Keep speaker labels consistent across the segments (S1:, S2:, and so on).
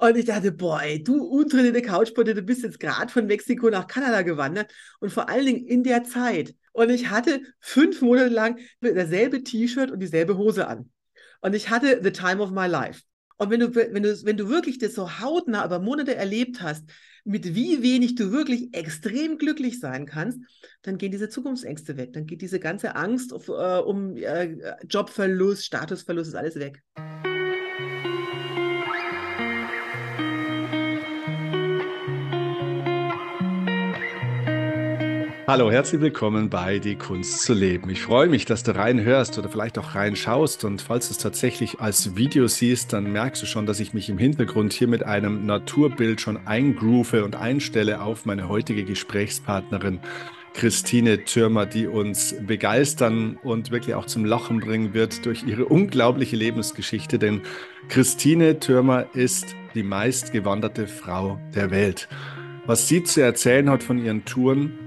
S1: Und ich dachte, boah, ey, du untrainierte Couchpotte, du bist jetzt gerade von Mexiko nach Kanada gewandert und vor allen Dingen in der Zeit. Und ich hatte fünf Monate lang dasselbe T-Shirt und dieselbe Hose an. Und ich hatte the time of my life. Und wenn du, wenn du, wenn du wirklich das so hautnah über Monate erlebt hast, mit wie wenig du wirklich extrem glücklich sein kannst, dann gehen diese Zukunftsängste weg. Dann geht diese ganze Angst auf, äh, um äh, Jobverlust, Statusverlust, ist alles weg.
S2: Hallo, herzlich willkommen bei Die Kunst zu leben. Ich freue mich, dass du reinhörst oder vielleicht auch reinschaust. Und falls du es tatsächlich als Video siehst, dann merkst du schon, dass ich mich im Hintergrund hier mit einem Naturbild schon eingroove und einstelle auf meine heutige Gesprächspartnerin Christine Türmer, die uns begeistern und wirklich auch zum Lachen bringen wird durch ihre unglaubliche Lebensgeschichte. Denn Christine Türmer ist die meistgewanderte Frau der Welt. Was sie zu erzählen hat von ihren Touren,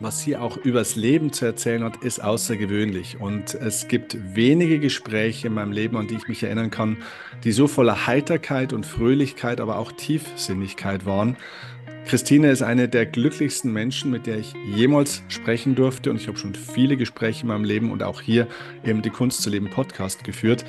S2: was sie auch übers Leben zu erzählen hat, ist außergewöhnlich. Und es gibt wenige Gespräche in meinem Leben, an die ich mich erinnern kann, die so voller Heiterkeit und Fröhlichkeit, aber auch Tiefsinnigkeit waren. Christine ist eine der glücklichsten Menschen, mit der ich jemals sprechen durfte. Und ich habe schon viele Gespräche in meinem Leben und auch hier eben die Kunst zu leben Podcast geführt.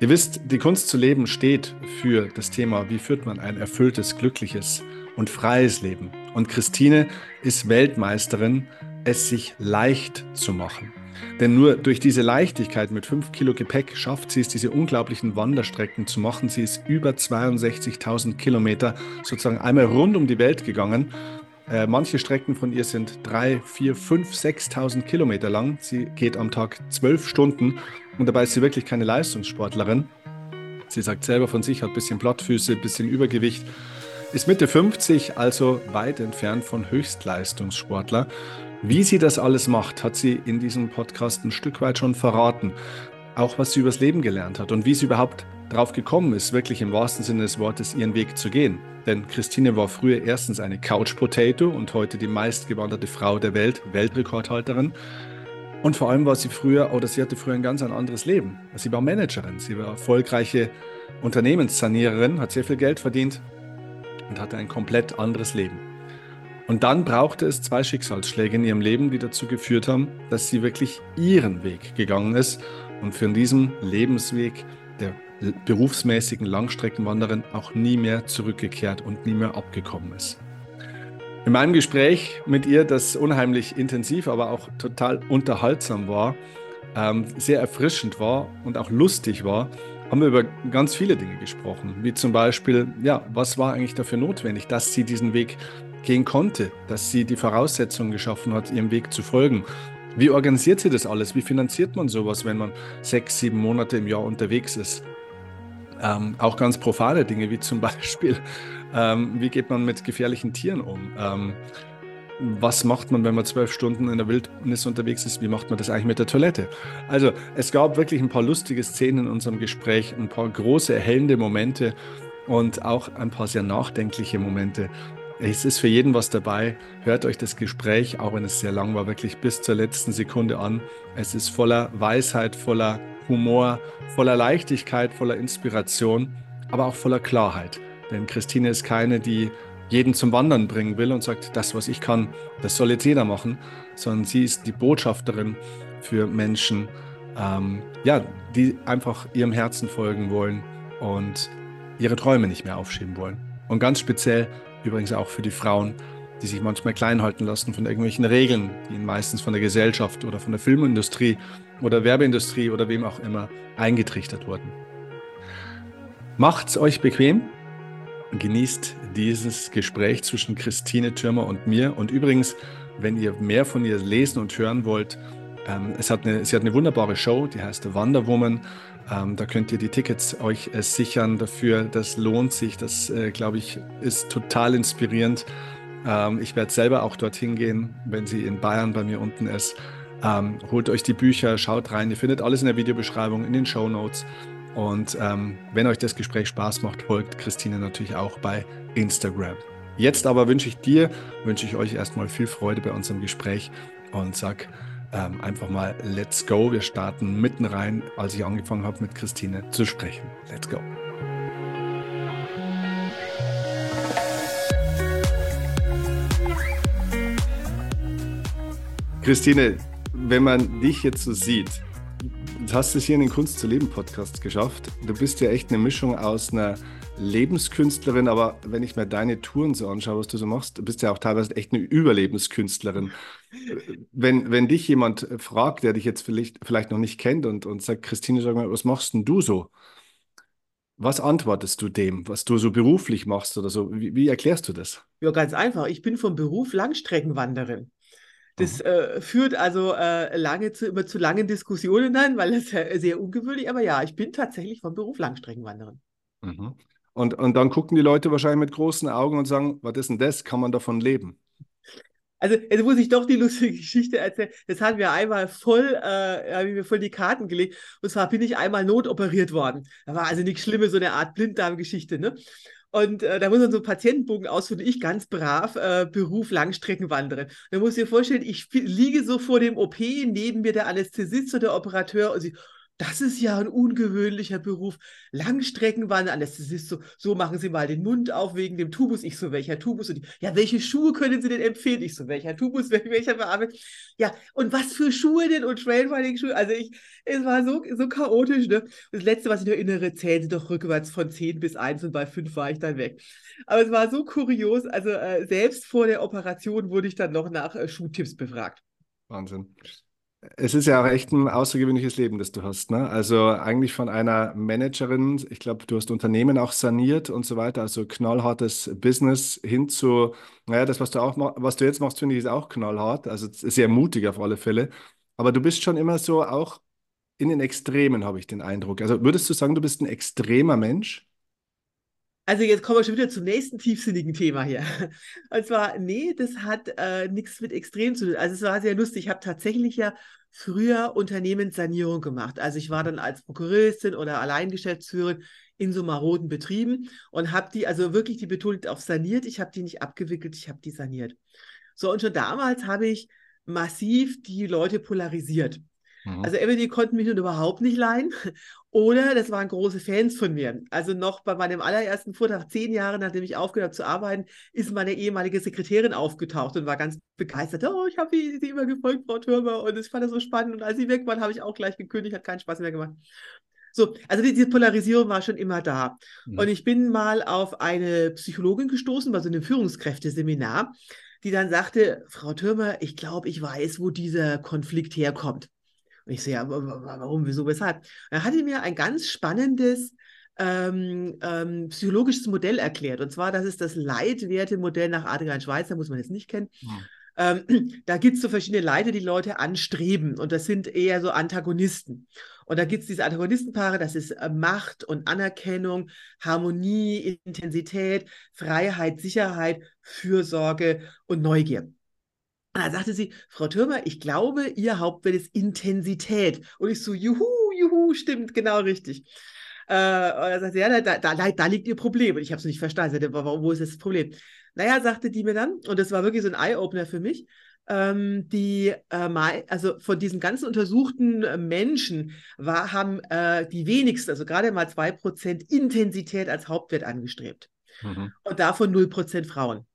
S2: Ihr wisst, die Kunst zu leben steht für das Thema, wie führt man ein erfülltes, glückliches und freies Leben. Und Christine ist Weltmeisterin, es sich leicht zu machen. Denn nur durch diese Leichtigkeit mit 5 Kilo Gepäck schafft sie es, diese unglaublichen Wanderstrecken zu machen. Sie ist über 62.000 Kilometer sozusagen einmal rund um die Welt gegangen. Äh, manche Strecken von ihr sind 3, 4, 5, 6.000 Kilometer lang. Sie geht am Tag 12 Stunden und dabei ist sie wirklich keine Leistungssportlerin. Sie sagt selber von sich, hat ein bisschen Plattfüße, ein bisschen Übergewicht ist Mitte 50, also weit entfernt von Höchstleistungssportler. Wie sie das alles macht, hat sie in diesem Podcast ein Stück weit schon verraten. Auch was sie übers Leben gelernt hat und wie sie überhaupt drauf gekommen ist, wirklich im wahrsten Sinne des Wortes ihren Weg zu gehen. Denn Christine war früher erstens eine Couch Potato und heute die meistgewanderte Frau der Welt, Weltrekordhalterin. Und vor allem war sie früher, oder sie hatte früher ein ganz anderes Leben. Sie war Managerin, sie war erfolgreiche Unternehmenssaniererin, hat sehr viel Geld verdient und hatte ein komplett anderes Leben. Und dann brauchte es zwei Schicksalsschläge in ihrem Leben, die dazu geführt haben, dass sie wirklich ihren Weg gegangen ist und für diesen Lebensweg der berufsmäßigen Langstreckenwanderin auch nie mehr zurückgekehrt und nie mehr abgekommen ist. In meinem Gespräch mit ihr, das unheimlich intensiv, aber auch total unterhaltsam war, ähm, sehr erfrischend war und auch lustig war, haben wir über ganz viele Dinge gesprochen, wie zum Beispiel, ja, was war eigentlich dafür notwendig, dass sie diesen Weg gehen konnte, dass sie die Voraussetzungen geschaffen hat, ihrem Weg zu folgen. Wie organisiert sie das alles? Wie finanziert man sowas, wenn man sechs, sieben Monate im Jahr unterwegs ist? Ähm, auch ganz profane Dinge, wie zum Beispiel, ähm, wie geht man mit gefährlichen Tieren um? Ähm, was macht man, wenn man zwölf Stunden in der Wildnis unterwegs ist? Wie macht man das eigentlich mit der Toilette? Also es gab wirklich ein paar lustige Szenen in unserem Gespräch, ein paar große erhellende Momente und auch ein paar sehr nachdenkliche Momente. Es ist für jeden was dabei. Hört euch das Gespräch, auch wenn es sehr lang war, wirklich bis zur letzten Sekunde an. Es ist voller Weisheit, voller Humor, voller Leichtigkeit, voller Inspiration, aber auch voller Klarheit. Denn Christine ist keine, die jeden zum Wandern bringen will und sagt, das, was ich kann, das soll jetzt jeder machen, sondern sie ist die Botschafterin für Menschen, ähm, ja, die einfach ihrem Herzen folgen wollen und ihre Träume nicht mehr aufschieben wollen. Und ganz speziell übrigens auch für die Frauen, die sich manchmal klein halten lassen von irgendwelchen Regeln, die ihnen meistens von der Gesellschaft oder von der Filmindustrie oder Werbeindustrie oder wem auch immer eingetrichtert wurden. Macht's euch bequem, genießt dieses Gespräch zwischen Christine Türmer und mir. Und übrigens, wenn ihr mehr von ihr lesen und hören wollt, ähm, es hat eine, sie hat eine wunderbare Show, die heißt Wonder Woman. Ähm, da könnt ihr die Tickets euch äh, sichern dafür. Das lohnt sich. Das, äh, glaube ich, ist total inspirierend. Ähm, ich werde selber auch dorthin gehen, wenn sie in Bayern bei mir unten ist. Ähm, holt euch die Bücher, schaut rein. Ihr findet alles in der Videobeschreibung, in den Show Notes. Und ähm, wenn euch das Gespräch Spaß macht, folgt Christine natürlich auch bei Instagram. Jetzt aber wünsche ich dir, wünsche ich euch erstmal viel Freude bei unserem Gespräch und sag ähm, einfach mal Let's go. Wir starten mitten rein, als ich angefangen habe mit Christine zu sprechen. Let's go. Christine, wenn man dich jetzt so sieht, du hast es hier in den Kunst zu leben Podcast geschafft. Du bist ja echt eine Mischung aus einer Lebenskünstlerin, aber wenn ich mir deine Touren so anschaue, was du so machst, du bist ja auch teilweise echt eine Überlebenskünstlerin. wenn, wenn dich jemand fragt, der dich jetzt vielleicht, vielleicht noch nicht kennt und, und sagt, Christine, sag mal, was machst denn du so? Was antwortest du dem, was du so beruflich machst oder so? Wie, wie erklärst du das?
S1: Ja, ganz einfach. Ich bin vom Beruf Langstreckenwanderin. Das mhm. äh, führt also äh, lange zu, immer zu langen Diskussionen dann, weil es ja sehr ungewöhnlich, aber ja, ich bin tatsächlich vom Beruf Langstreckenwanderin.
S2: Mhm. Und, und dann gucken die Leute wahrscheinlich mit großen Augen und sagen, was ist denn das? Kann man davon leben?
S1: Also jetzt muss ich doch die lustige Geschichte erzählen. Das hat mir einmal voll, äh, habe ich mir voll die Karten gelegt. Und zwar bin ich einmal notoperiert worden. Da war also nichts Schlimmes, so eine Art Blinddarmgeschichte, ne? Und äh, da muss man so einen Patientenbogen ausfüllen. Ich ganz brav, äh, Beruf Langstreckenwanderin. Da muss ich dir vorstellen, ich liege so vor dem OP, neben mir der Anästhesist oder der Operateur und sie, das ist ja ein ungewöhnlicher Beruf. Langstreckenwandern, das ist so, so machen Sie mal den Mund auf wegen dem Tubus. Ich so, welcher Tubus? Und die, ja, welche Schuhe können Sie denn empfehlen? Ich so, welcher Tubus, welcher Bearbeitung? Ja, und was für Schuhe denn? Und Trailrunning-Schuhe? Also ich, es war so, so chaotisch, ne? Das Letzte, was ich noch erinnere, zählte doch rückwärts von 10 bis 1 und bei 5 war ich dann weg. Aber es war so kurios. Also äh, selbst vor der Operation wurde ich dann noch nach äh, Schuhtipps befragt.
S2: Wahnsinn. Es ist ja auch echt ein außergewöhnliches Leben, das du hast. Ne? Also eigentlich von einer Managerin, ich glaube, du hast Unternehmen auch saniert und so weiter, also knallhartes Business hin zu, naja, das, was du auch was du jetzt machst, finde ich, ist auch knallhart, also sehr mutig auf alle Fälle. Aber du bist schon immer so auch in den Extremen, habe ich den Eindruck. Also würdest du sagen, du bist ein extremer Mensch?
S1: Also jetzt kommen wir schon wieder zum nächsten tiefsinnigen Thema hier. Und zwar, nee, das hat äh, nichts mit Extrem zu tun. Also es war sehr lustig. Ich habe tatsächlich ja früher Unternehmenssanierung gemacht. Also ich war dann als Prokuristin oder Alleingeschäftsführerin in so maroden Betrieben und habe die, also wirklich die Betonung auf saniert. Ich habe die nicht abgewickelt, ich habe die saniert. So, und schon damals habe ich massiv die Leute polarisiert. Mhm. Also entweder die konnten mich nun überhaupt nicht leihen oder das waren große Fans von mir. Also noch bei meinem allerersten Vortrag, zehn Jahre nachdem ich aufgehört habe zu arbeiten, ist meine ehemalige Sekretärin aufgetaucht und war ganz begeistert. Oh, ich habe sie immer gefolgt, Frau Türmer, und ich fand das so spannend. Und als sie weg waren, habe ich auch gleich gekündigt, hat keinen Spaß mehr gemacht. So, also die, diese Polarisierung war schon immer da. Mhm. Und ich bin mal auf eine Psychologin gestoßen, bei so einem Führungskräfteseminar, die dann sagte, Frau Türmer, ich glaube, ich weiß, wo dieser Konflikt herkommt. Und ich so, ja, warum, wieso, weshalb? Er hatte mir ein ganz spannendes ähm, ähm, psychologisches Modell erklärt. Und zwar, das ist das Leitwertemodell nach Adrian Schweizer, muss man jetzt nicht kennen. Ja. Ähm, da gibt es so verschiedene Leiter, die Leute anstreben. Und das sind eher so Antagonisten. Und da gibt es diese Antagonistenpaare, das ist äh, Macht und Anerkennung, Harmonie, Intensität, Freiheit, Sicherheit, Fürsorge und Neugier. Und dann sagte sie, Frau Türmer, ich glaube, Ihr Hauptwert ist Intensität. Und ich so, juhu, juhu, stimmt, genau richtig. Äh, und er sagte, ja, da, da, da liegt Ihr Problem. Und ich habe es nicht verstanden. Sagte, warum, wo ist das Problem? Naja, sagte die mir dann, und das war wirklich so ein Eye-Opener für mich, ähm, die, äh, also von diesen ganzen untersuchten äh, Menschen war, haben äh, die wenigsten, also gerade mal 2% Intensität als Hauptwert angestrebt. Mhm. Und davon 0% Frauen.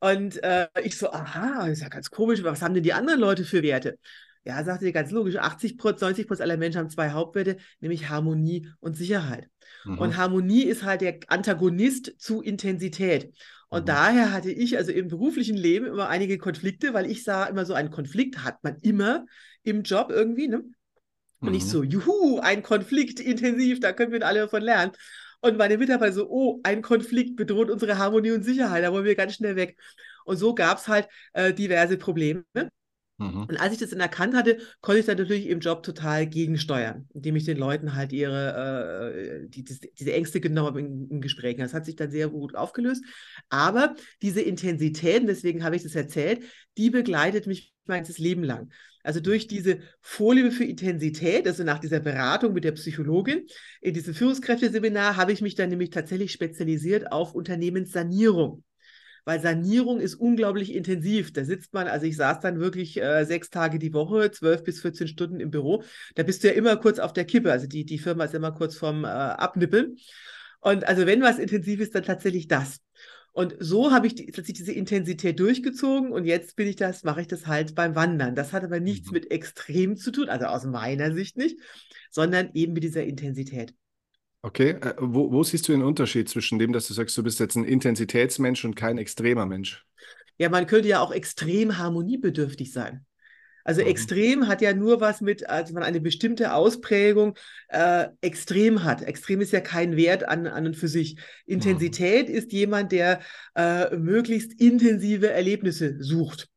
S1: Und äh, ich so, aha, ist ja ganz komisch, was haben denn die anderen Leute für Werte? Ja, sagte sie ganz logisch, 80% 90 Prozent aller Menschen haben zwei Hauptwerte, nämlich Harmonie und Sicherheit. Mhm. Und Harmonie ist halt der Antagonist zu Intensität. Und mhm. daher hatte ich also im beruflichen Leben immer einige Konflikte, weil ich sah immer so einen Konflikt hat man immer im Job irgendwie, ne? Und mhm. ich so, juhu, ein Konflikt intensiv, da können wir alle davon lernen. Und meine Mitarbeiter so, oh, ein Konflikt bedroht unsere Harmonie und Sicherheit, da wollen wir ganz schnell weg. Und so gab es halt äh, diverse Probleme. Mhm. Und als ich das dann erkannt hatte, konnte ich dann natürlich im Job total gegensteuern, indem ich den Leuten halt ihre, äh, die, die, diese Ängste genommen habe in, in Gesprächen. Das hat sich dann sehr gut aufgelöst. Aber diese Intensität, deswegen habe ich das erzählt, die begleitet mich mein ganzes Leben lang. Also durch diese Vorliebe für Intensität, also nach dieser Beratung mit der Psychologin, in diesem Führungskräfteseminar habe ich mich dann nämlich tatsächlich spezialisiert auf Unternehmenssanierung. Weil Sanierung ist unglaublich intensiv. Da sitzt man, also ich saß dann wirklich äh, sechs Tage die Woche, zwölf bis 14 Stunden im Büro. Da bist du ja immer kurz auf der Kippe. Also die, die Firma ist immer kurz vorm äh, Abnippeln. Und also wenn was intensiv ist, dann tatsächlich das. Und so habe ich die, diese Intensität durchgezogen und jetzt bin ich das, mache ich das halt beim Wandern. Das hat aber nichts mhm. mit extrem zu tun, also aus meiner Sicht nicht, sondern eben mit dieser Intensität.
S2: Okay, äh, wo, wo, siehst du den Unterschied zwischen dem, dass du sagst, du bist jetzt ein Intensitätsmensch und kein extremer Mensch?
S1: Ja, man könnte ja auch extrem harmoniebedürftig sein. Also mhm. extrem hat ja nur was mit, als man eine bestimmte Ausprägung äh, extrem hat. Extrem ist ja kein Wert an, an und für sich. Intensität mhm. ist jemand, der äh, möglichst intensive Erlebnisse sucht.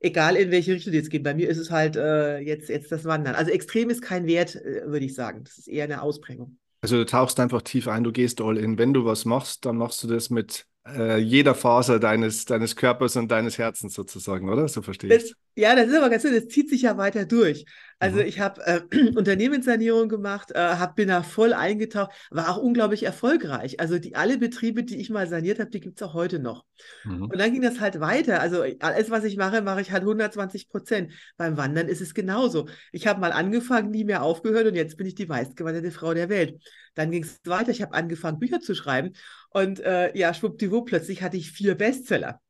S1: Egal in welche Richtung die jetzt gehen. Bei mir ist es halt äh, jetzt, jetzt das Wandern. Also extrem ist kein Wert, äh, würde ich sagen. Das ist eher eine Ausprägung.
S2: Also du tauchst einfach tief ein, du gehst all in. Wenn du was machst, dann machst du das mit äh, jeder Faser deines, deines Körpers und deines Herzens sozusagen, oder? So verstehe ich
S1: Ja, das ist aber ganz schön, das zieht sich ja weiter durch. Also mhm. ich habe äh, Unternehmenssanierung gemacht, äh, hab, bin da voll eingetaucht, war auch unglaublich erfolgreich. Also die alle Betriebe, die ich mal saniert habe, die gibt es auch heute noch. Mhm. Und dann ging das halt weiter. Also alles, was ich mache, mache ich halt 120 Prozent. Beim Wandern ist es genauso. Ich habe mal angefangen, nie mehr aufgehört und jetzt bin ich die meistgewanderte Frau der Welt. Dann ging es weiter. Ich habe angefangen, Bücher zu schreiben und äh, ja, schwuppdiwupp, plötzlich hatte ich vier Bestseller.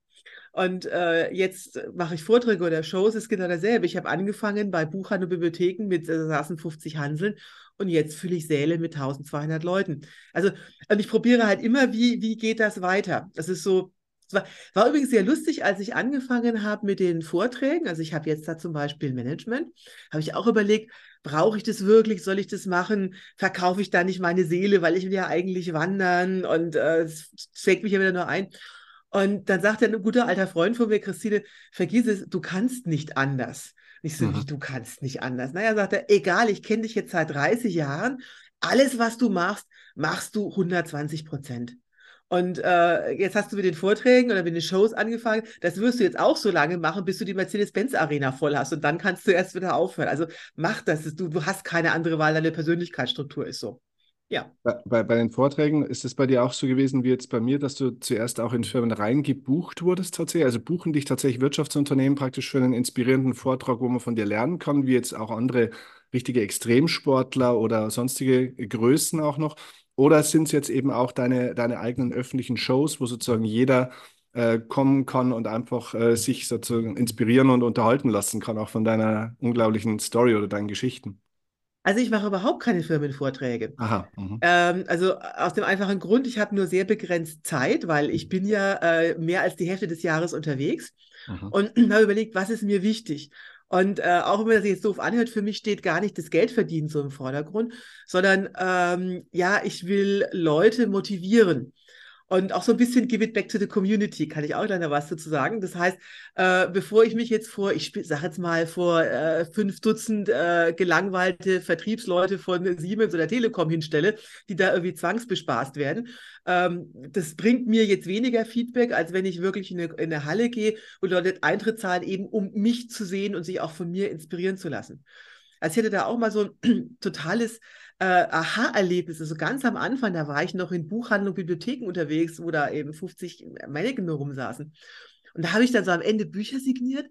S1: Und äh, jetzt mache ich Vorträge oder Shows, ist genau dasselbe. Ich habe angefangen bei Buchhandel und Bibliotheken mit äh, saßen 50 Hanseln und jetzt fülle ich Säle mit 1200 Leuten. Also, und ich probiere halt immer, wie, wie geht das weiter? Das ist so, es war, war übrigens sehr lustig, als ich angefangen habe mit den Vorträgen. Also ich habe jetzt da zum Beispiel Management, habe ich auch überlegt, brauche ich das wirklich? Soll ich das machen? Verkaufe ich da nicht meine Seele, weil ich will ja eigentlich wandern und äh, es schlägt mich ja wieder nur ein. Und dann sagt ein guter alter Freund von mir, Christine, vergiss es, du kannst nicht anders. Nicht so, mhm. wie du kannst nicht anders. Naja, sagt er, egal, ich kenne dich jetzt seit 30 Jahren. Alles, was du machst, machst du 120 Prozent. Und äh, jetzt hast du mit den Vorträgen oder mit den Shows angefangen. Das wirst du jetzt auch so lange machen, bis du die Mercedes-Benz-Arena voll hast. Und dann kannst du erst wieder aufhören. Also mach das. Du, du hast keine andere Wahl. Deine Persönlichkeitsstruktur ist so. Ja.
S2: Bei, bei den Vorträgen ist es bei dir auch so gewesen wie jetzt bei mir, dass du zuerst auch in Firmen reingebucht wurdest tatsächlich? Also buchen dich tatsächlich Wirtschaftsunternehmen praktisch für einen inspirierenden Vortrag, wo man von dir lernen kann, wie jetzt auch andere richtige Extremsportler oder sonstige Größen auch noch? Oder sind es jetzt eben auch deine, deine eigenen öffentlichen Shows, wo sozusagen jeder äh, kommen kann und einfach äh, sich sozusagen inspirieren und unterhalten lassen kann, auch von deiner unglaublichen Story oder deinen Geschichten?
S1: Also ich mache überhaupt keine Firmenvorträge.
S2: Aha. Mhm.
S1: Ähm, also aus dem einfachen Grund, ich habe nur sehr begrenzt Zeit, weil ich bin ja äh, mehr als die Hälfte des Jahres unterwegs mhm. und habe überlegt, was ist mir wichtig. Und äh, auch wenn man das jetzt doof anhört, für mich steht gar nicht das Geldverdienen so im Vordergrund, sondern ähm, ja, ich will Leute motivieren. Und auch so ein bisschen give it back to the community, kann ich auch gleich noch was dazu sagen. Das heißt, äh, bevor ich mich jetzt vor, ich sage jetzt mal, vor äh, fünf Dutzend äh, gelangweilte Vertriebsleute von Siemens oder Telekom hinstelle, die da irgendwie zwangsbespaßt werden, ähm, das bringt mir jetzt weniger Feedback, als wenn ich wirklich in eine, in eine Halle gehe und Leute Eintritt zahlen, eben um mich zu sehen und sich auch von mir inspirieren zu lassen. Ich hätte da auch mal so ein totales äh, Aha-Erlebnis. Also ganz am Anfang, da war ich noch in Buchhandlung, Bibliotheken unterwegs, wo da eben 50 Mannequin nur rumsaßen. Und da habe ich dann so am Ende Bücher signiert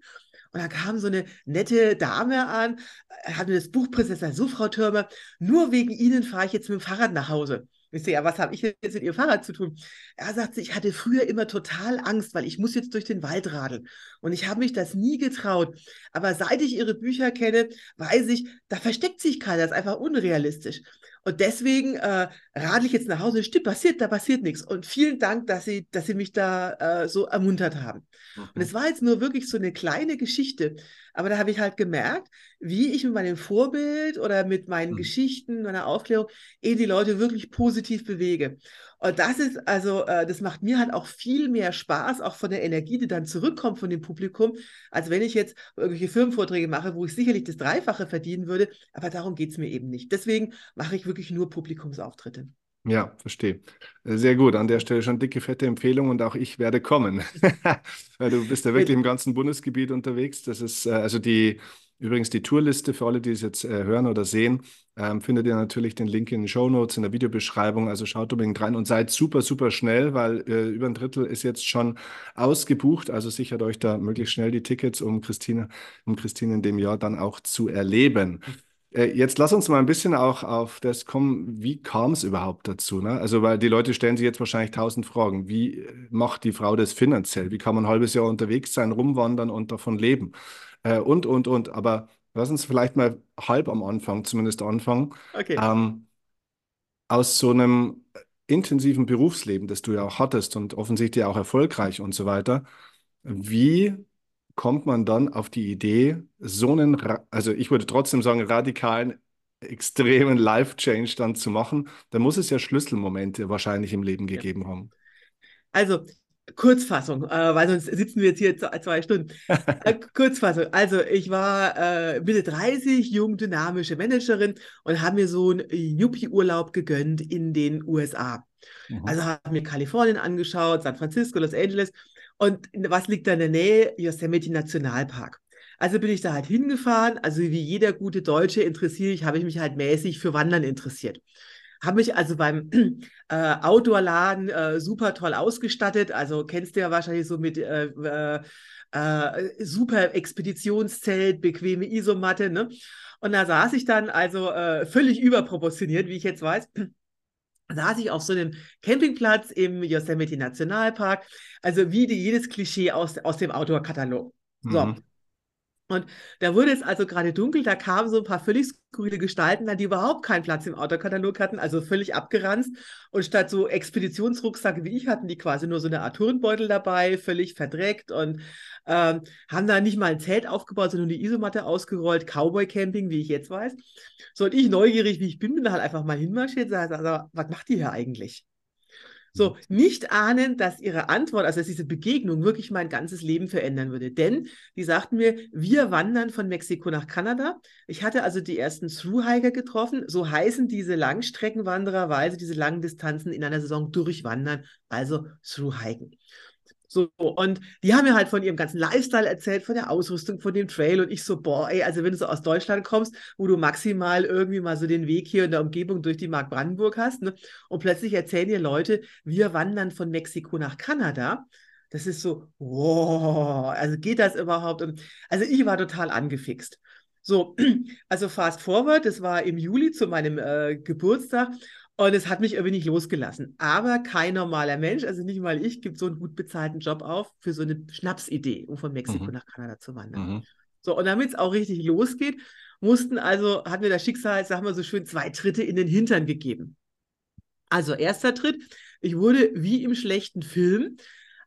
S1: und da kam so eine nette Dame an, hat mir das Buch präsentiert, so Frau Türmer, nur wegen Ihnen fahre ich jetzt mit dem Fahrrad nach Hause. Ich sehe, ja, was habe ich jetzt mit Ihrem Fahrrad zu tun? Er sagt sie, ich hatte früher immer total Angst, weil ich muss jetzt durch den Wald radeln. Und ich habe mich das nie getraut. Aber seit ich Ihre Bücher kenne, weiß ich, da versteckt sich keiner. Das ist einfach unrealistisch. Und deswegen äh, radel ich jetzt nach Hause. Stimmt, passiert, da passiert nichts. Und vielen Dank, dass Sie, dass Sie mich da äh, so ermuntert haben. Mhm. Und es war jetzt nur wirklich so eine kleine Geschichte. Aber da habe ich halt gemerkt, wie ich mit meinem Vorbild oder mit meinen mhm. Geschichten, meiner Aufklärung, eh die Leute wirklich positiv bewege. Und das ist also, äh, das macht mir halt auch viel mehr Spaß, auch von der Energie, die dann zurückkommt von dem Publikum, als wenn ich jetzt irgendwelche Firmenvorträge mache, wo ich sicherlich das Dreifache verdienen würde. Aber darum geht es mir eben nicht. Deswegen mache ich wirklich nur Publikumsauftritte.
S2: Ja, verstehe. Sehr gut. An der Stelle schon dicke, fette Empfehlung und auch ich werde kommen. Weil du bist ja wirklich im ganzen Bundesgebiet unterwegs. Das ist äh, also die Übrigens die Tourliste für alle, die es jetzt äh, hören oder sehen, ähm, findet ihr natürlich den Link in den Show Notes, in der Videobeschreibung. Also schaut unbedingt rein und seid super, super schnell, weil äh, über ein Drittel ist jetzt schon ausgebucht. Also sichert euch da möglichst schnell die Tickets, um Christine, um Christine in dem Jahr dann auch zu erleben. Äh, jetzt lass uns mal ein bisschen auch auf das kommen, wie kam es überhaupt dazu? Ne? Also, weil die Leute stellen sich jetzt wahrscheinlich tausend Fragen. Wie äh, macht die Frau das finanziell? Wie kann man ein halbes Jahr unterwegs sein, rumwandern und davon leben? Äh, und, und, und. Aber lass uns vielleicht mal halb am Anfang zumindest anfangen.
S1: Okay.
S2: Ähm, aus so einem intensiven Berufsleben, das du ja auch hattest und offensichtlich auch erfolgreich und so weiter, wie kommt man dann auf die Idee, so einen, also ich würde trotzdem sagen, radikalen, extremen Life-Change dann zu machen? Da muss es ja Schlüsselmomente wahrscheinlich im Leben gegeben ja. haben.
S1: Also, Kurzfassung, äh, weil sonst sitzen wir jetzt hier zwei Stunden. Äh, Kurzfassung, also ich war äh, Mitte 30, jung, dynamische Managerin und habe mir so einen Yuppie-Urlaub gegönnt in den USA. Mhm. Also habe mir Kalifornien angeschaut, San Francisco, Los Angeles und was liegt da in der Nähe? Yosemite Nationalpark. Also bin ich da halt hingefahren. Also wie jeder gute Deutsche interessiere ich, habe ich mich halt mäßig für Wandern interessiert. Habe mich also beim äh, Outdoor-Laden äh, super toll ausgestattet. Also kennst du ja wahrscheinlich so mit äh, äh, äh super Expeditionszelt, bequeme Isomatte. Ne? Und da saß ich dann also äh, völlig überproportioniert, wie ich jetzt weiß saß ich auf so einem Campingplatz im Yosemite Nationalpark. Also wie die, jedes Klischee aus, aus dem Outdoor-Katalog. So. Mhm. Und da wurde es also gerade dunkel, da kamen so ein paar völlig skurrile Gestalten die überhaupt keinen Platz im Autokatalog hatten, also völlig abgeranzt. Und statt so Expeditionsrucksäcke wie ich hatten die quasi nur so eine Art Turnbeutel dabei, völlig verdreckt und ähm, haben da nicht mal ein Zelt aufgebaut, sondern die Isomatte ausgerollt, Cowboy-Camping, wie ich jetzt weiß. So, und ich, neugierig wie ich bin, bin da halt einfach mal hinmarschiert sage, also, was macht die hier eigentlich? So, nicht ahnen, dass ihre Antwort, also dass diese Begegnung wirklich mein ganzes Leben verändern würde. Denn die sagten mir, wir wandern von Mexiko nach Kanada. Ich hatte also die ersten Thru-Hiker getroffen. So heißen diese Langstreckenwanderer, weil sie diese langen Distanzen in einer Saison durchwandern, also Thru-Hiken. So, und die haben mir halt von ihrem ganzen Lifestyle erzählt, von der Ausrüstung, von dem Trail. Und ich so, boah, ey, also wenn du so aus Deutschland kommst, wo du maximal irgendwie mal so den Weg hier in der Umgebung durch die Mark Brandenburg hast, ne? Und plötzlich erzählen dir Leute, wir wandern von Mexiko nach Kanada. Das ist so, wow, also geht das überhaupt? Und also ich war total angefixt. So, also fast forward, das war im Juli zu meinem äh, Geburtstag und es hat mich irgendwie nicht losgelassen. Aber kein normaler Mensch, also nicht mal ich, gibt so einen gut bezahlten Job auf für so eine Schnapsidee, um von Mexiko mhm. nach Kanada zu wandern. Mhm. So, und damit es auch richtig losgeht, mussten also, hat mir das Schicksal, sagen wir so schön, zwei Tritte in den Hintern gegeben. Also, erster Tritt, ich wurde wie im schlechten Film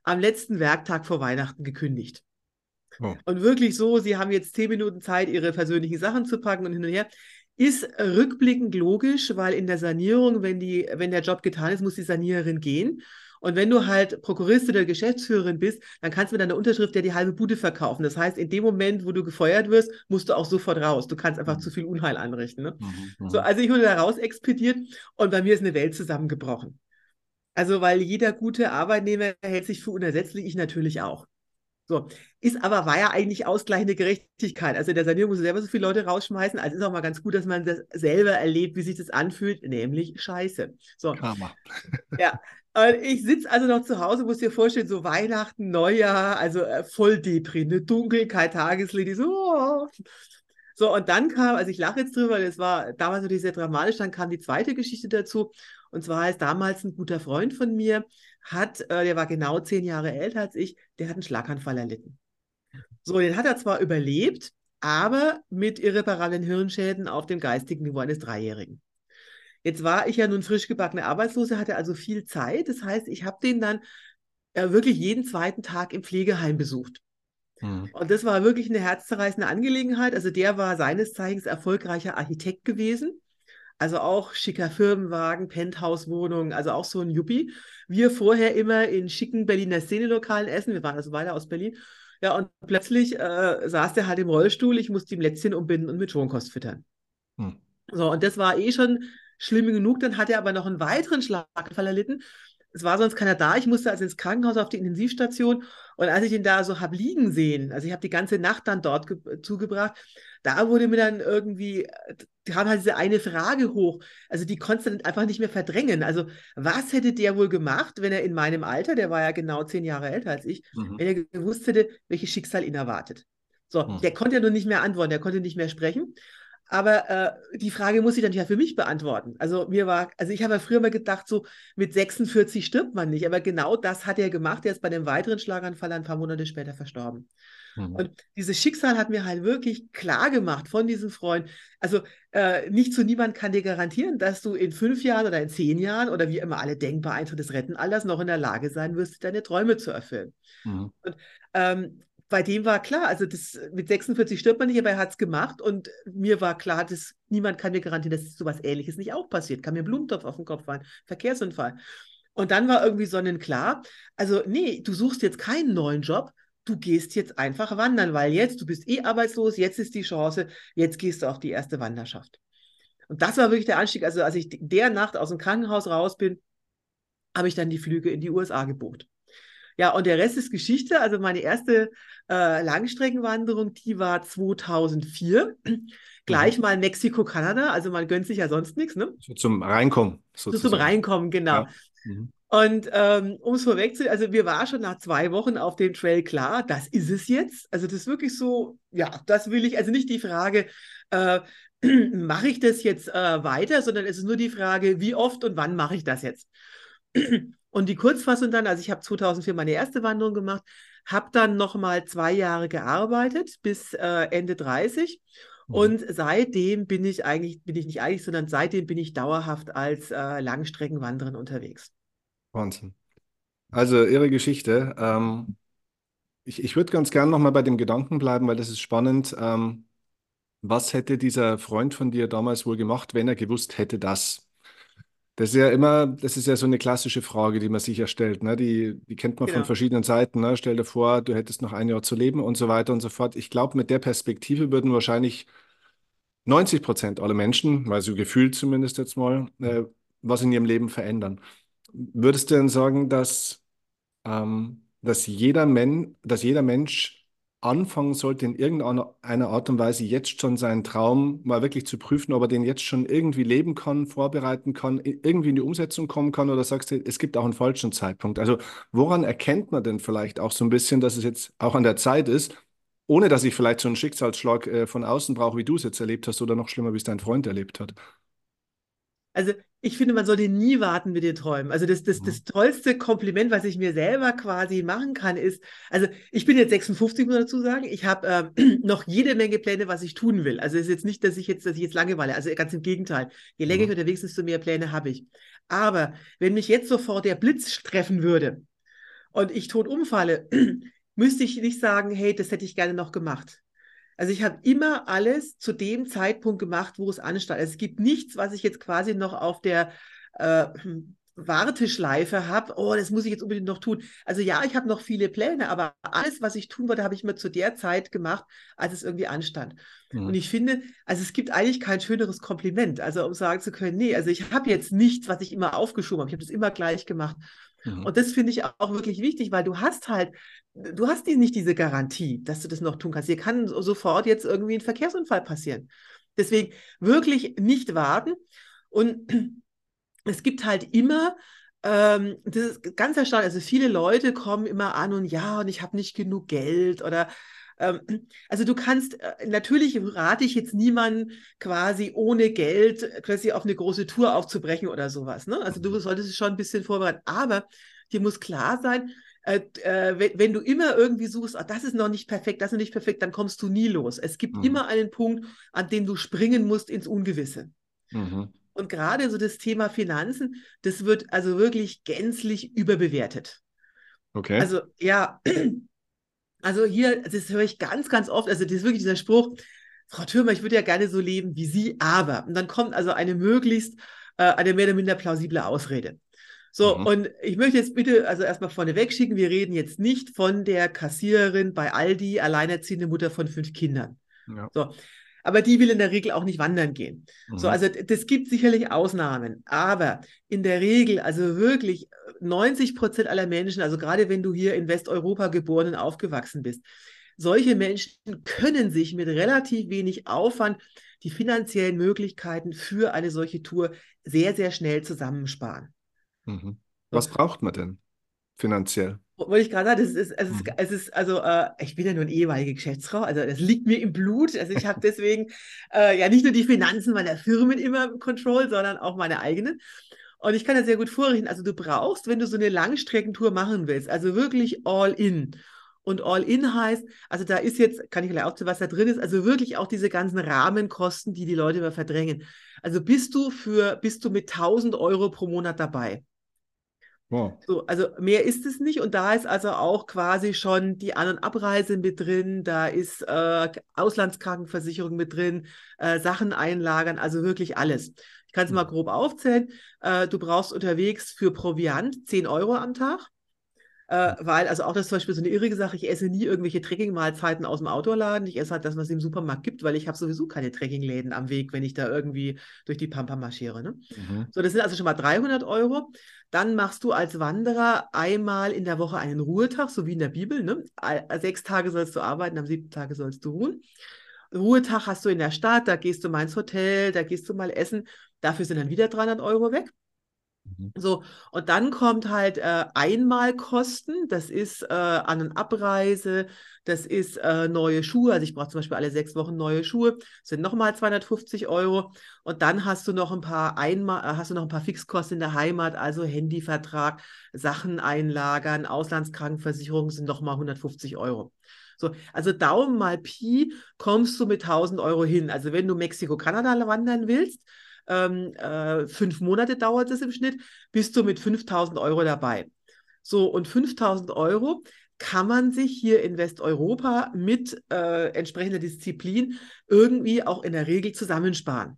S1: am letzten Werktag vor Weihnachten gekündigt. Oh. Und wirklich so, sie haben jetzt zehn Minuten Zeit, ihre persönlichen Sachen zu packen und hin und her. Ist rückblickend logisch, weil in der Sanierung, wenn, die, wenn der Job getan ist, muss die Saniererin gehen. Und wenn du halt Prokuristin oder Geschäftsführerin bist, dann kannst du mit deiner Unterschrift ja die halbe Bude verkaufen. Das heißt, in dem Moment, wo du gefeuert wirst, musst du auch sofort raus. Du kannst einfach mhm. zu viel Unheil anrichten. Ne? Mhm, so, mhm. also ich wurde da raus expediert und bei mir ist eine Welt zusammengebrochen. Also, weil jeder gute Arbeitnehmer hält sich für unersetzlich, ich natürlich auch. So, ist aber, war ja eigentlich ausgleichende Gerechtigkeit. Also in der Sanierung muss selber so viele Leute rausschmeißen. Also ist auch mal ganz gut, dass man das selber erlebt, wie sich das anfühlt, nämlich scheiße. So. Karma. Ja. Und ich sitze also noch zu Hause, muss dir vorstellen, so Weihnachten, Neujahr, also äh, voll Depri, ne? dunkel, kein Tageslicht, so. Oh. So, und dann kam, also ich lache jetzt drüber, das war damals natürlich sehr dramatisch, dann kam die zweite Geschichte dazu. Und zwar ist damals ein guter Freund von mir, hat, äh, der war genau zehn Jahre älter als ich, der hat einen Schlaganfall erlitten. So, den hat er zwar überlebt, aber mit irreparablen Hirnschäden auf dem geistigen Niveau eines Dreijährigen. Jetzt war ich ja nun frisch gebackene Arbeitslose, hatte also viel Zeit. Das heißt, ich habe den dann äh, wirklich jeden zweiten Tag im Pflegeheim besucht. Mhm. Und das war wirklich eine herzzerreißende Angelegenheit. Also der war seines Zeichens erfolgreicher Architekt gewesen. Also auch schicker Firmenwagen, Penthouse-Wohnungen, also auch so ein Yuppie. Wir vorher immer in schicken Berliner Szenelokalen essen. Wir waren also weiter aus Berlin. Ja, und plötzlich äh, saß der halt im Rollstuhl. Ich musste ihm Lätzchen umbinden und mit Schonkost füttern. Hm. So, und das war eh schon schlimm genug. Dann hat er aber noch einen weiteren Schlaganfall erlitten. Es war sonst keiner da. Ich musste also ins Krankenhaus auf die Intensivstation. Und als ich ihn da so habe liegen sehen, also ich habe die ganze Nacht dann dort zugebracht, da wurde mir dann irgendwie, kam halt diese eine Frage hoch. Also die konnte dann einfach nicht mehr verdrängen. Also was hätte der wohl gemacht, wenn er in meinem Alter, der war ja genau zehn Jahre älter als ich, mhm. wenn er gewusst hätte, welches Schicksal ihn erwartet? So, mhm. der konnte ja nur nicht mehr antworten, der konnte nicht mehr sprechen. Aber äh, die Frage muss ich dann ja für mich beantworten. Also mir war, also ich habe ja früher mal gedacht, so mit 46 stirbt man nicht. Aber genau das hat er gemacht. Er ist bei einem weiteren Schlaganfall ein paar Monate später verstorben. Mhm. Und dieses Schicksal hat mir halt wirklich klar gemacht von diesem Freund. Also äh, nicht zu niemand kann dir garantieren, dass du in fünf Jahren oder in zehn Jahren oder wie immer alle denkbar Eintritt des Rentenalters noch in der Lage sein wirst, deine Träume zu erfüllen. Mhm. Und ähm, bei dem war klar, also das, mit 46 stirbt man nicht, aber er hat es gemacht und mir war klar, dass niemand kann mir garantieren, dass sowas ähnliches nicht auch passiert. Kann mir Blumentopf auf den Kopf fallen, Verkehrsunfall. Und dann war irgendwie sonnenklar, also nee, du suchst jetzt keinen neuen Job, du gehst jetzt einfach wandern, weil jetzt, du bist eh arbeitslos, jetzt ist die Chance, jetzt gehst du auf die erste Wanderschaft. Und das war wirklich der Anstieg. Also als ich der Nacht aus dem Krankenhaus raus bin, habe ich dann die Flüge in die USA gebucht. Ja, und der Rest ist Geschichte. Also meine erste äh, Langstreckenwanderung, die war 2004. Gleich mhm. mal Mexiko, Kanada. Also man gönnt sich ja sonst nichts. Ne?
S2: So zum Reinkommen. Sozusagen.
S1: So zum Reinkommen, genau. Ja. Mhm. Und ähm, um es vorwegzunehmen, also wir waren schon nach zwei Wochen auf dem Trail klar, das ist es jetzt. Also das ist wirklich so, ja, das will ich, also nicht die Frage, äh, mache ich das jetzt äh, weiter, sondern es ist nur die Frage, wie oft und wann mache ich das jetzt. Und die Kurzfassung dann, also ich habe 2004 meine erste Wanderung gemacht, habe dann nochmal zwei Jahre gearbeitet bis äh, Ende 30 mhm. und seitdem bin ich eigentlich, bin ich nicht eigentlich, sondern seitdem bin ich dauerhaft als äh, Langstreckenwanderin unterwegs.
S2: Wahnsinn. Also Ihre Geschichte. Ähm, ich ich würde ganz gern nochmal bei dem Gedanken bleiben, weil das ist spannend. Ähm, was hätte dieser Freund von dir damals wohl gemacht, wenn er gewusst hätte, dass? Das ist ja immer, das ist ja so eine klassische Frage, die man sich ja stellt. Ne? Die, die kennt man von genau. verschiedenen Seiten. Ne? Stell dir vor, du hättest noch ein Jahr zu leben und so weiter und so fort. Ich glaube, mit der Perspektive würden wahrscheinlich 90 Prozent aller Menschen, weil so gefühlt zumindest jetzt mal, äh, was in ihrem Leben verändern. Würdest du denn sagen, dass, ähm, dass, jeder Men dass jeder Mensch anfangen sollte, in irgendeiner Art und Weise jetzt schon seinen Traum mal wirklich zu prüfen, ob er den jetzt schon irgendwie leben kann, vorbereiten kann, irgendwie in die Umsetzung kommen kann? Oder sagst du, es gibt auch einen falschen Zeitpunkt? Also woran erkennt man denn vielleicht auch so ein bisschen, dass es jetzt auch an der Zeit ist, ohne dass ich vielleicht so einen Schicksalsschlag äh, von außen brauche, wie du es jetzt erlebt hast oder noch schlimmer, wie es dein Freund erlebt hat?
S1: Also ich finde, man sollte nie warten mit den Träumen. Also das, das, mhm. das tollste Kompliment, was ich mir selber quasi machen kann, ist, also ich bin jetzt 56, muss man dazu sagen. Ich habe äh, noch jede Menge Pläne, was ich tun will. Also es ist jetzt nicht, dass ich jetzt, dass ich jetzt Langeweile, also ganz im Gegenteil. Je länger mhm. ich unterwegs bin, desto mehr Pläne habe ich. Aber wenn mich jetzt sofort der Blitz treffen würde und ich tot umfalle, müsste ich nicht sagen, hey, das hätte ich gerne noch gemacht. Also ich habe immer alles zu dem Zeitpunkt gemacht, wo es anstand. Also es gibt nichts, was ich jetzt quasi noch auf der äh, Warteschleife habe. Oh, das muss ich jetzt unbedingt noch tun. Also ja, ich habe noch viele Pläne, aber alles, was ich tun wollte, habe ich mir zu der Zeit gemacht, als es irgendwie anstand. Mhm. Und ich finde, also es gibt eigentlich kein schöneres Kompliment, also um sagen zu können, nee, also ich habe jetzt nichts, was ich immer aufgeschoben habe. Ich habe das immer gleich gemacht. Mhm. Und das finde ich auch wirklich wichtig, weil du hast halt, du hast nicht diese Garantie, dass du das noch tun kannst. Hier kann sofort jetzt irgendwie ein Verkehrsunfall passieren. Deswegen wirklich nicht warten. Und es gibt halt immer, ähm, das ist ganz erstaunlich, also viele Leute kommen immer an und ja, und ich habe nicht genug Geld oder also du kannst, äh, natürlich rate ich jetzt niemanden quasi ohne Geld quasi auf eine große Tour aufzubrechen oder sowas. Ne? Also du solltest es schon ein bisschen vorbereiten. Aber dir muss klar sein, äh, äh, wenn, wenn, du immer irgendwie suchst, oh, das ist noch nicht perfekt, das ist noch nicht perfekt, dann kommst du nie los. Es gibt mhm. immer einen Punkt, an dem du springen musst ins Ungewisse. Mhm. Und gerade so das Thema Finanzen, das wird also wirklich gänzlich überbewertet.
S2: Okay.
S1: Also ja, also hier, das höre ich ganz, ganz oft, also das ist wirklich dieser Spruch, Frau Thürmer, ich würde ja gerne so leben wie Sie, aber. Und dann kommt also eine möglichst, äh, eine mehr oder minder plausible Ausrede. So, mhm. und ich möchte jetzt bitte also erstmal vorneweg schicken, wir reden jetzt nicht von der Kassiererin bei Aldi, alleinerziehende Mutter von fünf Kindern. Ja. So, aber die will in der Regel auch nicht wandern gehen. Mhm. So, also das gibt sicherlich Ausnahmen, aber in der Regel, also wirklich 90 Prozent aller Menschen, also gerade wenn du hier in Westeuropa geboren und aufgewachsen bist, solche Menschen können sich mit relativ wenig Aufwand die finanziellen Möglichkeiten für eine solche Tour sehr, sehr schnell zusammensparen.
S2: Mhm. Was braucht man denn finanziell?
S1: wollte ich gerade sagen, es ist, es ist,
S2: Mhm.
S1: es ist also, äh, ich bin ja nur eine ehemalige Geschäftsfrau, also das liegt mir im Blut. Also ich habe deswegen äh, ja nicht nur die Finanzen meiner Firmen immer im Control, sondern auch meine eigenen. Und ich kann das sehr gut vorrechnen. Also du brauchst, wenn du so eine Langstreckentour machen willst, also wirklich all in. Und all in heißt, also da ist jetzt, kann ich gleich auch zu was da drin ist, also wirklich auch diese ganzen Rahmenkosten, die die Leute immer verdrängen. Also bist du für, bist du mit 1000 Euro pro Monat dabei.
S2: Wow.
S1: So, also mehr ist es nicht. Und da ist also auch quasi schon die An- und Abreise mit drin, da ist äh, Auslandskrankenversicherung mit drin, äh, Sachen einlagern, also wirklich alles. Ich kann es mal grob aufzählen. Äh, du brauchst unterwegs für Proviant 10 Euro am Tag. Äh, weil, also auch das ist zum Beispiel so eine irrige Sache, ich esse nie irgendwelche Trekkingmahlzeiten aus dem Outdoor-Laden. Ich esse halt das, was es im Supermarkt gibt, weil ich habe sowieso keine Trekkingläden am Weg, wenn ich da irgendwie durch die Pampa marschiere. Ne?
S2: Mhm.
S1: So, das sind also schon mal 300 Euro. Dann machst du als Wanderer einmal in der Woche einen Ruhetag, so wie in der Bibel. Ne? Sechs Tage sollst du arbeiten, am siebten Tage sollst du ruhen. Ruhetag hast du in der Stadt, da gehst du mal ins Hotel, da gehst du mal essen. Dafür sind dann wieder 300 Euro weg.
S2: Mhm.
S1: So, und dann kommt halt äh, Einmalkosten, das ist äh, An- und Abreise, das ist äh, neue Schuhe, also ich brauche zum Beispiel alle sechs Wochen neue Schuhe, sind nochmal 250 Euro. Und dann hast du noch ein paar Einmal, äh, hast du noch ein paar Fixkosten in der Heimat, also Handyvertrag, Sachen einlagern, Auslandskrankenversicherung sind nochmal 150 Euro. So, also Daumen mal Pi kommst du mit 1000 Euro hin. Also wenn du Mexiko-Kanada wandern willst, ähm, äh, fünf Monate dauert es im Schnitt, bist du mit 5000 Euro dabei. So, und 5000 Euro kann man sich hier in Westeuropa mit äh, entsprechender Disziplin irgendwie auch in der Regel zusammensparen.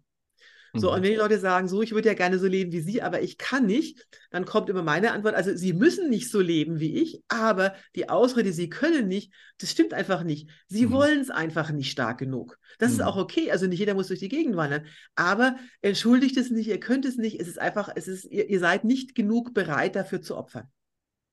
S1: So,
S2: Mhm.
S1: und wenn die Leute sagen, so, ich würde ja gerne so leben wie Sie, aber ich kann nicht, dann kommt immer meine Antwort, also Sie müssen nicht so leben wie ich, aber die Ausrede, Sie können nicht, das stimmt einfach nicht. Sie
S2: Mhm.
S1: wollen es einfach nicht stark genug. Das ist
S2: Mhm.
S1: auch okay, also nicht jeder muss durch die Gegend wandern, aber entschuldigt es nicht, ihr könnt es nicht, es ist einfach, es ist, ihr, ihr seid nicht genug bereit dafür zu opfern.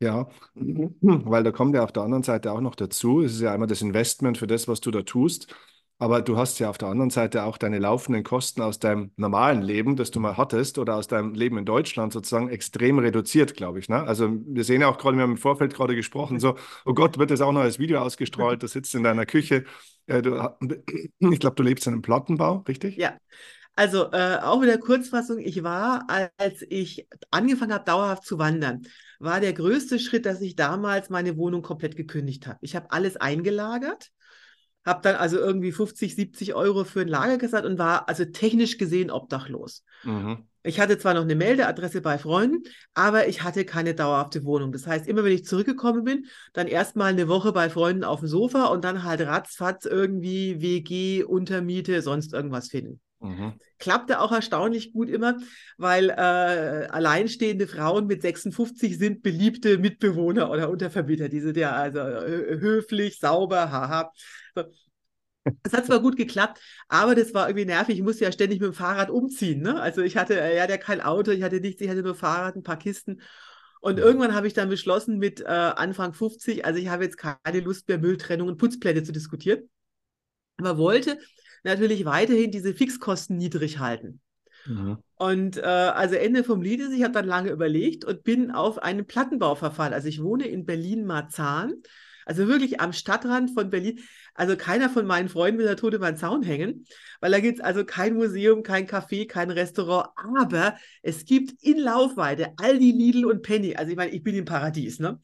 S2: Ja, weil da kommt ja auf der anderen Seite auch noch dazu, es ist ja einmal das Investment für das, was du da tust, aber du hast ja auf der anderen Seite auch deine laufenden Kosten aus deinem normalen Leben, das du mal hattest, oder aus deinem Leben in Deutschland sozusagen extrem reduziert, glaube ich. Ne? Also wir sehen ja auch gerade, wir haben im Vorfeld gerade gesprochen, so, oh Gott, wird das auch noch als Video ausgestrahlt, du sitzt in deiner Küche, äh, du, ich glaube, du lebst in einem Plattenbau, richtig?
S1: Ja. Also äh, auch wieder Kurzfassung, ich war, als ich angefangen habe, dauerhaft zu wandern, war der größte Schritt, dass ich damals meine Wohnung komplett gekündigt habe. Ich habe alles eingelagert, habe dann also irgendwie 50, 70 Euro für ein Lager gezahlt und war also technisch gesehen obdachlos.
S2: Mhm.
S1: Ich hatte zwar noch eine Meldeadresse bei Freunden, aber ich hatte keine dauerhafte Wohnung. Das heißt, immer wenn ich zurückgekommen bin, dann erstmal eine Woche bei Freunden auf dem Sofa und dann halt ratzfatz irgendwie WG, Untermiete, sonst irgendwas finden
S2: Mhm.
S1: klappte auch erstaunlich gut immer, weil äh, alleinstehende Frauen mit 56 sind beliebte Mitbewohner oder Untervermieter. Die sind ja also äh, höflich, sauber, haha. So. Es hat zwar gut geklappt, aber das war irgendwie nervig. Ich musste ja ständig mit dem Fahrrad umziehen. Ne? Also ich hatte, hatte ja kein Auto, ich hatte nichts, ich hatte nur Fahrrad, ein paar Kisten. Und irgendwann habe ich dann beschlossen mit äh, Anfang 50, also ich habe jetzt keine Lust mehr, Mülltrennung und Putzpläne zu diskutieren, aber wollte natürlich weiterhin diese Fixkosten niedrig halten.
S2: Mhm.
S1: Und äh, also Ende vom Lied ist, ich habe dann lange überlegt und bin auf einen Plattenbau verfallen. Also ich wohne in Berlin-Marzahn, also wirklich am Stadtrand von Berlin. Also keiner von meinen Freunden will da tot über den Zaun hängen, weil da gibt es also kein Museum, kein Café, kein Restaurant, aber es gibt in Laufweite Aldi, Lidl und Penny. Also ich meine, ich bin im Paradies, ne?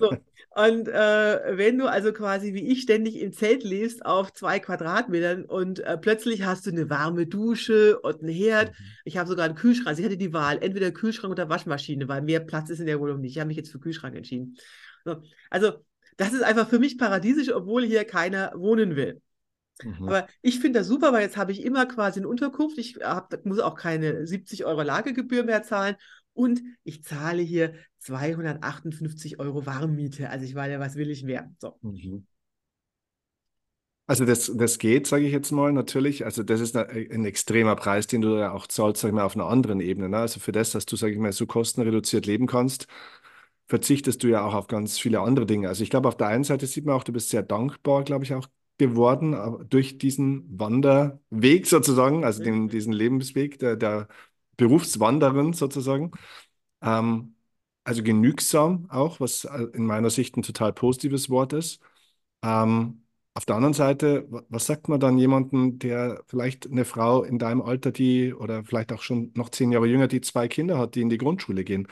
S1: So. Und äh, wenn du also quasi wie ich ständig im Zelt lebst auf zwei Quadratmetern und äh, plötzlich hast du eine warme Dusche und einen Herd. Ich habe sogar einen Kühlschrank. Also ich hatte die Wahl, entweder Kühlschrank oder Waschmaschine, weil mehr Platz ist in der Wohnung nicht. Ich habe mich jetzt für Kühlschrank entschieden. So. Also das ist einfach für mich paradiesisch, obwohl hier keiner wohnen will.
S2: Mhm.
S1: Aber ich finde das super, weil jetzt habe ich immer quasi eine Unterkunft. Ich hab, muss auch keine 70 Euro Lagegebühr mehr zahlen. Und ich zahle hier 258 Euro Warmmiete. Also ich meine, was will ich mehr? So.
S2: Mhm. Also das, das geht, sage ich jetzt mal natürlich. Also das ist ein, extremer Preis, den du ja auch zahlst, sag ich mal, auf einer anderen Ebene. Ne? Also für das, dass du, sage ich mal, so kostenreduziert leben kannst, verzichtest du ja auch auf ganz viele andere Dinge. Also ich glaube, auf der einen Seite sieht man auch, du bist sehr dankbar, glaube ich, auch geworden aber durch diesen Wanderweg sozusagen, also den,
S1: Mhm.
S2: diesen Lebensweg der, der Berufswanderin sozusagen. Ähm, also genügsam auch, was äh, in meiner Sicht ein total positives Wort ist. Ähm, auf der anderen Seite, was sagt man dann jemandem, der vielleicht eine Frau in deinem Alter, die oder vielleicht auch schon noch zehn Jahre jünger, die zwei Kinder hat, die in die Grundschule gehen?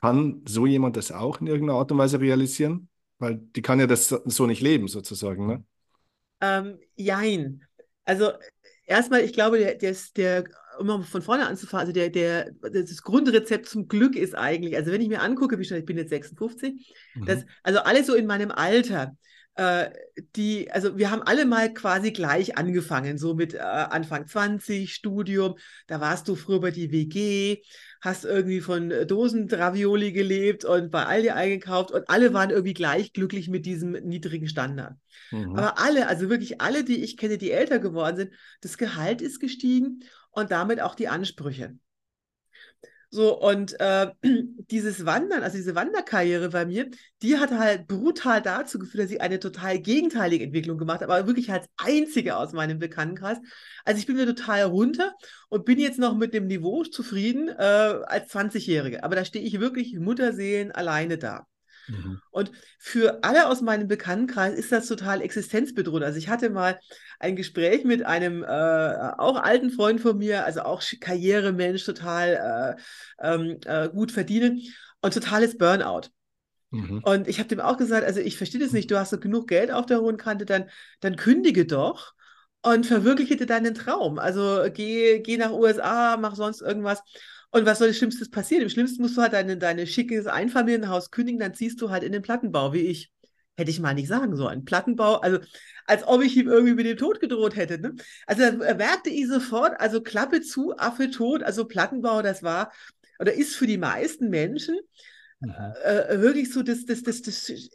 S2: Kann so jemand das auch in irgendeiner Art und Weise realisieren? Weil die kann ja das so nicht leben, sozusagen, ne?
S1: Ähm, jein. Also erstmal, ich glaube, der, der, der um mal von vorne anzufangen, also der, der, das Grundrezept zum Glück ist eigentlich, also wenn ich mir angucke, wie schnell, ich bin jetzt 56, mhm. das, also alle so in meinem Alter, äh, die, also wir haben alle mal quasi gleich angefangen, so mit äh, Anfang 20, Studium, da warst du früher bei die WG, hast irgendwie von Dosendravioli gelebt und bei Aldi eingekauft und alle waren irgendwie gleich glücklich mit diesem niedrigen Standard. Mhm. Aber alle, also wirklich alle, die ich kenne, die älter geworden sind, das Gehalt ist gestiegen und damit auch die Ansprüche. So, und äh, dieses Wandern, also diese Wanderkarriere bei mir, die hat halt brutal dazu geführt, dass ich eine total gegenteilige Entwicklung gemacht habe, aber wirklich als einzige aus meinem Bekanntenkreis. Also ich bin mir total runter und bin jetzt noch mit dem Niveau zufrieden äh, als 20-Jährige. Aber da stehe ich wirklich Mutterseelen alleine da. Mhm. Und für alle aus meinem Bekanntenkreis ist das total existenzbedrohend. Also ich hatte mal ein Gespräch mit einem äh, auch alten Freund von mir, also auch Karrieremensch, total äh, ähm, äh, gut verdienen und totales Burnout. Mhm. Und ich habe dem auch gesagt, also ich verstehe das nicht, du hast so genug Geld auf der hohen Kante, dann, dann kündige doch und verwirkliche dir deinen Traum. Also geh, geh nach USA, mach sonst irgendwas. Und was soll das Schlimmste passieren? Im Schlimmsten musst du halt deine, deine schickes Einfamilienhaus kündigen, dann ziehst du halt in den Plattenbau, wie ich. Hätte ich mal nicht sagen sollen. Plattenbau, also als ob ich ihm irgendwie mit dem Tod gedroht hätte. Ne? Also da merkte ich sofort, also Klappe zu, Affe tot, also Plattenbau, das war oder ist für die meisten Menschen mhm. äh, wirklich so, das, das, das, das, das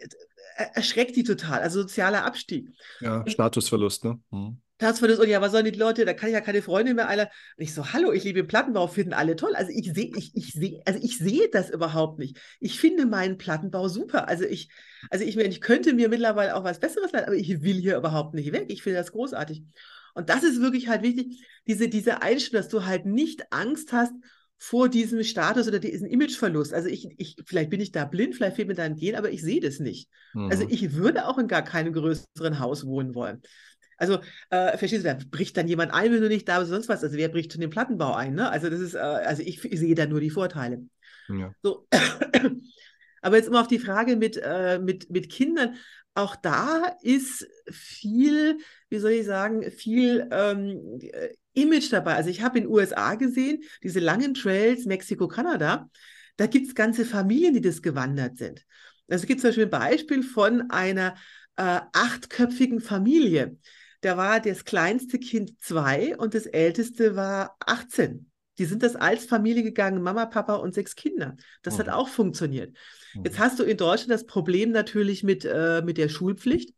S1: erschreckt die total, also sozialer Abstieg.
S2: Ja, Statusverlust, ne? Mhm.
S1: Herzverlust und ja, was sollen die Leute, da kann ich ja keine Freunde mehr alle. Und ich so, hallo, ich liebe Plattenbau, finden alle toll. Also ich sehe, ich, ich sehe, also ich sehe das überhaupt nicht. Ich finde meinen Plattenbau super. Also ich, also ich, ich könnte mir mittlerweile auch was Besseres leisten, aber ich will hier überhaupt nicht weg. Ich finde das großartig. Und das ist wirklich halt wichtig, diese, diese Einstellung, dass du halt nicht Angst hast vor diesem Status oder diesem Imageverlust. Also ich, ich, vielleicht bin ich da blind, vielleicht fehlt mir da ein Gen, aber ich sehe das nicht. Also mhm. Also ich würde auch in gar keinem größeren Haus wohnen wollen. Also, äh, verstehst du, da bricht dann jemand ein, wenn du nicht da bist, sonst was. Also, wer bricht schon den Plattenbau ein? Ne? Also, das ist, äh, also ich, ich, sehe da nur die Vorteile. Ja. So. Aber jetzt immer auf die Frage mit, äh, mit, mit Kindern. Auch da ist viel, wie soll ich sagen, viel ähm, Image dabei. Also ich habe in den USA gesehen, diese langen Trails, Mexiko, Kanada, da gibt es ganze Familien, die das gewandert sind. Also es gibt zum Beispiel ein Beispiel von einer äh, achtköpfigen Familie. Da war das kleinste Kind zwei und das älteste war 18. Die sind das als Familie gegangen, Mama, Papa und sechs Kinder. Das mhm. hat auch funktioniert. Mhm. Jetzt hast du in Deutschland das Problem natürlich mit, äh, mit der Schulpflicht,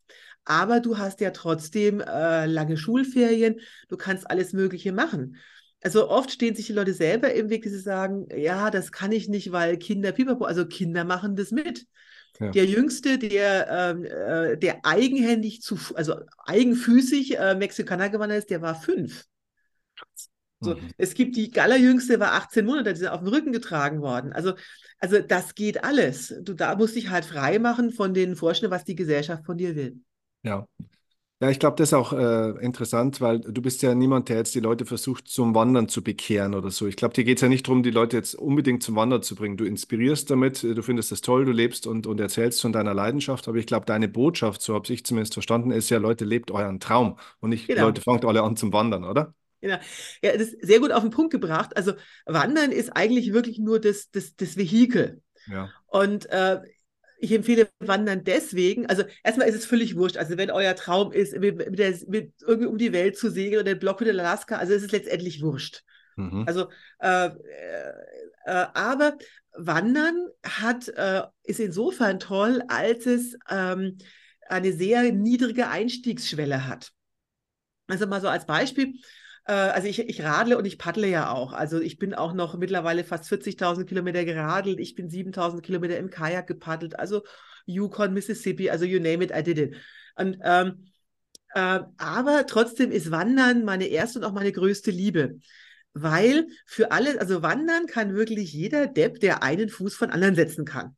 S1: aber du hast ja trotzdem äh, lange Schulferien, du kannst alles Mögliche machen. Also oft stehen sich die Leute selber im Weg, dass sie sagen, ja, das kann ich nicht, weil Kinder, pipapo, also Kinder machen das mit. Ja. Der Jüngste, der, ähm, äh, der eigenhändig zu, also eigenfüßig äh, Mexikaner gewandert ist, der war fünf. So, mhm. Es gibt die Gallerjüngste, war 18 Monate, die sind auf dem Rücken getragen worden. Also, also das geht alles. Du da musst dich halt frei machen von den Vorstellungen, was die Gesellschaft von dir will.
S2: Ja, ja, ich glaube, das ist auch äh, interessant, weil du bist ja niemand, der jetzt die Leute versucht, zum Wandern zu bekehren oder so. Ich glaube, dir geht es ja nicht darum, die Leute jetzt unbedingt zum Wandern zu bringen. Du inspirierst damit, du findest das toll, du lebst und, und erzählst von deiner Leidenschaft. Aber ich glaube, deine Botschaft, so habe ich zumindest verstanden, ist ja, Leute, lebt euren Traum und nicht, genau. Leute, fangt alle an zum Wandern, oder?
S1: Genau. Ja, das ist sehr gut auf den Punkt gebracht. Also Wandern ist eigentlich wirklich nur das, das, das Vehikel. Ja. Und äh, ich empfehle Wandern deswegen, also erstmal ist es völlig wurscht, also wenn euer Traum ist, mit, mit, der, mit irgendwie um die Welt zu segeln oder den Block mit Alaska, also ist es letztendlich wurscht. Mhm. Also, äh, äh, äh, aber Wandern hat, äh, ist insofern toll, als es ähm, eine sehr niedrige Einstiegsschwelle hat. Also mal so als Beispiel, also ich, ich radle und ich paddle ja auch. Also ich bin auch noch mittlerweile fast 40.000 Kilometer geradelt. Ich bin 7.000 Kilometer im Kajak gepaddelt. Also Yukon, Mississippi, also you name it, I did it. Und, ähm, äh, aber trotzdem ist Wandern meine erste und auch meine größte Liebe. weil für alle, also wandern kann wirklich jeder Depp, der einen Fuß von anderen setzen kann.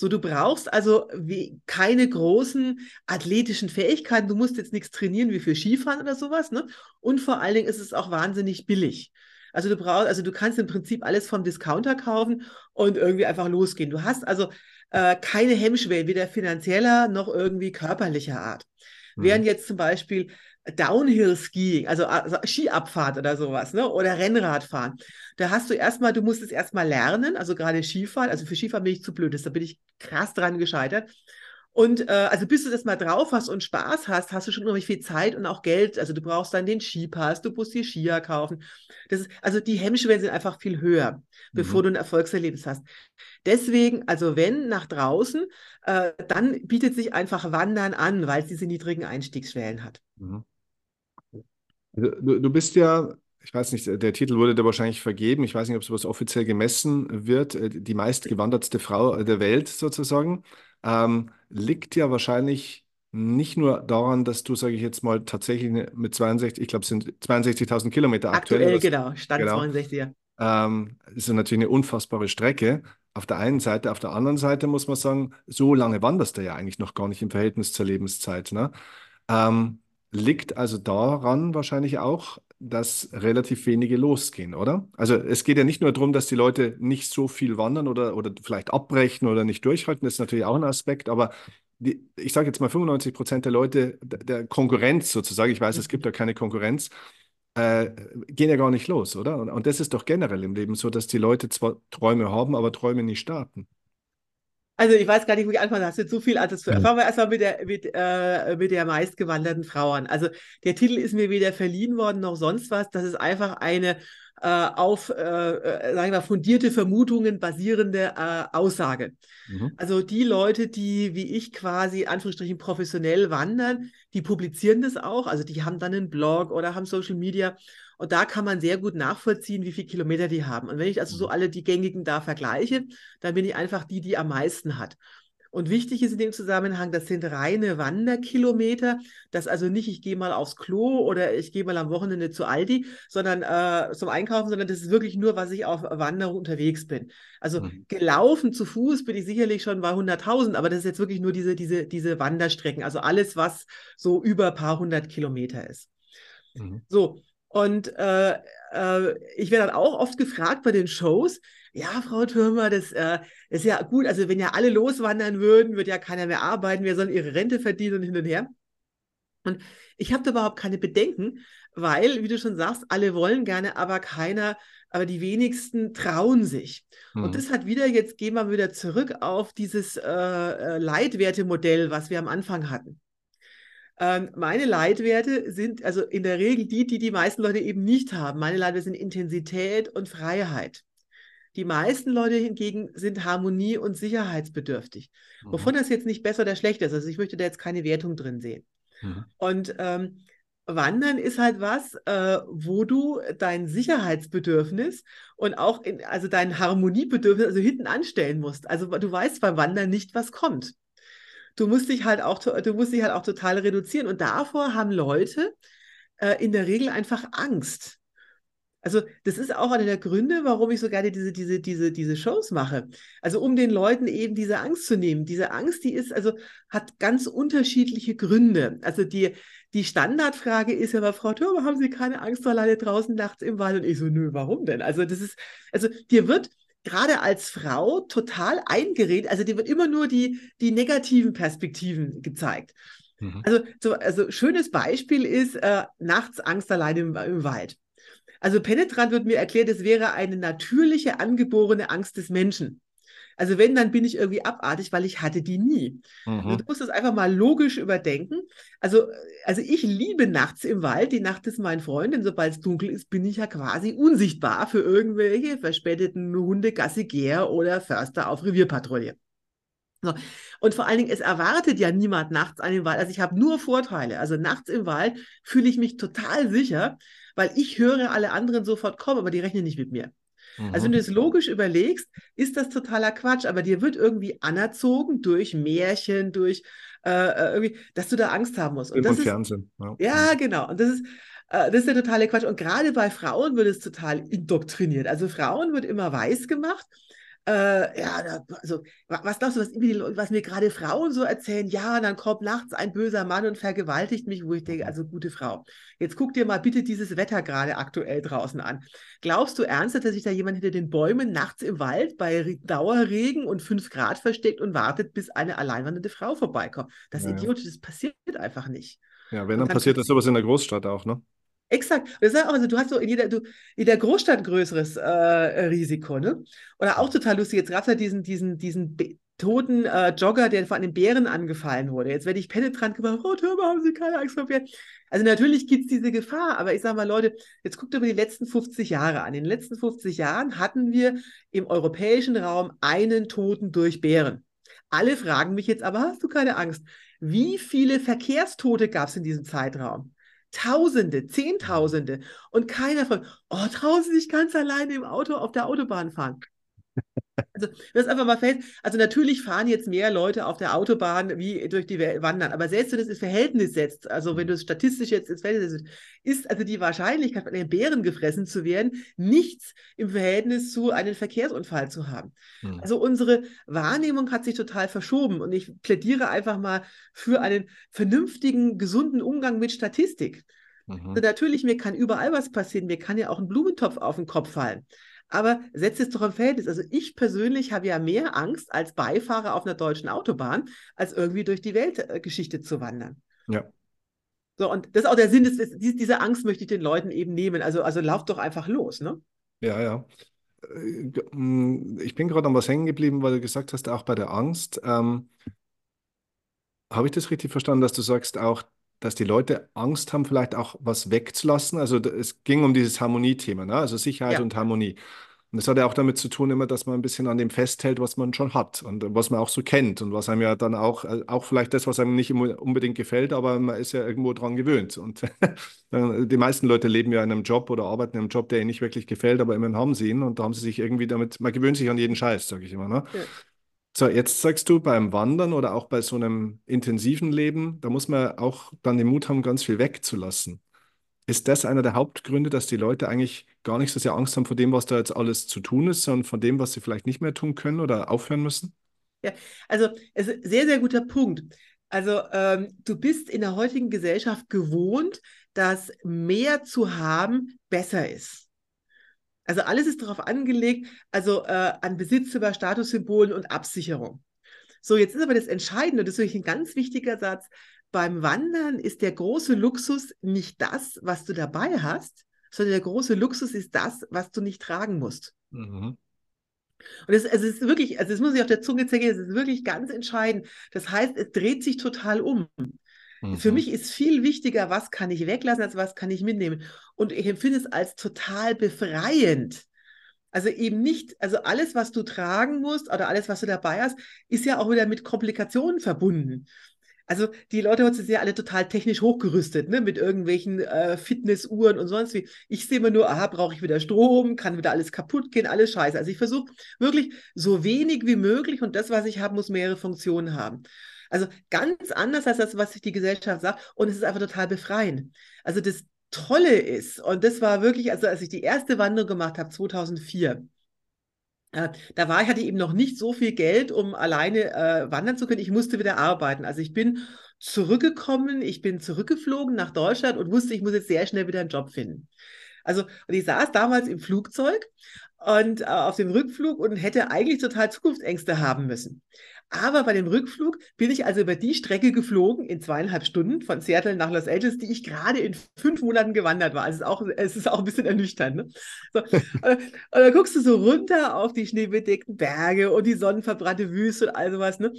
S1: So, du brauchst also wie, keine großen athletischen Fähigkeiten. Du musst jetzt nichts trainieren wie für Skifahren oder sowas. Ne? Und vor allen Dingen ist es auch wahnsinnig billig. Also du brauchst, also du kannst im Prinzip alles vom Discounter kaufen und irgendwie einfach losgehen. Du hast also äh, keine Hemmschwellen, weder finanzieller noch irgendwie körperlicher Art. Mhm. Während jetzt zum Beispiel Downhill-Skiing, also, also, Skiabfahrt oder sowas, ne? Oder Rennradfahren. Da hast du erstmal, du musst es erstmal lernen, also gerade Skifahren, also für Skifahren bin ich zu blöd, da bin ich krass dran gescheitert. Und äh, also bis du das mal drauf hast und Spaß hast, hast du schon unheimlich viel Zeit und auch Geld. Also du brauchst dann den Skipass, du musst die Skier kaufen. Das ist, also die Hemmschwellen sind einfach viel höher, mhm. bevor du ein Erfolgserlebnis hast. Deswegen, also wenn nach draußen, äh, dann bietet sich einfach Wandern an, weil es diese niedrigen Einstiegsschwellen hat. Mhm.
S2: Also, du, du bist ja ich weiß nicht, der Titel wurde dir wahrscheinlich vergeben. Ich weiß nicht, ob sowas offiziell gemessen wird. Äh, die meistgewandertste Frau der Welt sozusagen. Ähm, liegt ja wahrscheinlich nicht nur daran, dass du, sage ich jetzt mal, tatsächlich mit 62, ich glaube, es sind 62.000 Kilometer aktuell.
S1: Aktuell, genau, Stand genau. 62, ja.
S2: Ähm, ist ja natürlich eine unfassbare Strecke. Auf der einen Seite, auf der anderen Seite muss man sagen, so lange wanderst du ja eigentlich noch gar nicht im Verhältnis zur Lebenszeit. Ne? Ähm, liegt also daran wahrscheinlich auch, dass relativ wenige losgehen, oder? Also es geht ja nicht nur darum, dass die Leute nicht so viel wandern oder, oder vielleicht abbrechen oder nicht durchhalten, das ist natürlich auch ein Aspekt, aber die, ich sage jetzt mal 95 Prozent der Leute, der Konkurrenz sozusagen, ich weiß, es gibt da keine Konkurrenz, äh, gehen ja gar nicht los, oder? Und, und das ist doch generell im Leben so, dass die Leute zwar Träume haben, aber Träume nicht starten.
S1: Also ich weiß gar nicht, wo ich anfangen hast jetzt so viel alles zu. Fangen wir erstmal mit der, mit, äh, mit der meistgewanderten Frau an. Also der Titel ist mir weder verliehen worden noch sonst was. Das ist einfach eine äh, auf, äh, äh sagen wir, fundierte Vermutungen basierende äh, Aussage. Mhm. Also die Leute, die wie ich quasi Anführungsstrichen professionell wandern, die publizieren das auch. Also die haben dann einen Blog oder haben Social Media und da kann man sehr gut nachvollziehen, wie viele Kilometer die haben. Und wenn ich also so mhm. alle die gängigen da vergleiche, dann bin ich einfach die, die am meisten hat. Und wichtig ist in dem Zusammenhang, das sind reine Wanderkilometer. Das also nicht, ich gehe mal aufs Klo oder ich gehe mal am Wochenende zu Aldi, sondern äh, zum Einkaufen, sondern das ist wirklich nur, was ich auf Wanderung unterwegs bin. Also mhm. gelaufen zu Fuß bin ich sicherlich schon bei 100.000, aber das ist jetzt wirklich nur diese, diese, diese Wanderstrecken. Also alles, was so über ein paar hundert Kilometer ist. Mhm. So, und äh, äh, ich werde dann auch oft gefragt bei den Shows, ja, Frau Türmer, das äh, ist ja gut, also wenn ja alle loswandern würden, würde ja keiner mehr arbeiten, wer soll ihre Rente verdienen und hin und her. Und ich habe da überhaupt keine Bedenken, weil, wie du schon sagst, alle wollen gerne, aber keiner, aber die wenigsten trauen sich. Hm. Und das hat wieder, jetzt gehen wir wieder zurück auf dieses äh, äh Leitwertemodell, was wir am Anfang hatten. Ähm, meine Leitwerte sind also in der Regel die, die die meisten Leute eben nicht haben. Meine Leitwerte sind Intensität und Freiheit. Die meisten Leute hingegen sind harmonie- und sicherheitsbedürftig. Mhm. Wovon das jetzt nicht besser oder schlechter ist. Also ich möchte da jetzt keine Wertung drin sehen. Mhm. Und ähm, Wandern ist halt was, äh, wo du dein Sicherheitsbedürfnis und auch in, also dein Harmoniebedürfnis also hinten anstellen musst. Also du weißt beim Wandern nicht, was kommt du musst dich halt auch, du musst dich halt auch total reduzieren. Und davor haben Leute äh, in der Regel einfach Angst. Also, das ist auch einer der Gründe, warum ich so gerne diese, diese, diese, diese Shows mache. Also, um den Leuten eben diese Angst zu nehmen. Diese Angst, die ist, also, hat ganz unterschiedliche Gründe. Also, die, die Standardfrage ist ja aber, Frau Thürmer, haben Sie keine Angst alleine draußen nachts im Wald? Und ich so, nö, warum denn? Also, das ist, also, dir wird, gerade als Frau total eingeredet. Also dir wird immer nur die, die negativen Perspektiven gezeigt. Mhm. Also, so, also schönes Beispiel ist äh, nachts Angst allein im, im Wald. Also penetrant wird mir erklärt, es wäre eine natürliche, angeborene Angst des Menschen. Also wenn, dann bin ich irgendwie abartig, weil ich hatte die nie. Mhm. Also du musst das einfach mal logisch überdenken. Also, also ich liebe nachts im Wald. Die Nacht ist mein Freund, denn sobald es dunkel ist, bin ich ja quasi unsichtbar für irgendwelche verspäteten Hunde, Gassigeher oder Förster auf Revierpatrouille. So. Und vor allen Dingen, es erwartet ja niemand nachts einen Wald. Also ich habe nur Vorteile. Also nachts im Wald fühle ich mich total sicher, weil ich höre alle anderen sofort kommen, aber die rechnen nicht mit mir. Also wenn du es logisch überlegst, ist das totaler Quatsch, aber dir wird irgendwie anerzogen durch Märchen, durch äh, äh irgendwie, dass du da Angst haben musst.
S2: Und das ist, Fernsehen.
S1: Ja. ja, genau. Und das ist, Äh, das ist der totale Quatsch. Und gerade bei Frauen wird es total indoktriniert. Also Frauen wird immer weiß gemacht äh, ja, also, was glaubst du, was, was mir gerade Frauen so erzählen? Ja, dann kommt nachts ein böser Mann und vergewaltigt mich, wo ich denke, also gute Frau. Jetzt guck dir mal bitte dieses Wetter gerade aktuell draußen an. Glaubst du ernsthaft, dass sich da jemand hinter den Bäumen nachts im Wald bei Dauerregen und 5 Grad versteckt und wartet, bis eine alleinwandernde Frau vorbeikommt? Das ist ja, idiotisch, das passiert einfach nicht.
S2: Ja, wenn, dann passiert das sowas in der Großstadt auch, ne?
S1: Exakt. Das ist auch, also du hast so in jeder, du, in der Großstadt größeres äh, Risiko, ne? Oder auch total lustig, jetzt gab es diesen, diesen, diesen toten äh, Jogger, der von den Bären angefallen wurde. Jetzt werde ich penetrant gemacht, Frau Türmer, haben Sie keine Angst vor Bären? Also natürlich gibt es diese Gefahr, aber ich sage mal, Leute, jetzt guckt über die letzten 50 Jahre an. In den letzten 50 Jahren hatten wir im europäischen Raum einen Toten durch Bären. Alle fragen mich jetzt aber, hast du keine Angst? Wie viele Verkehrstote gab es in diesem Zeitraum? Tausende, Zehntausende. Und keiner von, oh, Sie sich ganz alleine im Auto auf der Autobahn fahren. Also, das einfach mal fällt. Also, natürlich fahren jetzt mehr Leute auf der Autobahn wie durch die Welt wandern. Aber selbst wenn du das ins Verhältnis setzt, also wenn du es statistisch jetzt ins Verhältnis setzt, ist also die Wahrscheinlichkeit, von einem Bären gefressen zu werden, nichts im Verhältnis zu einem Verkehrsunfall zu haben. Hm. Also, unsere Wahrnehmung hat sich total verschoben. Und ich plädiere einfach mal für einen vernünftigen, gesunden Umgang mit Statistik. Mhm. Also natürlich, mir kann überall was passieren. Mir kann ja auch ein Blumentopf auf den Kopf fallen. Aber setzt es doch im Verhältnis. Also ich persönlich habe ja mehr Angst als Beifahrer auf einer deutschen Autobahn, als irgendwie durch die Weltgeschichte zu wandern.
S2: Ja.
S1: So, und das ist auch der Sinn, des, diese Angst möchte ich den Leuten eben nehmen. Also, also lauft doch einfach los, ne?
S2: Ja, ja. Äh, ich bin gerade an was hängen geblieben, weil du gesagt hast, auch bei der Angst. Ähm, habe ich das richtig verstanden, dass du sagst auch, dass die Leute Angst haben, vielleicht auch was wegzulassen. Also es ging um dieses Harmoniethema, ne? also Sicherheit ja. und Harmonie. Und das hat ja auch damit zu tun, immer, dass man ein bisschen an dem festhält, was man schon hat und was man auch so kennt und was einem ja dann auch, äh, auch vielleicht das, was einem nicht unbedingt gefällt, aber man ist ja irgendwo dran gewöhnt. Und die meisten Leute leben ja in einem Job oder arbeiten in einem Job, der ihnen nicht wirklich gefällt, aber immerhin haben sie ihn und da haben sie sich irgendwie damit, man gewöhnt sich an jeden Scheiß, sage ich immer. Ne? Ja. So, jetzt sagst du beim Wandern oder auch bei so einem intensiven Leben, da muss man auch dann den Mut haben, ganz viel wegzulassen. Ist das einer der Hauptgründe, dass die Leute eigentlich gar nicht so sehr Angst haben vor dem, was da jetzt alles zu tun ist, sondern von dem, was sie vielleicht nicht mehr tun können oder aufhören müssen?
S1: Ja, also es ist ein sehr, sehr guter Punkt. Also ähm, du bist in der heutigen Gesellschaft gewohnt, dass mehr zu haben besser ist. Also alles ist darauf angelegt, also äh, an Besitz über Statussymbolen und Absicherung. So, jetzt ist aber das Entscheidende, das ist wirklich ein ganz wichtiger Satz. Beim Wandern ist der große Luxus nicht das, was du dabei hast, sondern der große Luxus ist das, was du nicht tragen musst. Mhm. Und es, also es ist wirklich, also das muss ich auf der Zunge zergehen, es ist wirklich ganz entscheidend. Das heißt, es dreht sich total um. Mhm. Für mich ist viel wichtiger, was kann ich weglassen, als was kann ich mitnehmen. Und ich empfinde es als total befreiend. Also eben nicht, also alles, was du tragen musst oder alles, was du dabei hast, ist ja auch wieder mit Komplikationen verbunden. Also die Leute heute sind ja alle total technisch hochgerüstet, ne? mit irgendwelchen äh, Fitnessuhren und sonst wie. Ich sehe immer nur, aha, brauche ich wieder Strom, kann wieder alles kaputt gehen, alles scheiße. Also ich versuche wirklich so wenig wie möglich und das, was ich habe, muss mehrere Funktionen haben. Also ganz anders als das, was sich die Gesellschaft sagt. Und es ist einfach total befreiend. Also das Tolle ist, und das war wirklich, also als ich die erste Wanderung gemacht habe, 2004, äh, da war ich, hatte eben noch nicht so viel Geld, um alleine äh, wandern zu können. Ich musste wieder arbeiten. Also ich bin zurückgekommen, ich bin zurückgeflogen nach Deutschland und wusste, ich muss jetzt sehr schnell wieder einen Job finden. Also, und ich saß damals im Flugzeug und äh, auf dem Rückflug und hätte eigentlich total Zukunftsängste haben müssen. Aber bei dem Rückflug bin ich also über die Strecke geflogen in zweieinhalb Stunden von Seattle nach Los Angeles, die ich gerade in fünf Monaten gewandert war. Also es ist auch, es ist auch ein bisschen ernüchternd. Ne? So, und dann guckst du so runter auf die schneebedeckten Berge und die sonnenverbrannte Wüste und all sowas. Ne?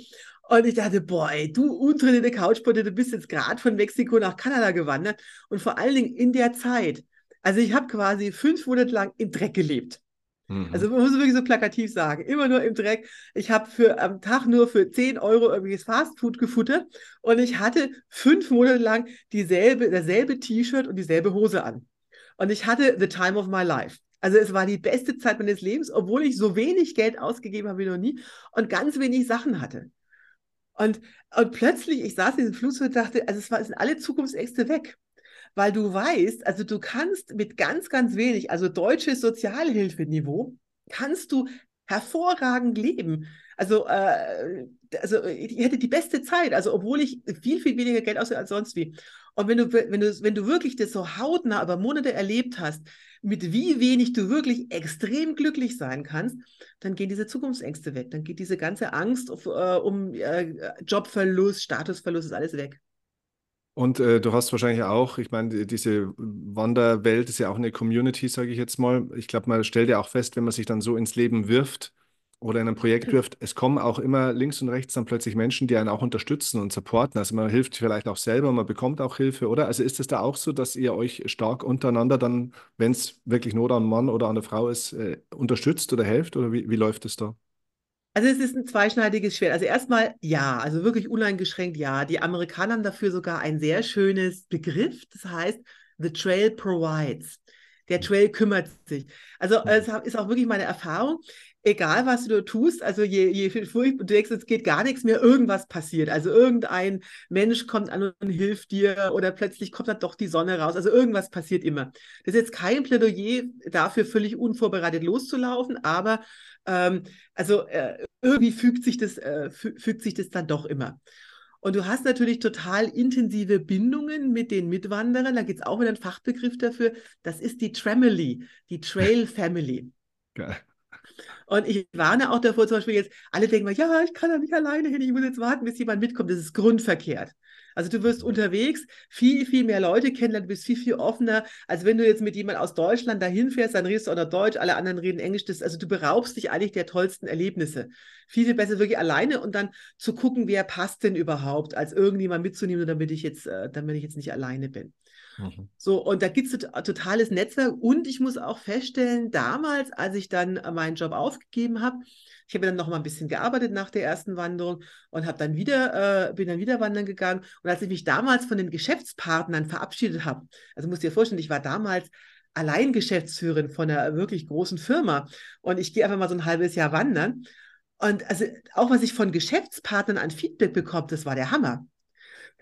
S1: Und ich dachte, boah, du untrainierte Couchpotte, du bist jetzt gerade von Mexiko nach Kanada gewandert und vor allen Dingen in der Zeit. Also ich habe quasi fünf Monate lang im Dreck gelebt. Mhm. Also man muss wirklich so plakativ sagen, immer nur im Dreck. Ich habe für am Tag nur für 10 Euro irgendwelches Fastfood gefuttert und ich hatte fünf Monate lang dieselbe, dasselbe T-Shirt und dieselbe Hose an. Und ich hatte the time of my life. Also es war die beste Zeit meines Lebens, obwohl ich so wenig Geld ausgegeben habe wie noch nie und ganz wenig Sachen hatte. Und, und plötzlich, ich saß in diesem Flugzeug und dachte, also es, war, es sind alle Zukunftsängste weg. Weil du weißt, also du kannst mit ganz, ganz wenig, also deutsches Sozialhilfeniveau, kannst du hervorragend leben. Also, äh, also ich hätte die beste Zeit, also obwohl ich viel, viel weniger Geld ausgebe als sonst wie. Und wenn du, wenn du, wenn du wirklich das so hautnah über Monate erlebt hast, mit wie wenig du wirklich extrem glücklich sein kannst, dann gehen diese Zukunftsängste weg. Dann geht diese ganze Angst auf, äh, um äh, Jobverlust, Statusverlust, ist alles weg.
S2: Und äh, du hast wahrscheinlich auch, ich meine, diese Wanderwelt ist ja auch eine Community, sage ich jetzt mal. Ich glaube, man stellt ja auch fest, wenn man sich dann so ins Leben wirft oder in ein Projekt wirft, es kommen auch immer links und rechts dann plötzlich Menschen, die einen auch unterstützen und supporten. Also man hilft vielleicht auch selber, man bekommt auch Hilfe, oder? Also ist es da auch so, dass ihr euch stark untereinander dann, wenn es wirklich Not an Mann oder an der Frau ist, äh, unterstützt oder helft? Oder wie, wie läuft es da?
S1: Also es ist ein zweischneidiges Schwert. Also erstmal ja, also wirklich uneingeschränkt ja. Die Amerikaner haben dafür sogar ein sehr schönes Begriff, das heißt The Trail Provides. Der Trail kümmert sich. Also es ist auch wirklich meine Erfahrung egal was du tust, also je, je furchtbar du denkst, es geht gar nichts mehr, irgendwas passiert. Also irgendein Mensch kommt an und hilft dir oder plötzlich kommt dann doch die Sonne raus. Also irgendwas passiert immer. Das ist jetzt kein Plädoyer dafür, völlig unvorbereitet loszulaufen, aber ähm, also äh, irgendwie fügt sich, das, äh, fügt sich das dann doch immer. Und du hast natürlich total intensive Bindungen mit den Mitwanderern. Da gibt es auch wieder einen Fachbegriff dafür. Das ist die Tramily, die Trail Family. Geil. Und ich warne auch davor, zum Beispiel jetzt, alle denken mal, ja, ich kann da nicht alleine hin, ich muss jetzt warten, bis jemand mitkommt. Das ist grundverkehrt. Also du wirst unterwegs viel, viel mehr Leute kennenlernen, du bist viel, viel offener, als wenn du jetzt mit jemand aus Deutschland dahin fährst, dann redest du auch noch Deutsch, alle anderen reden Englisch. Das, also du beraubst dich eigentlich der tollsten Erlebnisse. Viel, viel besser wirklich alleine und dann zu gucken, wer passt denn überhaupt, als irgendjemand mitzunehmen, damit ich jetzt, äh, damit ich jetzt nicht alleine bin. Mhm. So, und da gibt es ein totales Netzwerk. Und ich muss auch feststellen, damals, als ich dann meinen Job aufgegeben habe, ich habe dann noch mal ein bisschen gearbeitet nach der ersten Wanderung und habe dann wieder, äh, bin dann wieder wandern gegangen. Und als ich mich damals von den Geschäftspartnern verabschiedet habe, also musst dir vorstellen, ich war damals Alleingeschäftsführerin von einer wirklich großen Firma und ich gehe einfach mal so ein halbes Jahr wandern. Und also auch was ich von Geschäftspartnern an Feedback bekomme, das war der Hammer.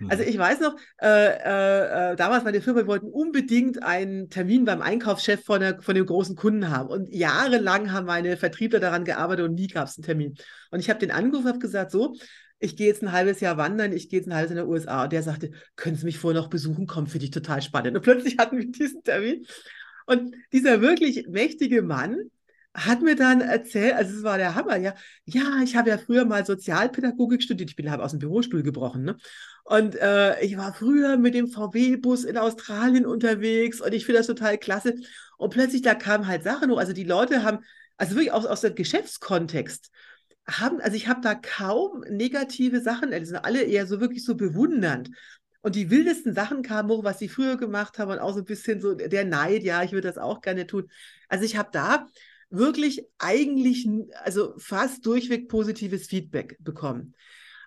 S1: Also mhm. ich weiß noch, äh, äh, äh, damals meine Firma, wir wollten unbedingt einen Termin beim Einkaufschef von, der, von dem großen Kunden haben. Und jahrelang haben meine Vertriebler daran gearbeitet und nie gab es einen Termin. Und ich habe den angerufen und gesagt, so, ich gehe jetzt ein halbes Jahr wandern, ich gehe jetzt ein halbes Jahr in den USA. Und der sagte, können Sie mich vorher noch besuchen kommen, finde ich total spannend. Und plötzlich hatten wir diesen Termin. Und dieser wirklich mächtige Mann, hat mir dann erzählt, also es war der Hammer, ja, ja, ich habe ja früher mal Sozialpädagogik studiert, ich bin habe aus dem Bürostuhl gebrochen, ne? Und äh, ich war früher mit dem VW-Bus in Australien unterwegs und ich finde das total klasse. Und plötzlich da kamen halt Sachen, also die Leute haben, also wirklich aus, aus dem Geschäftskontext, haben, also ich habe da kaum negative Sachen, die sind alle eher so wirklich so bewundernd. Und die wildesten Sachen kamen hoch, was sie früher gemacht haben und auch so ein bisschen so der Neid, ja, ich würde das auch gerne tun. Also ich habe da wirklich eigentlich, also fast durchweg positives Feedback bekommen.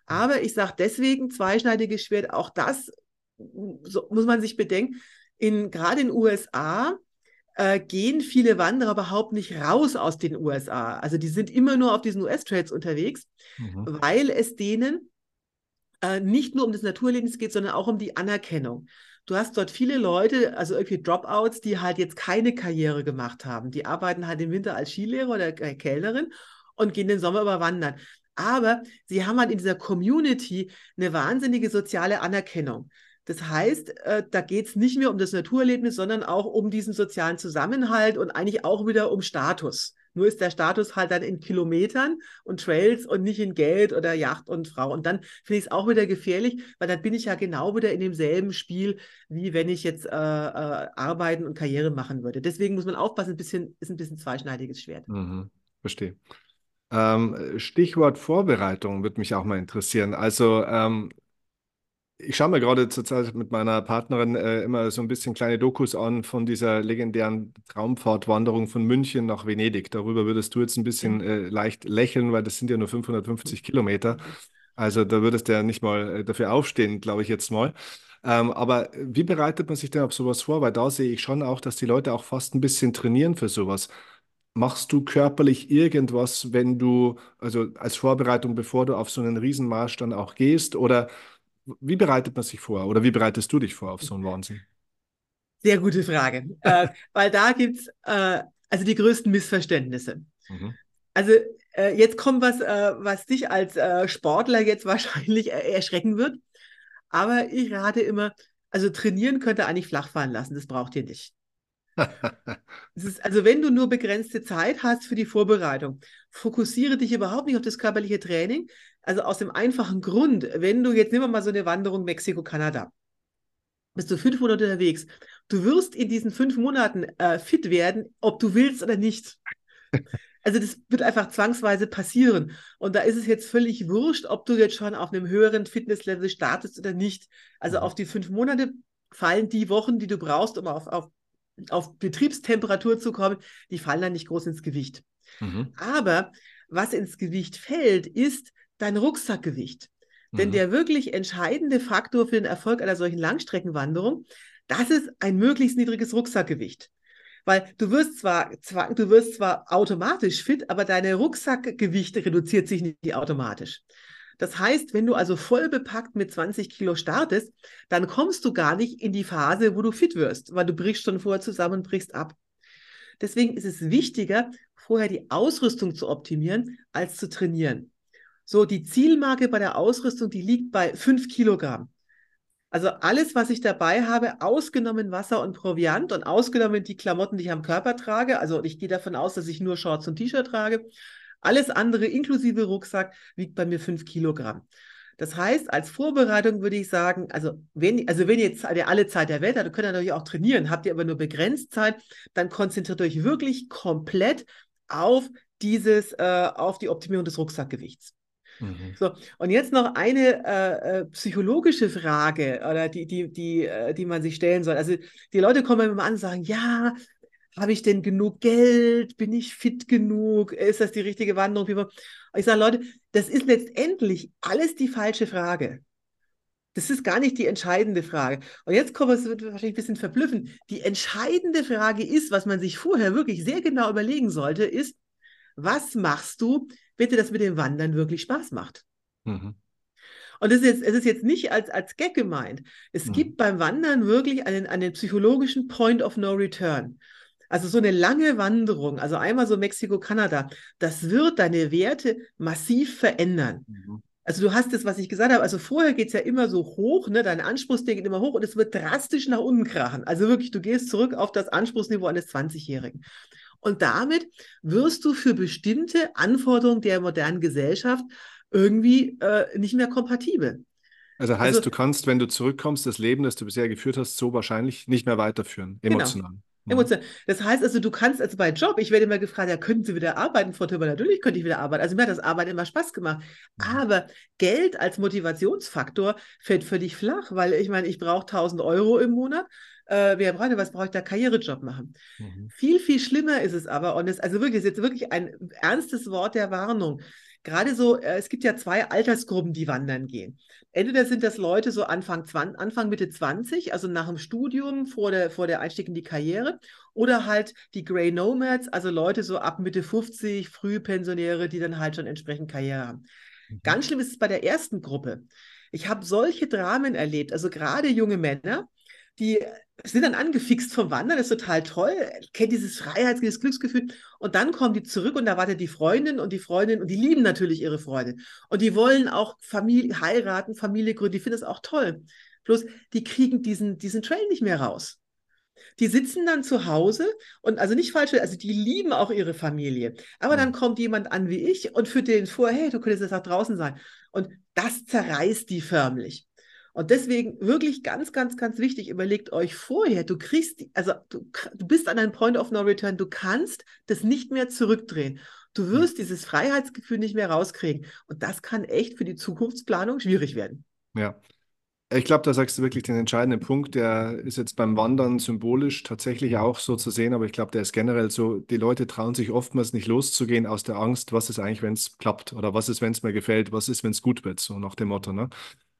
S1: Aber ich sage deswegen zweischneidiges Schwert, auch das so muss man sich bedenken, in, gerade in den USA äh, gehen viele Wanderer überhaupt nicht raus aus den USA. Also die sind immer nur auf diesen US-Trades unterwegs, mhm. weil es denen äh, nicht nur um das Naturerlebnis geht, sondern auch um die Anerkennung. Du hast dort viele Leute, also irgendwie Dropouts, die halt jetzt keine Karriere gemacht haben. Die arbeiten halt im Winter als Skilehrer oder Kellnerin und gehen den Sommer über wandern. Aber sie haben halt in dieser Community eine wahnsinnige soziale Anerkennung. Das heißt, äh, da geht es nicht mehr um das Naturerlebnis, sondern auch um diesen sozialen Zusammenhalt und eigentlich auch wieder um Status. Nur ist der Status halt dann in Kilometern und Trails und nicht in Geld oder Yacht und Frau. Und dann finde ich es auch wieder gefährlich, weil dann bin ich ja genau wieder in demselben Spiel, wie wenn ich jetzt äh, äh, arbeiten und Karriere machen würde. Deswegen muss man aufpassen, ein bisschen, ist ein bisschen zweischneidiges Schwert.
S2: Mhm, verstehe. Ähm, Stichwort Vorbereitung würde mich auch mal interessieren. Also ähm, ich schaue mir gerade zurzeit mit meiner Partnerin äh, immer so ein bisschen kleine Dokus an von dieser legendären Traumfahrtwanderung von München nach Venedig. Darüber würdest du jetzt ein bisschen äh, leicht lächeln, weil das sind ja nur 550 Kilometer. Also da würdest du ja nicht mal äh, dafür aufstehen, glaube ich jetzt mal. Ähm, aber wie bereitet man sich denn auf sowas vor? Weil da sehe ich schon auch, dass die Leute auch fast ein bisschen trainieren für sowas. Machst du körperlich irgendwas, wenn du, also als Vorbereitung, bevor du auf so einen Riesenmarsch dann auch gehst? Oder wie bereitet man sich vor oder wie bereitest du dich vor auf so einen Wahnsinn?
S1: Sehr gute Frage, äh, weil da gibt es äh, also die größten Missverständnisse. Mhm. Also äh, jetzt kommt was, äh, was dich als äh, Sportler jetzt wahrscheinlich erschrecken wird. Aber ich rate immer, also trainieren könnt ihr eigentlich flach fallen lassen, das braucht ihr nicht. ist, also wenn du nur begrenzte Zeit hast für die Vorbereitung, fokussiere dich überhaupt nicht auf das körperliche Training. Also aus dem einfachen Grund, wenn du jetzt nehmen wir mal so eine Wanderung Mexiko-Kanada, bist du fünf Monate unterwegs. Du wirst in diesen fünf Monaten äh, fit werden, ob du willst oder nicht. Also das wird einfach zwangsweise passieren. Und da ist es jetzt völlig wurscht, ob du jetzt schon auf einem höheren Fitnesslevel startest oder nicht. Also mhm. auf die fünf Monate fallen die Wochen, die du brauchst, um auf, auf, auf Betriebstemperatur zu kommen, die fallen dann nicht groß ins Gewicht. Mhm. Aber was ins Gewicht fällt, ist dein Rucksackgewicht. Mhm. Denn der wirklich entscheidende Faktor für den Erfolg einer solchen Langstreckenwanderung, das ist ein möglichst niedriges Rucksackgewicht. Weil du wirst zwar, zwar, du wirst zwar automatisch fit, aber deine Rucksackgewichte reduziert sich nicht automatisch. Das heißt, wenn du also voll bepackt mit 20 Kilo startest, dann kommst du gar nicht in die Phase, wo du fit wirst, weil du brichst schon vorher zusammen und brichst ab. Deswegen ist es wichtiger, vorher die Ausrüstung zu optimieren, als zu trainieren. So, die Zielmarke bei der Ausrüstung, die liegt bei 5 Kilogramm. Also alles, was ich dabei habe, ausgenommen Wasser und Proviant und ausgenommen die Klamotten, die ich am Körper trage. Also ich gehe davon aus, dass ich nur Shorts und T-Shirt trage. Alles andere, inklusive Rucksack, wiegt bei mir fünf Kilogramm. Das heißt, als Vorbereitung würde ich sagen, also wenn, also wenn ihr jetzt alle Zeit der Welt habt, könnt ihr natürlich auch trainieren, habt ihr aber nur begrenzt Zeit, dann konzentriert euch wirklich komplett auf dieses, äh, auf die Optimierung des Rucksackgewichts. Mhm. So, und jetzt noch eine äh, äh, psychologische Frage, oder die, die, die, äh, die man sich stellen soll. Also die Leute kommen immer an und sagen, ja, habe ich denn genug Geld? Bin ich fit genug? Ist das die richtige Wanderung? Ich sage, Leute, das ist letztendlich alles die falsche Frage. Das ist gar nicht die entscheidende Frage. Und jetzt wir, es wird wahrscheinlich ein bisschen verblüffen. Die entscheidende Frage ist, was man sich vorher wirklich sehr genau überlegen sollte, ist, was machst du, wenn dir das mit dem Wandern wirklich Spaß macht? Mhm. Und es ist, es ist jetzt nicht als, als Gag gemeint. Es mhm. gibt beim Wandern wirklich einen, einen psychologischen Point of No Return. Also so eine lange Wanderung, also einmal so Mexiko, Kanada, das wird deine Werte massiv verändern. Mhm. Also du hast das, was ich gesagt habe, also vorher geht es ja immer so hoch, ne? dein Anspruchsding geht immer hoch und es wird drastisch nach unten krachen. Also wirklich, du gehst zurück auf das Anspruchsniveau eines 20-Jährigen. Und damit wirst du für bestimmte Anforderungen der modernen Gesellschaft irgendwie äh, nicht mehr kompatibel.
S2: Also heißt, also, du kannst, wenn du zurückkommst, das Leben, das du bisher geführt hast, so wahrscheinlich nicht mehr weiterführen, genau. emotional. Genau.
S1: Emotional. Das heißt also, du kannst also bei Job, ich werde immer gefragt, ja, könnten Sie wieder arbeiten, Frau Töber? Natürlich könnte ich wieder arbeiten. Also mir hat das Arbeiten immer Spaß gemacht. Mhm. Aber Geld als Motivationsfaktor fällt völlig flach, weil ich meine, ich brauche 1000 Euro im Monat äh, wer braucht, was brauche ich da, Karrierejob machen. Mhm. Viel, viel schlimmer ist es aber, und es also wirklich, ist jetzt wirklich ein ernstes Wort der Warnung. Gerade so, äh, es gibt ja zwei Altersgruppen, die wandern gehen. Entweder sind das Leute so Anfang, 20, Anfang Mitte 20, also nach dem Studium, vor der, vor der Einstieg in die Karriere, oder halt die Grey Nomads, also Leute so ab Mitte 50, Frühpensionäre, die dann halt schon entsprechend Karriere haben. Mhm. Ganz schlimm ist es bei der ersten Gruppe. Ich habe solche Dramen erlebt, also gerade junge Männer, die sind dann angefixt vom Wandern, das ist total toll, kennt dieses Freiheits-, dieses Glücksgefühl und dann kommen die zurück und da wartet die Freundin und die Freundin und die lieben natürlich ihre Freundin und die wollen auch Familie heiraten, Familie gründen, die finden es auch toll. Bloß die kriegen diesen, diesen Trail nicht mehr raus. Die sitzen dann zu Hause und also nicht falsch, also die lieben auch ihre Familie. Aber dann kommt jemand an wie ich und führt denen vor, hey, du könntest jetzt auch draußen sein. Und das zerreißt die förmlich. Und deswegen wirklich ganz, ganz, ganz wichtig, überlegt euch vorher, du kriegst, also du, du bist an einem Point of No Return, du kannst das nicht mehr zurückdrehen. Du wirst dieses Freiheitsgefühl nicht mehr rauskriegen. Und das kann echt für die Zukunftsplanung schwierig werden.
S2: Ja. Ich glaube, da sagst du wirklich den entscheidenden Punkt. Der ist jetzt beim Wandern symbolisch tatsächlich auch so zu sehen, aber ich glaube, der ist generell so. Die Leute trauen sich oftmals nicht loszugehen aus der Angst, was ist eigentlich, wenn es klappt oder was ist, wenn es mir gefällt, was ist, wenn es gut wird, so nach dem Motto. Ne?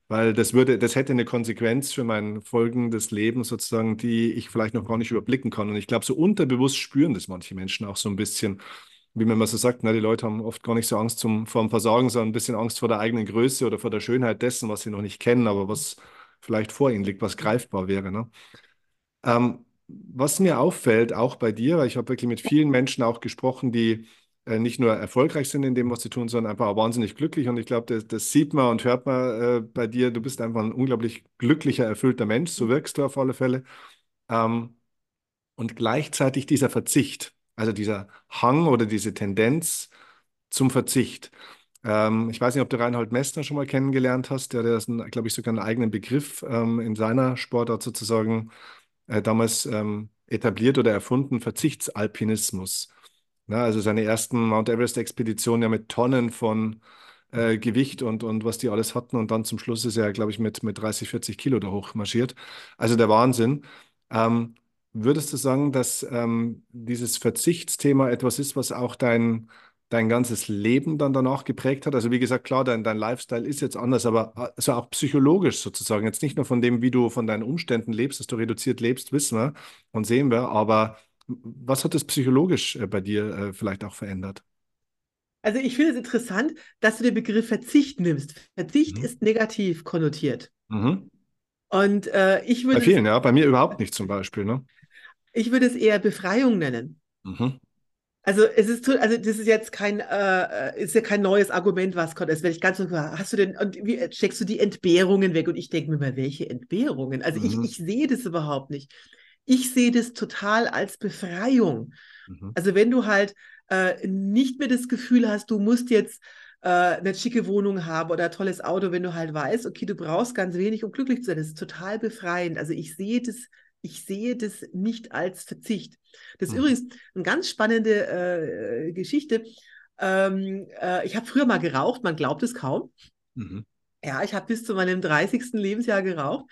S2: Weil das würde, das hätte eine Konsequenz für mein folgendes Leben sozusagen, die ich vielleicht noch gar nicht überblicken kann. Und ich glaube, so unterbewusst spüren das manche Menschen auch so ein bisschen, wie man immer so sagt, ne, die Leute haben oft gar nicht so Angst zum, vor dem Versagen, sondern ein bisschen Angst vor der eigenen Größe oder vor der Schönheit dessen, was sie noch nicht kennen, aber was vielleicht vor ihnen liegt, was greifbar wäre. Ne? Ähm, was mir auffällt, auch bei dir, weil ich habe wirklich mit vielen Menschen auch gesprochen, die nicht nur erfolgreich sind in dem, was sie tun, sondern einfach auch wahnsinnig glücklich. Und ich glaube, das, das, sieht man und hört man äh, bei dir. Du bist einfach ein unglaublich glücklicher, erfüllter Mensch. So wirkst du auf alle Fälle. Ähm, und gleichzeitig dieser Verzicht, also dieser Hang oder diese Tendenz zum Verzicht. Ähm, ich weiß nicht, ob du Reinhold Messner schon mal kennengelernt hast. Der, ist, glaube ich, sogar einen eigenen Begriff ähm, in seiner Sportart sozusagen äh, damals ähm, etabliert oder erfunden, Verzichtsalpinismus. Na, also seine ersten Mount Everest-Expeditionen ja mit Tonnen von äh, Gewicht und, und was die alles hatten. Und dann zum Schluss ist er, glaube ich, mit, mit 30, 40 Kilo da hoch marschiert. Also der Wahnsinn. Ähm, würdest du sagen, dass ähm, dieses Verzichtsthema etwas ist, was auch dein, dein ganzes Leben dann danach geprägt hat? Also wie gesagt, klar, dein, dein Lifestyle ist jetzt anders, aber also auch psychologisch sozusagen. Jetzt nicht nur von dem, wie du von deinen Umständen lebst, dass du reduziert lebst, wissen wir und sehen wir, aber was hat das psychologisch äh, bei dir äh, vielleicht auch verändert?
S1: Also ich finde es interessant, dass du den Begriff Verzicht nimmst. Verzicht mhm. ist negativ konnotiert. Mhm. Und äh, ich würde.
S2: Bei vielen, es, ja, bei mir überhaupt nicht zum Beispiel. Ne?
S1: Ich würde es eher Befreiung nennen. Mhm. Also es ist also das ist jetzt kein äh, äh, ist ja kein neues Argument, was kommt. Das werde ich ganz so hast du denn und wie steckst du die Entbehrungen weg? Und ich denke mir mal, welche Entbehrungen? Also mhm. ich, ich sehe das überhaupt nicht. Ich sehe das total als Befreiung. Mhm. Also wenn du halt äh, nicht mehr das Gefühl hast, du musst jetzt äh, eine schicke Wohnung haben oder ein tolles Auto, wenn du halt weißt, okay, du brauchst ganz wenig, um glücklich zu sein. Das ist total befreiend. Also ich sehe das, ich sehe das nicht als Verzicht. Das ist mhm. übrigens eine ganz spannende äh, Geschichte. Ähm, äh, ich habe früher mal geraucht, man glaubt es kaum. Mhm. Ja, ich habe bis zu meinem 30. Lebensjahr geraucht.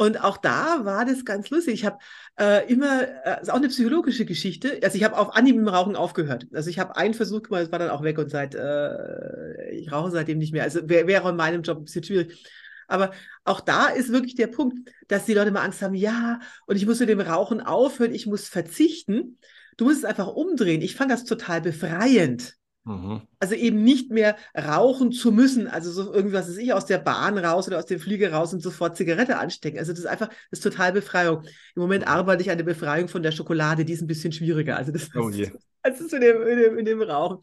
S1: Und auch da war das ganz lustig. Ich habe äh, immer, äh, ist auch eine psychologische Geschichte. Also ich habe auf Anhieb mit Rauchen aufgehört. Also ich habe einen Versuch gemacht, es war dann auch weg und seit, äh, ich rauche seitdem nicht mehr. Also wäre wär in meinem Job ein bisschen schwierig. Aber auch da ist wirklich der Punkt, dass die Leute mal Angst haben, ja, und ich muss mit dem Rauchen aufhören, ich muss verzichten. Du musst es einfach umdrehen. Ich fand das total befreiend. Mhm. Also eben nicht mehr rauchen zu müssen, also so irgendwas ist ich aus der Bahn raus oder aus dem Flieger raus und sofort Zigarette anstecken. Also das ist einfach, das ist total Befreiung. Im Moment mhm. arbeite ich an der Befreiung von der Schokolade, die ist ein bisschen schwieriger. Also das, oh yeah. das ist in dem, in, dem, in dem Rauchen.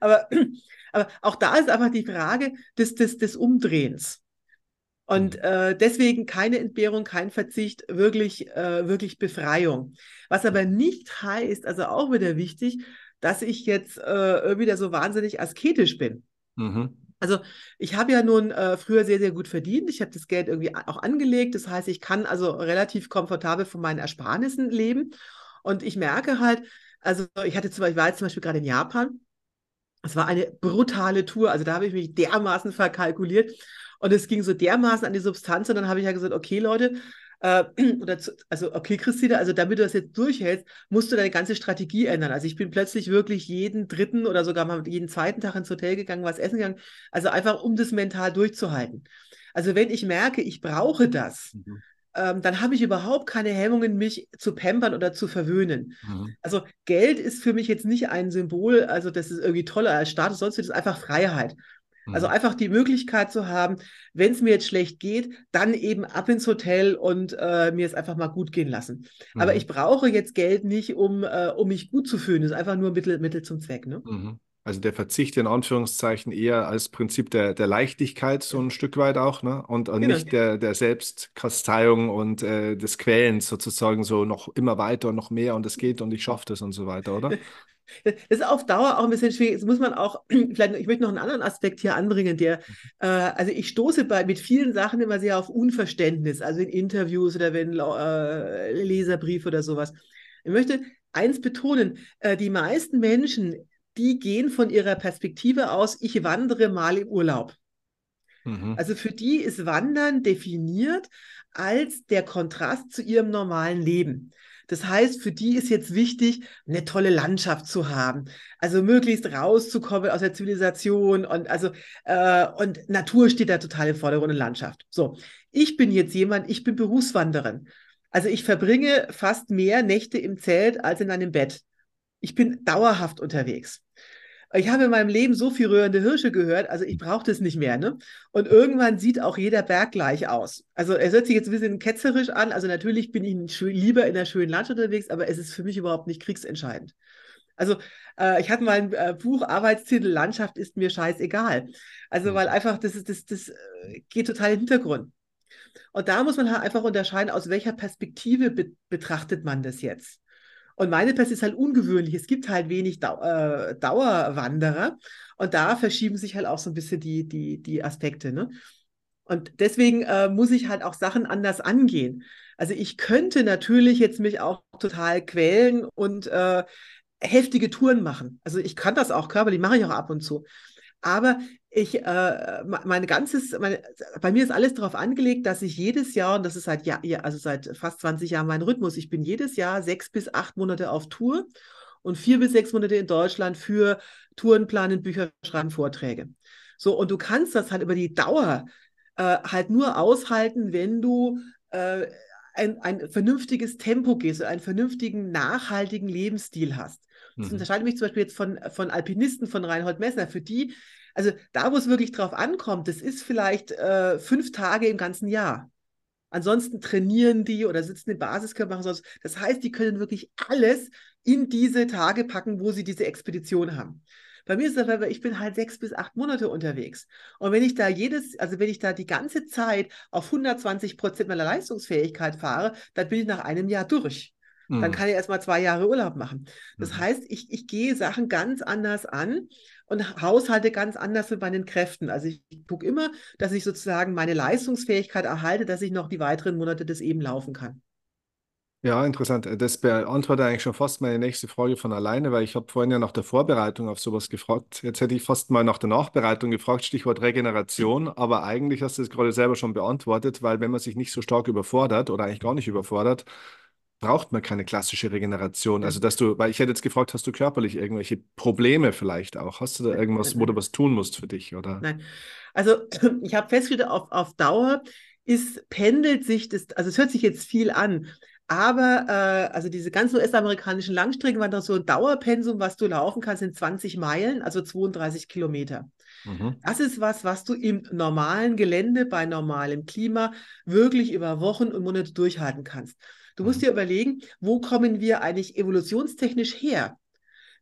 S1: Aber, aber auch da ist einfach die Frage des, des, des Umdrehens. Und mhm. äh, deswegen keine Entbehrung, kein Verzicht, wirklich, äh, wirklich Befreiung. Was aber nicht heißt, also auch wieder wichtig, dass ich jetzt äh, wieder so wahnsinnig asketisch bin. Mhm. Also ich habe ja nun äh, früher sehr, sehr gut verdient. Ich habe das Geld irgendwie auch angelegt. Das heißt, ich kann also relativ komfortabel von meinen Ersparnissen leben. Und ich merke halt, also ich hatte zum Beispiel, war jetzt zum Beispiel gerade in Japan. Es war eine brutale Tour. Also da habe ich mich dermaßen verkalkuliert. Und es ging so dermaßen an die Substanz. Und dann habe ich ja gesagt, okay, Leute, äh, oder zu, also okay, Christine, also damit du das jetzt durchhältst, musst du deine ganze Strategie ändern. Also ich bin plötzlich wirklich jeden dritten oder sogar mal jeden zweiten Tag ins Hotel gegangen, was essen gegangen. Also einfach, um das mental durchzuhalten. Also wenn ich merke, ich brauche das, mhm. ähm, dann habe ich überhaupt keine Hemmungen, mich zu pampern oder zu verwöhnen. Mhm. Also Geld ist für mich jetzt nicht ein Symbol, also das ist irgendwie toller als Status, sonst ist es einfach Freiheit. Also mhm. einfach die Möglichkeit zu haben, wenn es mir jetzt schlecht geht, dann eben ab ins Hotel und äh, mir es einfach mal gut gehen lassen. Mhm. Aber ich brauche jetzt Geld nicht, um, äh, um mich gut zu fühlen. Das ist einfach nur Mittel, Mittel zum Zweck. Ne?
S2: Mhm. Also der Verzicht in Anführungszeichen eher als Prinzip der, der Leichtigkeit so ein Stück weit auch, ne? Und, und genau. nicht der, der Selbstkasteiung und äh, des Quälens sozusagen so noch immer weiter und noch mehr und es geht und ich schaffe das und so weiter, oder?
S1: Das ist auf Dauer auch ein bisschen schwierig. Jetzt muss man auch, vielleicht, ich möchte noch einen anderen Aspekt hier anbringen, der, äh, also ich stoße bei, mit vielen Sachen immer sehr auf Unverständnis, also in Interviews oder wenn äh, Leserbriefe oder sowas. Ich möchte eins betonen, äh, die meisten Menschen, die gehen von ihrer Perspektive aus, ich wandere mal im Urlaub. Mhm. Also für die ist Wandern definiert als der Kontrast zu ihrem normalen Leben. Das heißt, für die ist jetzt wichtig, eine tolle Landschaft zu haben. Also möglichst rauszukommen aus der Zivilisation und also äh, und Natur steht da total im Vordergrund und Landschaft. So, ich bin jetzt jemand, ich bin Berufswanderin. Also ich verbringe fast mehr Nächte im Zelt als in einem Bett. Ich bin dauerhaft unterwegs. Ich habe in meinem Leben so viel rührende Hirsche gehört, also ich brauche das nicht mehr. Ne? Und irgendwann sieht auch jeder Berg gleich aus. Also es hört sich jetzt ein bisschen ketzerisch an. Also natürlich bin ich lieber in der schönen Landschaft unterwegs, aber es ist für mich überhaupt nicht kriegsentscheidend. Also äh, ich hatte mal ein äh, Buch, Arbeitstitel Landschaft ist mir scheißegal. Also weil einfach das, das, das äh, geht total in den Hintergrund. Und da muss man halt einfach unterscheiden, aus welcher Perspektive be betrachtet man das jetzt. Und meine Pest ist halt ungewöhnlich. Es gibt halt wenig Dau äh, Dauerwanderer und da verschieben sich halt auch so ein bisschen die, die, die Aspekte. Ne? Und deswegen äh, muss ich halt auch Sachen anders angehen. Also ich könnte natürlich jetzt mich auch total quälen und äh, heftige Touren machen. Also ich kann das auch körperlich, mache ich auch ab und zu. Aber ich, äh, meine ganzes, meine, bei mir ist alles darauf angelegt, dass ich jedes Jahr, und das ist seit ja, also seit fast 20 Jahren mein Rhythmus, ich bin jedes Jahr sechs bis acht Monate auf Tour und vier bis sechs Monate in Deutschland für Touren planen, Bücher schreiben, Vorträge. So, und du kannst das halt über die Dauer äh, halt nur aushalten, wenn du äh, ein, ein vernünftiges Tempo gehst, einen vernünftigen, nachhaltigen Lebensstil hast. Das mhm. unterscheidet mich zum Beispiel jetzt von, von Alpinisten, von Reinhold Messner. Für die, also da, wo es wirklich drauf ankommt, das ist vielleicht äh, fünf Tage im ganzen Jahr. Ansonsten trainieren die oder sitzen im Basiskörper, machen sonst. Das heißt, die können wirklich alles in diese Tage packen, wo sie diese Expedition haben. Bei mir ist es aber, ich bin halt sechs bis acht Monate unterwegs. Und wenn ich da jedes, also wenn ich da die ganze Zeit auf 120 Prozent meiner Leistungsfähigkeit fahre, dann bin ich nach einem Jahr durch. Dann mhm. kann ich erstmal zwei Jahre Urlaub machen. Das mhm. heißt, ich, ich gehe Sachen ganz anders an und haushalte ganz anders mit meinen Kräften. Also ich, ich gucke immer, dass ich sozusagen meine Leistungsfähigkeit erhalte, dass ich noch die weiteren Monate des eben laufen kann.
S2: Ja, interessant. Das beantwortet eigentlich schon fast meine nächste Frage von alleine, weil ich habe vorhin ja nach der Vorbereitung auf sowas gefragt. Jetzt hätte ich fast mal nach der Nachbereitung gefragt, Stichwort Regeneration, aber eigentlich hast du es gerade selber schon beantwortet, weil wenn man sich nicht so stark überfordert oder eigentlich gar nicht überfordert, braucht man keine klassische Regeneration. Also, dass du, weil ich hätte jetzt gefragt, hast du körperlich irgendwelche Probleme vielleicht auch? Hast du da irgendwas, wo du was tun musst für dich, oder?
S1: Nein. Also, ich habe festgestellt, auf, auf Dauer ist, pendelt sich das, also es hört sich jetzt viel an, aber äh, also diese ganzen US-amerikanischen Langstrecken waren doch so ein Dauerpensum, was du laufen kannst, sind 20 Meilen, also 32 Kilometer. Mhm. Das ist was, was du im normalen Gelände bei normalem Klima wirklich über Wochen und Monate durchhalten kannst. Du musst dir überlegen, wo kommen wir eigentlich evolutionstechnisch her?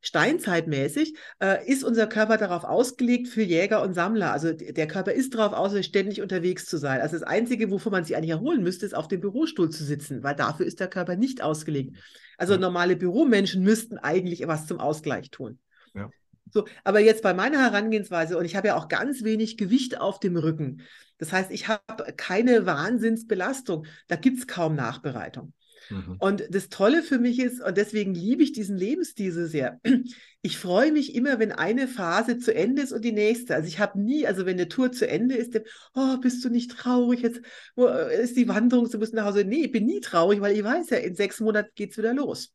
S1: Steinzeitmäßig äh, ist unser Körper darauf ausgelegt für Jäger und Sammler. Also der Körper ist darauf aus, ständig unterwegs zu sein. Also das Einzige, wovon man sich eigentlich erholen müsste, ist auf dem Bürostuhl zu sitzen, weil dafür ist der Körper nicht ausgelegt. Also normale Büromenschen müssten eigentlich was zum Ausgleich tun. Ja. So, aber jetzt bei meiner Herangehensweise, und ich habe ja auch ganz wenig Gewicht auf dem Rücken. Das heißt, ich habe keine Wahnsinnsbelastung. Da gibt es kaum Nachbereitung. Mhm. Und das Tolle für mich ist, und deswegen liebe ich diesen Lebensstil so sehr, ich freue mich immer, wenn eine Phase zu Ende ist und die nächste. Also ich habe nie, also wenn eine Tour zu Ende ist, oh, bist du nicht traurig, jetzt äh, ist die Wanderung, du musst nach Hause. Nee, ich bin nie traurig, weil ich weiß ja, in sechs Monaten geht es wieder los.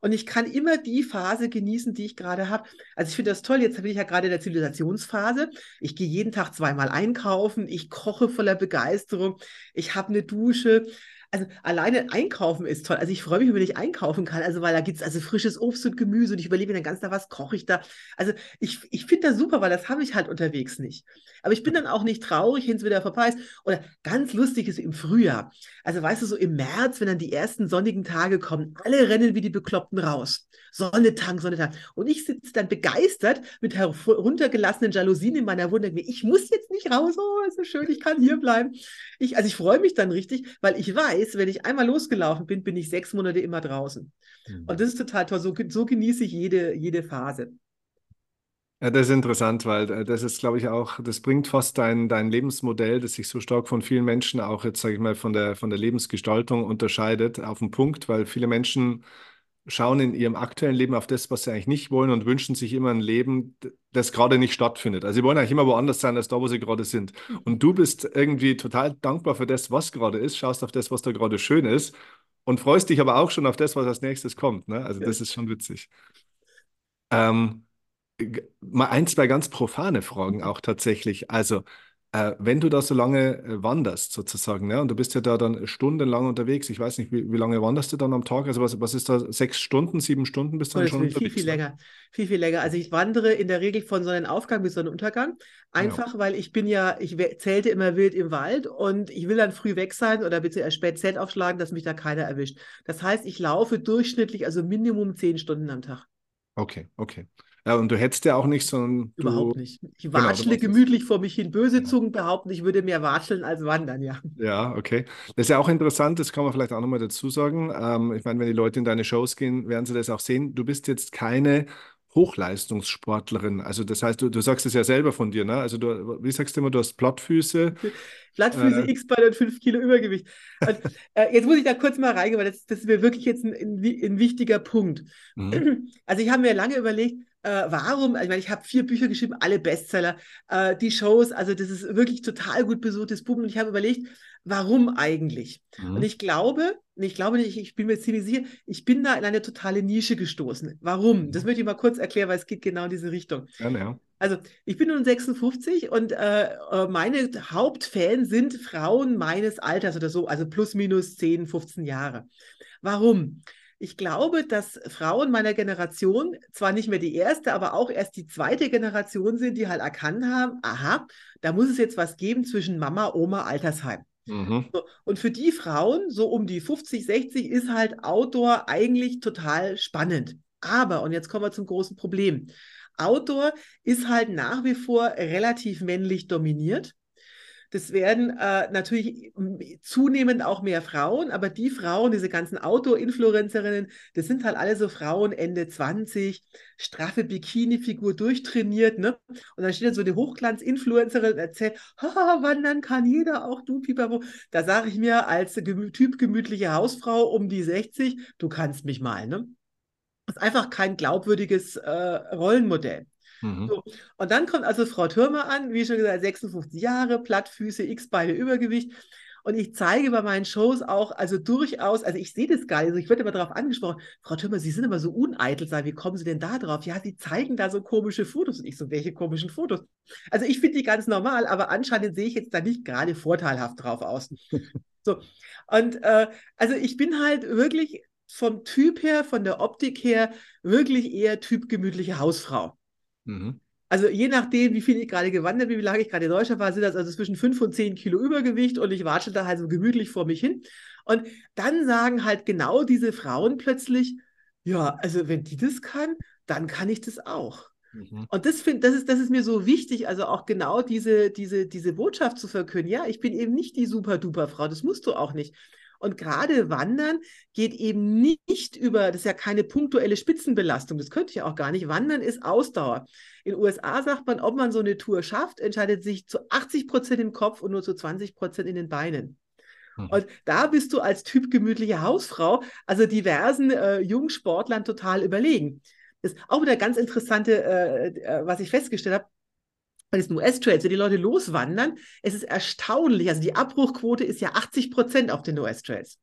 S1: Und ich kann immer die Phase genießen, die ich gerade habe. Also ich finde das toll. Jetzt bin ich ja gerade in der Zivilisationsphase. Ich gehe jeden Tag zweimal einkaufen. Ich koche voller Begeisterung. Ich habe eine Dusche. Also alleine einkaufen ist toll. Also ich freue mich, wenn ich einkaufen kann. Also weil da gibt es also frisches Obst und Gemüse und ich überlege mir dann ganz da, was koche ich da. Also ich, ich finde das super, weil das habe ich halt unterwegs nicht. Aber ich bin dann auch nicht traurig, wenn es wieder vorbei ist. Oder ganz lustig ist im Frühjahr. Also weißt du, so im März, wenn dann die ersten sonnigen Tage kommen, alle rennen wie die Bekloppten raus. Sonne tank, Sonne tank. Und ich sitze dann begeistert mit heruntergelassenen Jalousien in meiner Wohnung. Ich muss jetzt nicht raus. Oh, ist so schön, ich kann hier bleiben. Ich, also ich freue mich dann richtig, weil ich weiß, weiß, wenn ich einmal losgelaufen bin, bin ich sechs Monate immer draußen. Mhm. Und das ist total toll. So, so genieße ich jede, jede Phase.
S2: Ja, das ist interessant, weil äh, das ist, glaube ich, auch, das bringt fast dein, dein Lebensmodell, das sich so stark von vielen Menschen auch jetzt, sage ich mal, von der, von der Lebensgestaltung unterscheidet, auf den Punkt, weil viele Menschen schauen in ihrem aktuellen Leben auf das, was sie eigentlich nicht wollen und wünschen sich immer ein Leben, das gerade nicht stattfindet. Also sie wollen eigentlich immer woanders sein, als da, wo sie gerade sind. Und du bist irgendwie total dankbar für das, was gerade ist, schaust auf das, was da gerade schön ist und freust dich aber auch schon auf das, was als nächstes kommt. Ne? Also das ist schon witzig. Ähm, mal ein, zwei ganz profane Fragen auch tatsächlich. Also Äh, wenn du da so lange äh, wanderst, sozusagen, ne, und du bist ja da dann stundenlang unterwegs, ich weiß nicht, wie, wie lange wanderst du dann am Tag? Also was, was ist da, sechs Stunden, sieben Stunden bist du dann schon
S1: will viel,
S2: unterwegs?
S1: viel
S2: ne?
S1: länger. Viel, viel länger. Also ich wandere in der Regel von Sonnenaufgang bis Sonnenuntergang.
S2: Ja.
S1: Einfach, weil ich bin ja, ich zelte immer wild im Wald und ich will dann früh weg sein oder bitte erst spät Zelt aufschlagen, dass mich da keiner erwischt. Das heißt, ich laufe durchschnittlich, also Minimum zehn Stunden am Tag.
S2: Okay, okay. Ja, und du hättest ja auch nicht, sondern du,
S1: Überhaupt nicht. Ich
S2: genau, du
S1: watschle
S2: es.
S1: gemütlich vor mich hin. Böse
S2: Ja.
S1: Zungen behaupten, ich würde mehr watscheln als wandern, ja.
S2: Ja, okay. Das ist ja auch interessant, das kann man vielleicht auch nochmal dazu sagen. Ähm, ich meine, wenn die Leute in deine Shows gehen, werden sie das auch sehen. Du bist jetzt keine Hochleistungssportlerin. Also das heißt, du, du sagst es ja selber von dir, ne? Also du, wie sagst du immer, du hast Plattfüße.
S1: Plattfüße,
S2: Äh.
S1: X-Bein und 5 Kilo Übergewicht. Und, äh, jetzt muss ich da kurz mal reingehen, weil das, das ist mir wirklich jetzt ein, ein, ein wichtiger Punkt.
S2: Mhm.
S1: Also ich habe mir lange überlegt, äh, warum, ich meine, ich habe vier Bücher geschrieben, alle Bestseller, äh, die Shows, also das ist wirklich total gut besuchtes Buch und ich habe überlegt, warum eigentlich? Und
S2: Mhm.
S1: ich glaube, ich glaube nicht, ich bin mir ziemlich sicher, ich bin da in eine totale Nische gestoßen. Warum? Das
S2: Mhm.
S1: möchte ich mal kurz erklären, weil es geht genau in diese Richtung.
S2: Gerne, ja.
S1: Also, ich bin nun 56 und äh, äh, meine Hauptfans sind Frauen meines Alters oder so, also plus minus 10, 15 Jahre. Warum? Ich glaube, dass Frauen meiner Generation zwar nicht mehr die erste, aber auch erst die zweite Generation sind, die halt erkannt haben, aha, da muss es jetzt was geben zwischen Mama, Oma, Altersheim.
S2: Mhm.
S1: So, und für die Frauen, so um die 50, 60, ist halt Outdoor eigentlich total spannend. Aber, und jetzt kommen wir zum großen Problem. Outdoor ist halt nach wie vor relativ männlich dominiert. Das werden äh, natürlich zunehmend auch mehr Frauen, aber die Frauen, diese ganzen Outdoor-Influencerinnen, das sind halt alle so Frauen Ende 20, straffe Bikini-Figur durchtrainiert, ne? Und dann steht dann so eine Hochglanz-Influencerin und erzählt, haha, wandern kann jeder, auch du, Pipapo. Da sage ich mir als gemü Typ gemütliche Hausfrau um die 60, du kannst mich mal, ne? Das ist einfach kein glaubwürdiges äh, Rollenmodell.
S2: Mhm.
S1: So, und dann kommt also Frau Türmer an, wie schon gesagt, 56 Jahre, Plattfüße, X-Beine, Übergewicht. Und ich zeige bei meinen Shows auch, also durchaus, also ich sehe das gar nicht, also ich werde immer darauf angesprochen, Frau Türmer, Sie sind immer so uneitel, sein, wie kommen Sie denn da drauf? Ja, Sie zeigen da so komische Fotos. Und ich so, welche komischen Fotos? Also ich finde die ganz normal, aber anscheinend sehe ich jetzt da nicht gerade vorteilhaft drauf aus. So, und äh, also ich bin halt wirklich vom Typ her, von der Optik her, wirklich eher Typ gemütliche Hausfrau.
S2: Mhm.
S1: Also je nachdem, wie viel ich gerade gewandert bin, wie lange ich gerade in Deutschland war, sind das also zwischen 5 und 10 Kilo Übergewicht und ich watschel da halt so gemütlich vor mich hin. Und dann sagen halt genau diese Frauen plötzlich, ja, also wenn die das kann, dann kann ich das auch.
S2: Mhm.
S1: Und das, find, das, ist, das ist mir so wichtig, also auch genau diese, diese, diese Botschaft zu verkünden. Ja, ich bin eben nicht die super-duper-Frau, das musst du auch nicht. Und gerade Wandern geht eben nicht über, das ist ja keine punktuelle Spitzenbelastung, das könnte ich auch gar nicht. Wandern ist Ausdauer. In den USA sagt man, ob man so eine Tour schafft, entscheidet sich zu 80 Prozent im Kopf und nur zu 20 Prozent in den Beinen.
S2: Mhm.
S1: Und da bist du als Typ gemütliche Hausfrau, also diversen äh, Jungsportlern total überlegen. Das ist auch wieder ganz interessante, äh, äh, was ich festgestellt habe. Bei diesen US-Trails, wenn die Leute loswandern, es ist erstaunlich. Also die Abbruchquote ist ja 80 Prozent auf den US-Trails.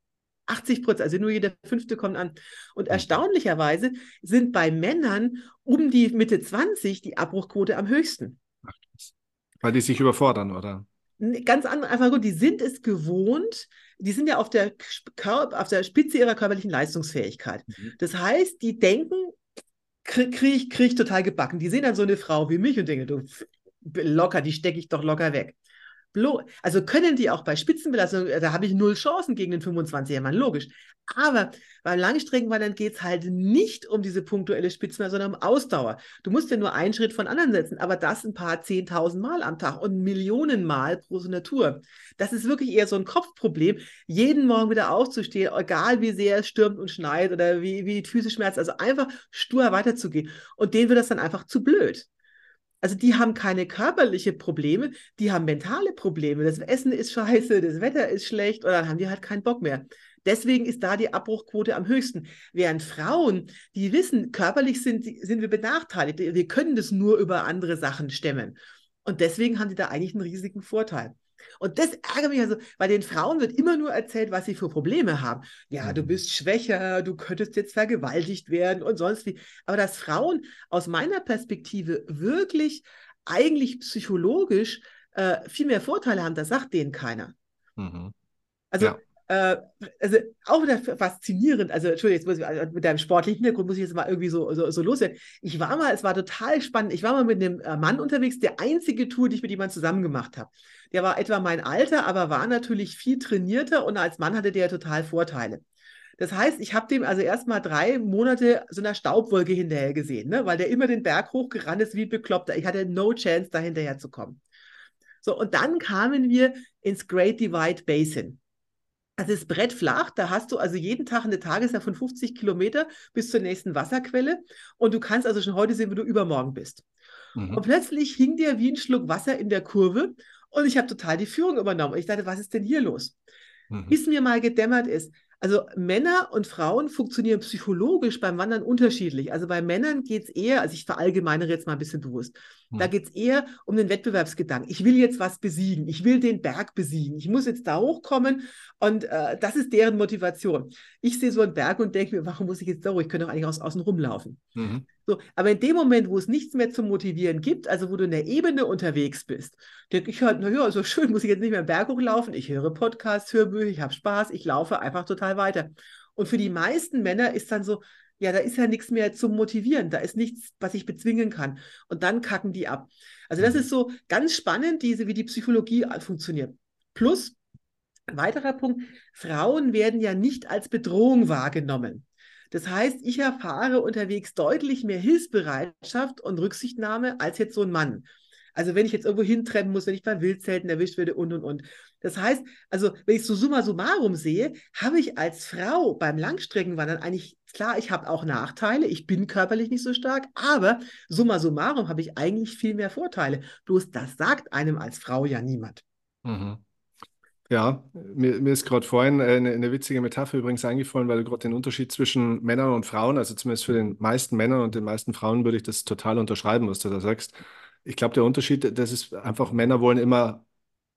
S1: 80 Prozent, also nur jeder Fünfte kommt an. Und
S2: Mhm.
S1: erstaunlicherweise sind bei Männern um die Mitte 20 die Abbruchquote am höchsten.
S2: Weil die sich überfordern, oder?
S1: Ganz andere, einfach gut, die sind es gewohnt, die sind ja auf der, Kör- auf der Spitze ihrer körperlichen Leistungsfähigkeit.
S2: Mhm.
S1: Das heißt, die denken, krieg, krieg, ich- krieg ich total gebacken. Die sehen dann so eine Frau wie mich und denken, du, locker, die stecke ich doch locker weg. Blo also können die auch bei Spitzenbelastung, äh, da habe ich null Chancen gegen den 25er Mann, logisch. Aber beim Langstreckenwandern geht es halt nicht um diese punktuelle Spitzenbelastung, sondern um Ausdauer. Du musst ja nur einen Schritt von anderen setzen, aber das ein paar zehntausend Mal am Tag und Millionen Mal pro so Tour. Das ist wirklich eher so ein Kopfproblem, jeden Morgen wieder aufzustehen, egal wie sehr es stürmt und schneit oder wie, wie die Füße schmerzen, also einfach stur weiterzugehen. Und denen wird das dann einfach zu blöd. Also die haben keine körperliche Probleme, die haben mentale Probleme. Das Essen ist scheiße, das Wetter ist schlecht oder dann haben die halt keinen Bock mehr. Deswegen ist da die Abbruchquote am höchsten. Während Frauen, die wissen, körperlich sind, sind wir benachteiligt. Wir können das nur über andere Sachen stemmen. Und deswegen haben die da eigentlich einen riesigen Vorteil. Und das ärgert mich also, weil den Frauen wird immer nur erzählt, was sie für Probleme haben. Ja, du
S2: Mhm.
S1: bist schwächer, du könntest jetzt vergewaltigt werden und sonst wie. Aber dass Frauen aus meiner Perspektive wirklich eigentlich psychologisch äh, viel mehr Vorteile haben, das sagt denen keiner.
S2: Mhm.
S1: Also, ja. Äh, also auch wieder faszinierend. Also, Entschuldigung, jetzt muss ich, also mit deinem sportlichen Hintergrund muss ich jetzt mal irgendwie so, so, so loswerden. Ich war mal, es war total spannend. Ich war mal mit einem äh, Mann unterwegs, der einzige Tour, die ich mit jemandem zusammen gemacht habe. Der war etwa mein Alter, aber war natürlich viel trainierter und als Mann hatte der total Vorteile. Das heißt, ich habe dem also erst mal drei Monate so einer Staubwolke hinterher gesehen, ne? weil der immer den Berg hochgerannt ist wie bekloppter. Ich hatte no chance, da hinterher zu kommen. So, und dann kamen wir ins Great Divide Basin. Also das Brett flach, da hast du also jeden Tag eine Tageszeit von 50 Kilometer bis zur nächsten Wasserquelle und du kannst also schon heute sehen, wo du übermorgen bist. Mhm. Und plötzlich hing dir wie ein Schluck Wasser in der Kurve und ich habe total die Führung übernommen. Und ich dachte, was ist denn hier los? Mhm. Bis mir mal gedämmert ist, also Männer und Frauen funktionieren psychologisch beim Wandern unterschiedlich. Also bei Männern geht es eher, also ich verallgemeinere jetzt mal ein bisschen bewusst, hm. da geht es eher um den Wettbewerbsgedanken. Ich will jetzt was besiegen, ich will den Berg besiegen, ich muss jetzt da hochkommen und äh, das ist deren Motivation. Ich sehe so einen Berg und denke mir, warum muss ich jetzt da hoch? Ich könnte doch eigentlich aus, außen rumlaufen. Mhm. So, aber in dem Moment, wo es nichts mehr zum Motivieren gibt, also wo du in der Ebene unterwegs bist, denke ich halt, naja, so schön, muss ich jetzt nicht mehr im Berg hochlaufen. Ich höre Podcasts, Hörbücher, ich habe Spaß, ich laufe einfach total weiter. Und für die meisten Männer ist dann so, ja, da ist ja nichts mehr zum Motivieren, da ist nichts, was ich bezwingen kann. Und dann kacken die ab. Also das mhm. ist so ganz spannend, diese, wie die Psychologie funktioniert. Plus, ein weiterer Punkt, Frauen werden ja nicht als Bedrohung wahrgenommen. Das heißt, ich erfahre unterwegs deutlich mehr Hilfsbereitschaft und Rücksichtnahme als jetzt so ein Mann. Also wenn ich jetzt irgendwo hintrennen muss, wenn ich beim Wildzelten erwischt werde und und und. Das heißt, also wenn ich so summa summarum sehe, habe ich als Frau beim Langstreckenwandern eigentlich, klar, ich habe auch Nachteile, ich bin körperlich nicht so stark, aber summa summarum habe ich eigentlich viel mehr Vorteile. Bloß das sagt einem als Frau ja niemand.
S2: Mhm. Ja, mir, mir ist gerade vorhin eine, eine, witzige Metapher übrigens eingefallen, weil du gerade den Unterschied zwischen Männern und Frauen, also zumindest für den meisten Männern und den meisten Frauen würde ich das total unterschreiben, was du da sagst. Ich glaube, der Unterschied, das ist einfach, Männer wollen immer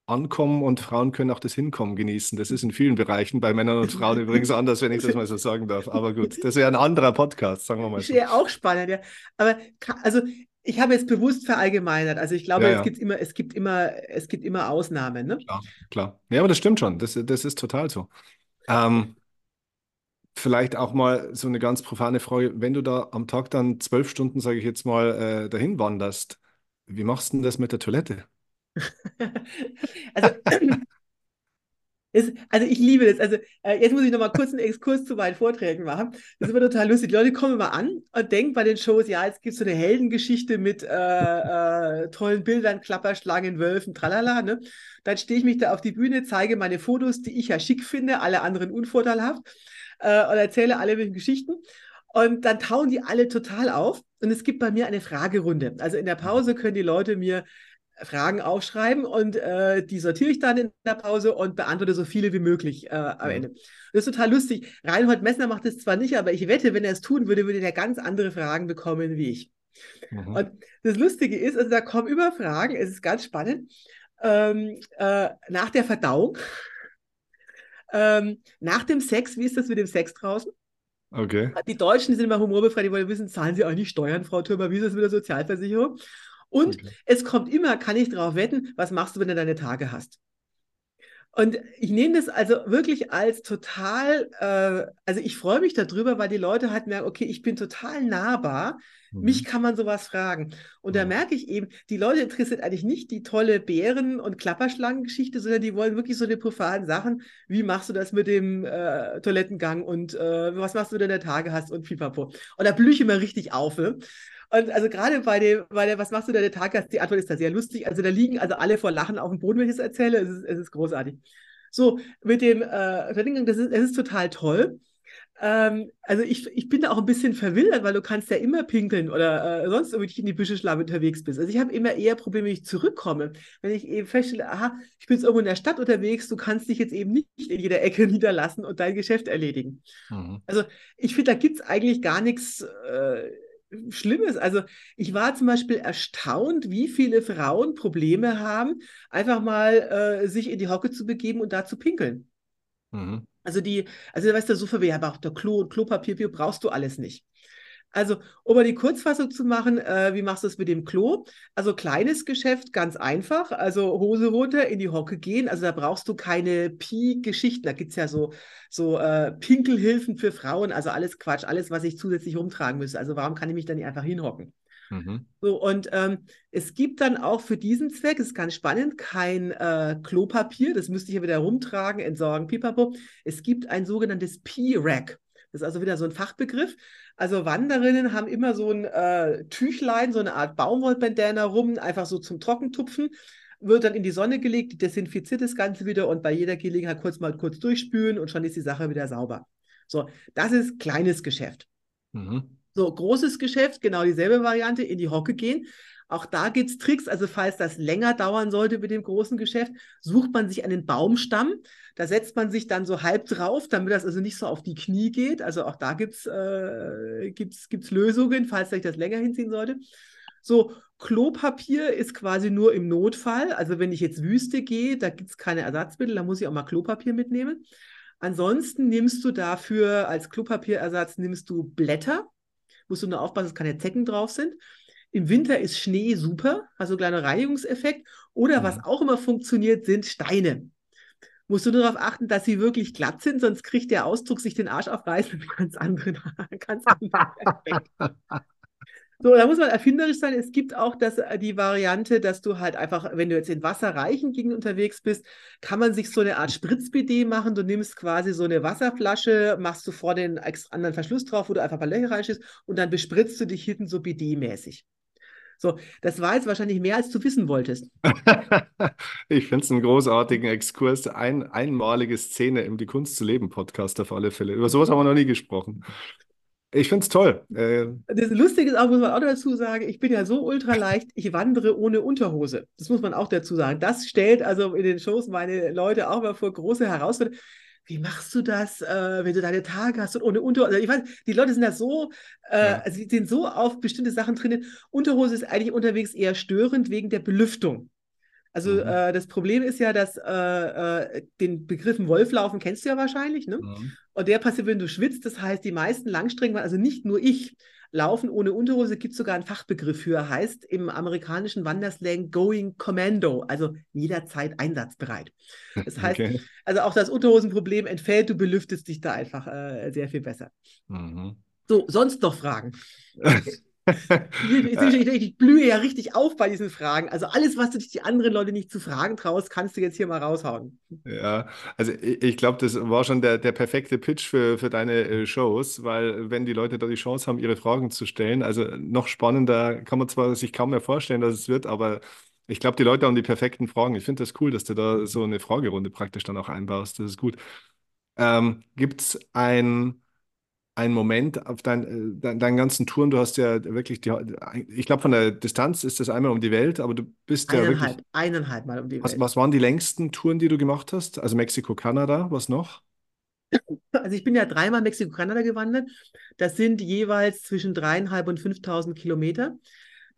S2: ankommen und Frauen können auch das Hinkommen genießen. Das ist in vielen Bereichen bei Männern und Frauen übrigens anders, wenn ich das mal so sagen darf. Aber gut, das wäre ein anderer Podcast, sagen wir mal
S1: so. Ja, auch spannend, ja. Aber also ich habe jetzt bewusst verallgemeinert. Also ich glaube, ja, ja. es gibt immer, es gibt immer, es gibt immer Ausnahmen. Ne?
S2: Klar, klar. Ja, aber das stimmt schon. Das, das ist total so. Ähm, vielleicht auch mal so eine ganz profane Frage. Wenn du da am Tag dann zwölf Stunden, sage ich jetzt mal, äh, dahin wanderst, wie machst du denn das mit der Toilette?
S1: also ist, also ich liebe das. Also äh, jetzt muss ich noch mal kurz einen Exkurs zu meinen Vorträgen machen. Das ist immer total lustig. Die Leute kommen immer an und denken bei den Shows, ja, jetzt gibt es so eine Heldengeschichte mit äh, äh, tollen Bildern, Klapperschlangen, Wölfen, tralala. Ne? Dann stehe ich mich da auf die Bühne, zeige meine Fotos, die ich ja schick finde, alle anderen unvorteilhaft äh, und erzähle alle möglichen Geschichten. Und dann tauen die alle total auf. Und es gibt bei mir eine Fragerunde. Also in der Pause können die Leute mir Fragen aufschreiben und äh, die sortiere ich dann in der Pause und beantworte so viele wie möglich äh, am mhm. Ende. Das ist total lustig. Reinhold Messner macht es zwar nicht, aber ich wette, wenn er es tun würde, würde er ganz andere Fragen bekommen wie ich. Mhm. Und das Lustige ist, also da kommen immer Fragen, es ist ganz spannend, ähm, äh, nach der Verdauung, ähm, nach dem Sex, wie ist das mit dem Sex draußen?
S2: Okay.
S1: Die Deutschen sind immer humorbefreit, die wollen wissen, zahlen sie eigentlich Steuern, Frau Thürmer, wie ist das mit der Sozialversicherung? Und okay. es kommt immer, kann ich darauf wetten, was machst du, wenn du deine Tage hast? Und ich nehme das also wirklich als total, äh, also ich freue mich darüber, weil die Leute halt merken, okay, ich bin total nahbar, mhm. mich kann man sowas fragen. Und mhm. da merke ich eben, die Leute interessiert eigentlich nicht die tolle Bären- und Klapperschlangengeschichte, sondern die wollen wirklich so die profanen Sachen, wie machst du das mit dem äh, Toilettengang und äh, was machst du, wenn du deine Tage hast und pipapo. Und da blühe ich immer richtig auf. Ne? Und also gerade bei dem, bei der, was machst du da der Tag? Die Antwort ist da sehr lustig. Also da liegen also alle vor Lachen auf dem Boden, wenn ich es erzähle. Es ist, es ist großartig. So, mit dem äh, das ist, es ist total toll. Ähm, also ich, ich bin da auch ein bisschen verwildert, weil du kannst ja immer pinkeln oder äh, sonst irgendwie in die Büsche schlagen unterwegs bist. Also ich habe immer eher Probleme, wenn ich zurückkomme. Wenn ich eben feststelle, aha, ich bin jetzt irgendwo in der Stadt unterwegs, du kannst dich jetzt eben nicht in jeder Ecke niederlassen und dein Geschäft erledigen. Mhm. Also ich finde, da gibt es eigentlich gar nichts. Äh, Schlimmes. Also ich war zum Beispiel erstaunt, wie viele Frauen Probleme haben, einfach mal äh, sich in die Hocke zu begeben und da zu pinkeln. Mhm. Also die, also weißt du, so aber auch der Klo und Klopapier brauchst du alles nicht. Also, um mal die Kurzfassung zu machen, äh, wie machst du es mit dem Klo? Also, kleines Geschäft, ganz einfach. Also, Hose runter, in die Hocke gehen. Also, da brauchst du keine Pi-Geschichten. Da gibt es ja so, so äh, Pinkelhilfen für Frauen. Also, alles Quatsch, alles, was ich zusätzlich rumtragen müsste. Also, warum kann ich mich da nicht einfach hinhocken? Mhm. So, und ähm, es gibt dann auch für diesen Zweck, ist ganz spannend, kein äh, Klopapier, das müsste ich ja wieder rumtragen, entsorgen, pipapo. Es gibt ein sogenanntes P-Rack. Das ist also wieder so ein Fachbegriff. Also Wanderinnen haben immer so ein äh, Tüchlein, so eine Art Baumwollbandana rum, einfach so zum Trockentupfen, wird dann in die Sonne gelegt, desinfiziert das Ganze wieder und bei jeder Gelegenheit kurz mal kurz durchspülen und schon ist die Sache wieder sauber. So, das ist kleines Geschäft. Mhm. So, großes Geschäft, genau dieselbe Variante, in die Hocke gehen. Auch da gibt es Tricks. Also falls das länger dauern sollte mit dem großen Geschäft, sucht man sich einen Baumstamm. Da setzt man sich dann so halb drauf, damit das also nicht so auf die Knie geht. Also auch da gibt es äh, gibt's, gibt's Lösungen, falls sich das länger hinziehen sollte. So, Klopapier ist quasi nur im Notfall. Also wenn ich jetzt Wüste gehe, da gibt es keine Ersatzmittel, da muss ich auch mal Klopapier mitnehmen. Ansonsten nimmst du dafür als Klopapierersatz nimmst du Blätter. Musst du nur aufpassen, dass keine Zecken drauf sind. Im Winter ist Schnee super, also kleiner Reinigungseffekt. Oder mhm. was auch immer funktioniert, sind Steine. Musst du nur darauf achten, dass sie wirklich glatt sind, sonst kriegt der Ausdruck sich den Arsch aufreißen mit ganz anderen, ganz anderen Effekt. So, da muss man erfinderisch sein. Es gibt auch das, äh, die Variante, dass du halt einfach, wenn du jetzt in wasserreichen Gegenden unterwegs bist, kann man sich so eine Art Spritzbidet machen. Du nimmst quasi so eine Wasserflasche, machst du vor den anderen Verschluss drauf, wo du einfach ein paar Löcher reinschießt und dann bespritzt du dich hinten so Bidet-mäßig. So, das war jetzt wahrscheinlich mehr, als du wissen wolltest.
S2: ich finde es einen großartigen Exkurs, ein, einmalige Szene im Die Kunst zu leben Podcast auf alle Fälle. Über sowas haben wir noch nie gesprochen. Ich finde es toll. Äh,
S1: das Lustige ist auch, muss man auch dazu sagen, ich bin ja so ultra leicht, ich wandere ohne Unterhose. Das muss man auch dazu sagen. Das stellt also in den Shows meine Leute auch mal vor große Herausforderungen wie machst du das, äh, wenn du deine Tage hast und ohne Unterhose? Also ich weiß, die Leute sind da so, äh, ja. also sie sind so auf bestimmte Sachen drin. Unterhose ist eigentlich unterwegs eher störend wegen der Belüftung. Also mhm. äh, das Problem ist ja, dass äh, äh, den Begriffen Wolflaufen kennst du ja wahrscheinlich, ne? Mhm. Und der passiert, wenn du schwitzt. Das heißt, die meisten Langstrecken, also nicht nur ich, Laufen ohne Unterhose gibt es sogar einen Fachbegriff für, heißt im amerikanischen Wanderslang Going Commando, also jederzeit einsatzbereit. Das heißt, okay. also auch das Unterhosenproblem entfällt, du belüftest dich da einfach äh, sehr viel besser. Mhm. So, sonst noch Fragen? ich, blühe ja richtig auf bei diesen Fragen. Also alles, was du dich die anderen Leute nicht zu fragen traust, kannst du jetzt hier mal raushauen.
S2: Ja, also ich, ich glaube, das war schon der, der perfekte Pitch für, für deine äh, Shows, weil wenn die Leute da die Chance haben, ihre Fragen zu stellen, also noch spannender kann man zwar sich kaum mehr vorstellen, dass es wird, aber ich glaube, die Leute haben die perfekten Fragen. Ich finde das cool, dass du da so eine Fragerunde praktisch dann auch einbaust. Das ist gut. Ähm, Gibt es ein ein Moment auf dein, äh, dein, deinen ganzen Touren, du hast ja wirklich, die, ich glaube von der Distanz ist das einmal um die Welt, aber du bist ja
S1: eineinhalb,
S2: wirklich...
S1: Eineinhalb Mal um die
S2: was,
S1: Welt.
S2: Was waren die längsten Touren, die du gemacht hast? Also Mexiko, Kanada, was noch?
S1: Also ich bin ja dreimal Mexiko-Kanada gewandert. Das sind jeweils zwischen dreieinhalb und 5.000 Kilometer.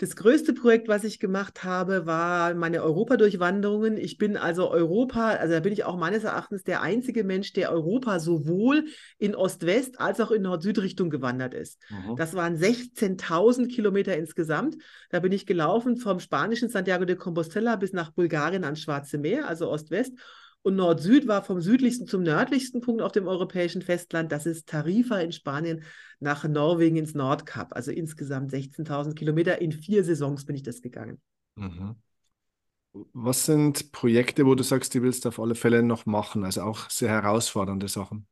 S1: Das größte Projekt, was ich gemacht habe, war meine Europa-Durchwanderungen. Ich bin also Europa, also da bin ich auch meines Erachtens der einzige Mensch, der Europa sowohl in Ost-West als auch in Nord-Süd-Richtung gewandert ist. Mhm. Das waren 16.000 Kilometer insgesamt. Da bin ich gelaufen vom spanischen Santiago de Compostela bis nach Bulgarien ans Schwarze Meer, also Ost-West. Und Nord-Süd war vom südlichsten zum nördlichsten Punkt auf dem europäischen Festland. Das ist Tarifa in Spanien nach Norwegen ins Nordkap. Also insgesamt 16.000 Kilometer. In vier Saisons bin ich das gegangen. Mhm.
S2: Was sind Projekte, wo du sagst, die willst du auf alle Fälle noch machen? Also auch sehr herausfordernde Sachen.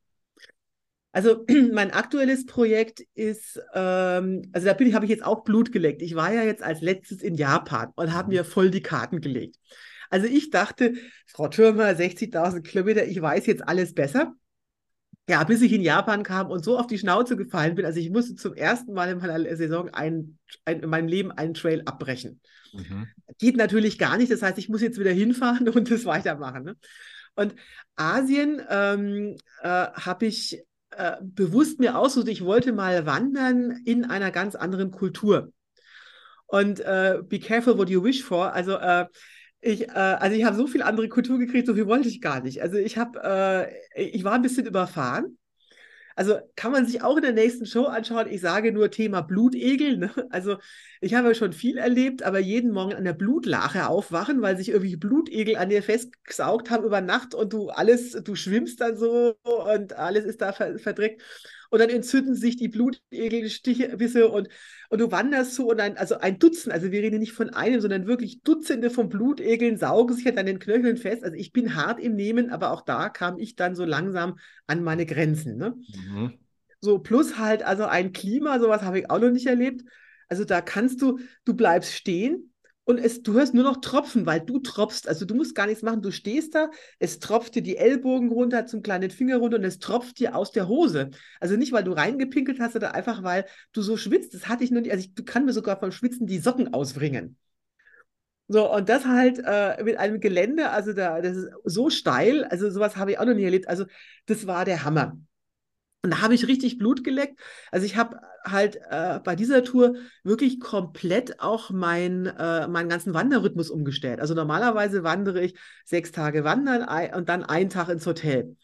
S1: Also mein aktuelles Projekt ist, ähm, also da habe ich jetzt auch Blut geleckt. Ich war ja jetzt als letztes in Japan und habe mhm. mir voll die Karten gelegt. Also ich dachte, Frau Türmer, 60.000 Kilometer, ich weiß jetzt alles besser. Ja, bis ich in Japan kam und so auf die Schnauze gefallen bin. Also ich musste zum ersten Mal in meiner Saison ein, ein, in meinem Leben einen Trail abbrechen. Mhm. Geht natürlich gar nicht. Das heißt, ich muss jetzt wieder hinfahren und das weitermachen. Ne? Und Asien ähm, äh, habe ich äh, bewusst mir ausgesucht, ich wollte mal wandern in einer ganz anderen Kultur. Und äh, be careful what you wish for. Also äh, ich, äh, also ich habe so viel andere Kultur gekriegt, so viel wollte ich gar nicht. Also ich habe, äh, ich war ein bisschen überfahren. Also kann man sich auch in der nächsten Show anschauen. Ich sage nur Thema Blutegel. Ne? Also ich habe schon viel erlebt, aber jeden Morgen an der Blutlache aufwachen, weil sich irgendwie Blutegel an dir festgesaugt haben über Nacht und du alles, du schwimmst dann so und alles ist da verdreckt und dann entzünden sich die Blutegelstichbisse und, und du wanderst so und ein, also ein Dutzend, also wir reden nicht von einem, sondern wirklich Dutzende von Blutegeln saugen sich halt an den Knöcheln fest. Also ich bin hart im Nehmen, aber auch da kam ich dann so langsam an meine Grenzen. Ne? Mhm. So, plus halt, also ein Klima, sowas habe ich auch noch nicht erlebt. Also da kannst du, du bleibst stehen, und es, du hörst nur noch Tropfen, weil du tropfst. Also du musst gar nichts machen. Du stehst da, es tropft dir die Ellbogen runter zum kleinen Finger runter und es tropft dir aus der Hose. Also nicht, weil du reingepinkelt hast, sondern einfach, weil du so schwitzt. Das hatte ich noch nicht. Also ich du kann mir sogar vom Schwitzen die Socken ausbringen. So, und das halt äh, mit einem Gelände, also da, das ist so steil, also sowas habe ich auch noch nie erlebt. Also das war der Hammer. Und da habe ich richtig Blut geleckt. Also ich habe halt äh, bei dieser Tour wirklich komplett auch mein, äh, meinen ganzen Wanderrhythmus umgestellt. Also normalerweise wandere ich sechs Tage wandern und dann einen Tag ins Hotel.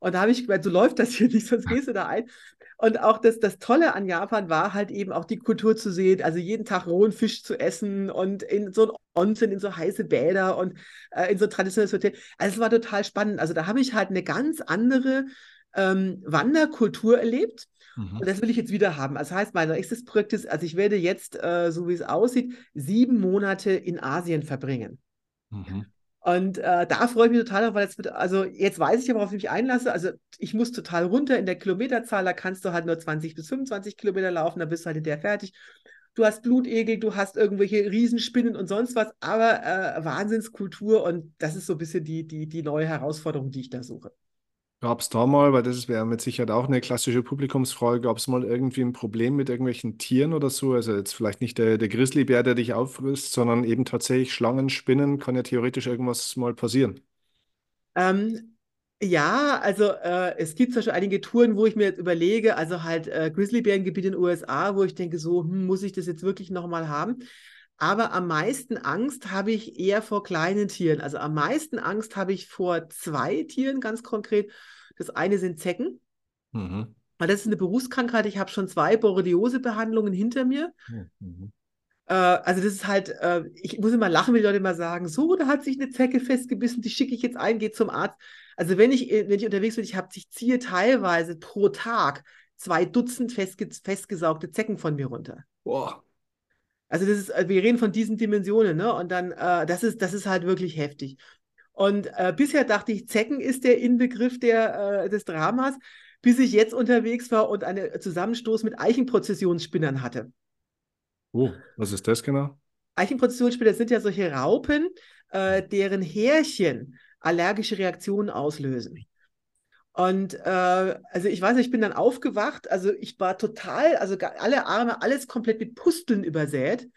S1: Und da habe ich gemeint, so läuft das hier nicht, sonst gehst du da ein. Und auch das, das Tolle an Japan war halt eben auch die Kultur zu sehen, also jeden Tag rohen Fisch zu essen und in so ein Onsen, in so heiße Bäder und äh, in so ein traditionelles Hotel. Also es war total spannend. Also da habe ich halt eine ganz andere ähm, Wanderkultur erlebt. Mhm. Und das will ich jetzt wieder haben. Das heißt, mein nächstes Projekt ist, also ich werde jetzt, äh, so wie es aussieht, sieben Monate in Asien verbringen. Mhm. Und äh, da freue ich mich total drauf, weil jetzt wird, also jetzt weiß ich aber, worauf ich mich einlasse. Also ich muss total runter in der Kilometerzahl, da kannst du halt nur 20 bis 25 Kilometer laufen, da bist du halt in der fertig. Du hast Blutegel, du hast irgendwelche Riesenspinnen und sonst was, aber äh, Wahnsinnskultur und das ist so ein bisschen die, die, die neue Herausforderung, die ich da suche.
S2: Gab es da mal, weil das wäre mit Sicherheit auch eine klassische Publikumsfrage, gab es mal irgendwie ein Problem mit irgendwelchen Tieren oder so? Also jetzt vielleicht nicht der, der Grizzlybär, der dich auffrisst, sondern eben tatsächlich Schlangen, Spinnen, kann ja theoretisch irgendwas mal passieren.
S1: Ähm, ja, also äh, es gibt zwar schon einige Touren, wo ich mir jetzt überlege, also halt äh, Grizzlybärengebiet in den USA, wo ich denke, so hm, muss ich das jetzt wirklich nochmal haben. Aber am meisten Angst habe ich eher vor kleinen Tieren. Also am meisten Angst habe ich vor zwei Tieren ganz konkret. Das eine sind Zecken. Mhm. Weil das ist eine Berufskrankheit. Ich habe schon zwei Borreliose-Behandlungen hinter mir. Mhm. Äh, also das ist halt, äh, ich muss immer lachen, wenn die Leute immer sagen, so, da hat sich eine Zecke festgebissen, die schicke ich jetzt ein, gehe zum Arzt. Also wenn ich, wenn ich unterwegs bin, ich habe, ich ziehe teilweise pro Tag zwei Dutzend festge festgesaugte Zecken von mir runter. Boah. Also das ist, äh, wir reden von diesen Dimensionen, ne? Und dann, äh, das ist, das ist halt wirklich heftig. Und äh, bisher dachte ich, Zecken ist der Inbegriff der, äh, des Dramas, bis ich jetzt unterwegs war und einen Zusammenstoß mit Eichenprozessionsspinnern hatte.
S2: Oh, was ist das genau?
S1: Eichenprozessionsspinner sind ja solche Raupen, äh, deren Härchen allergische Reaktionen auslösen. Und äh, also ich weiß, ich bin dann aufgewacht, also ich war total, also alle Arme, alles komplett mit Pusteln übersät.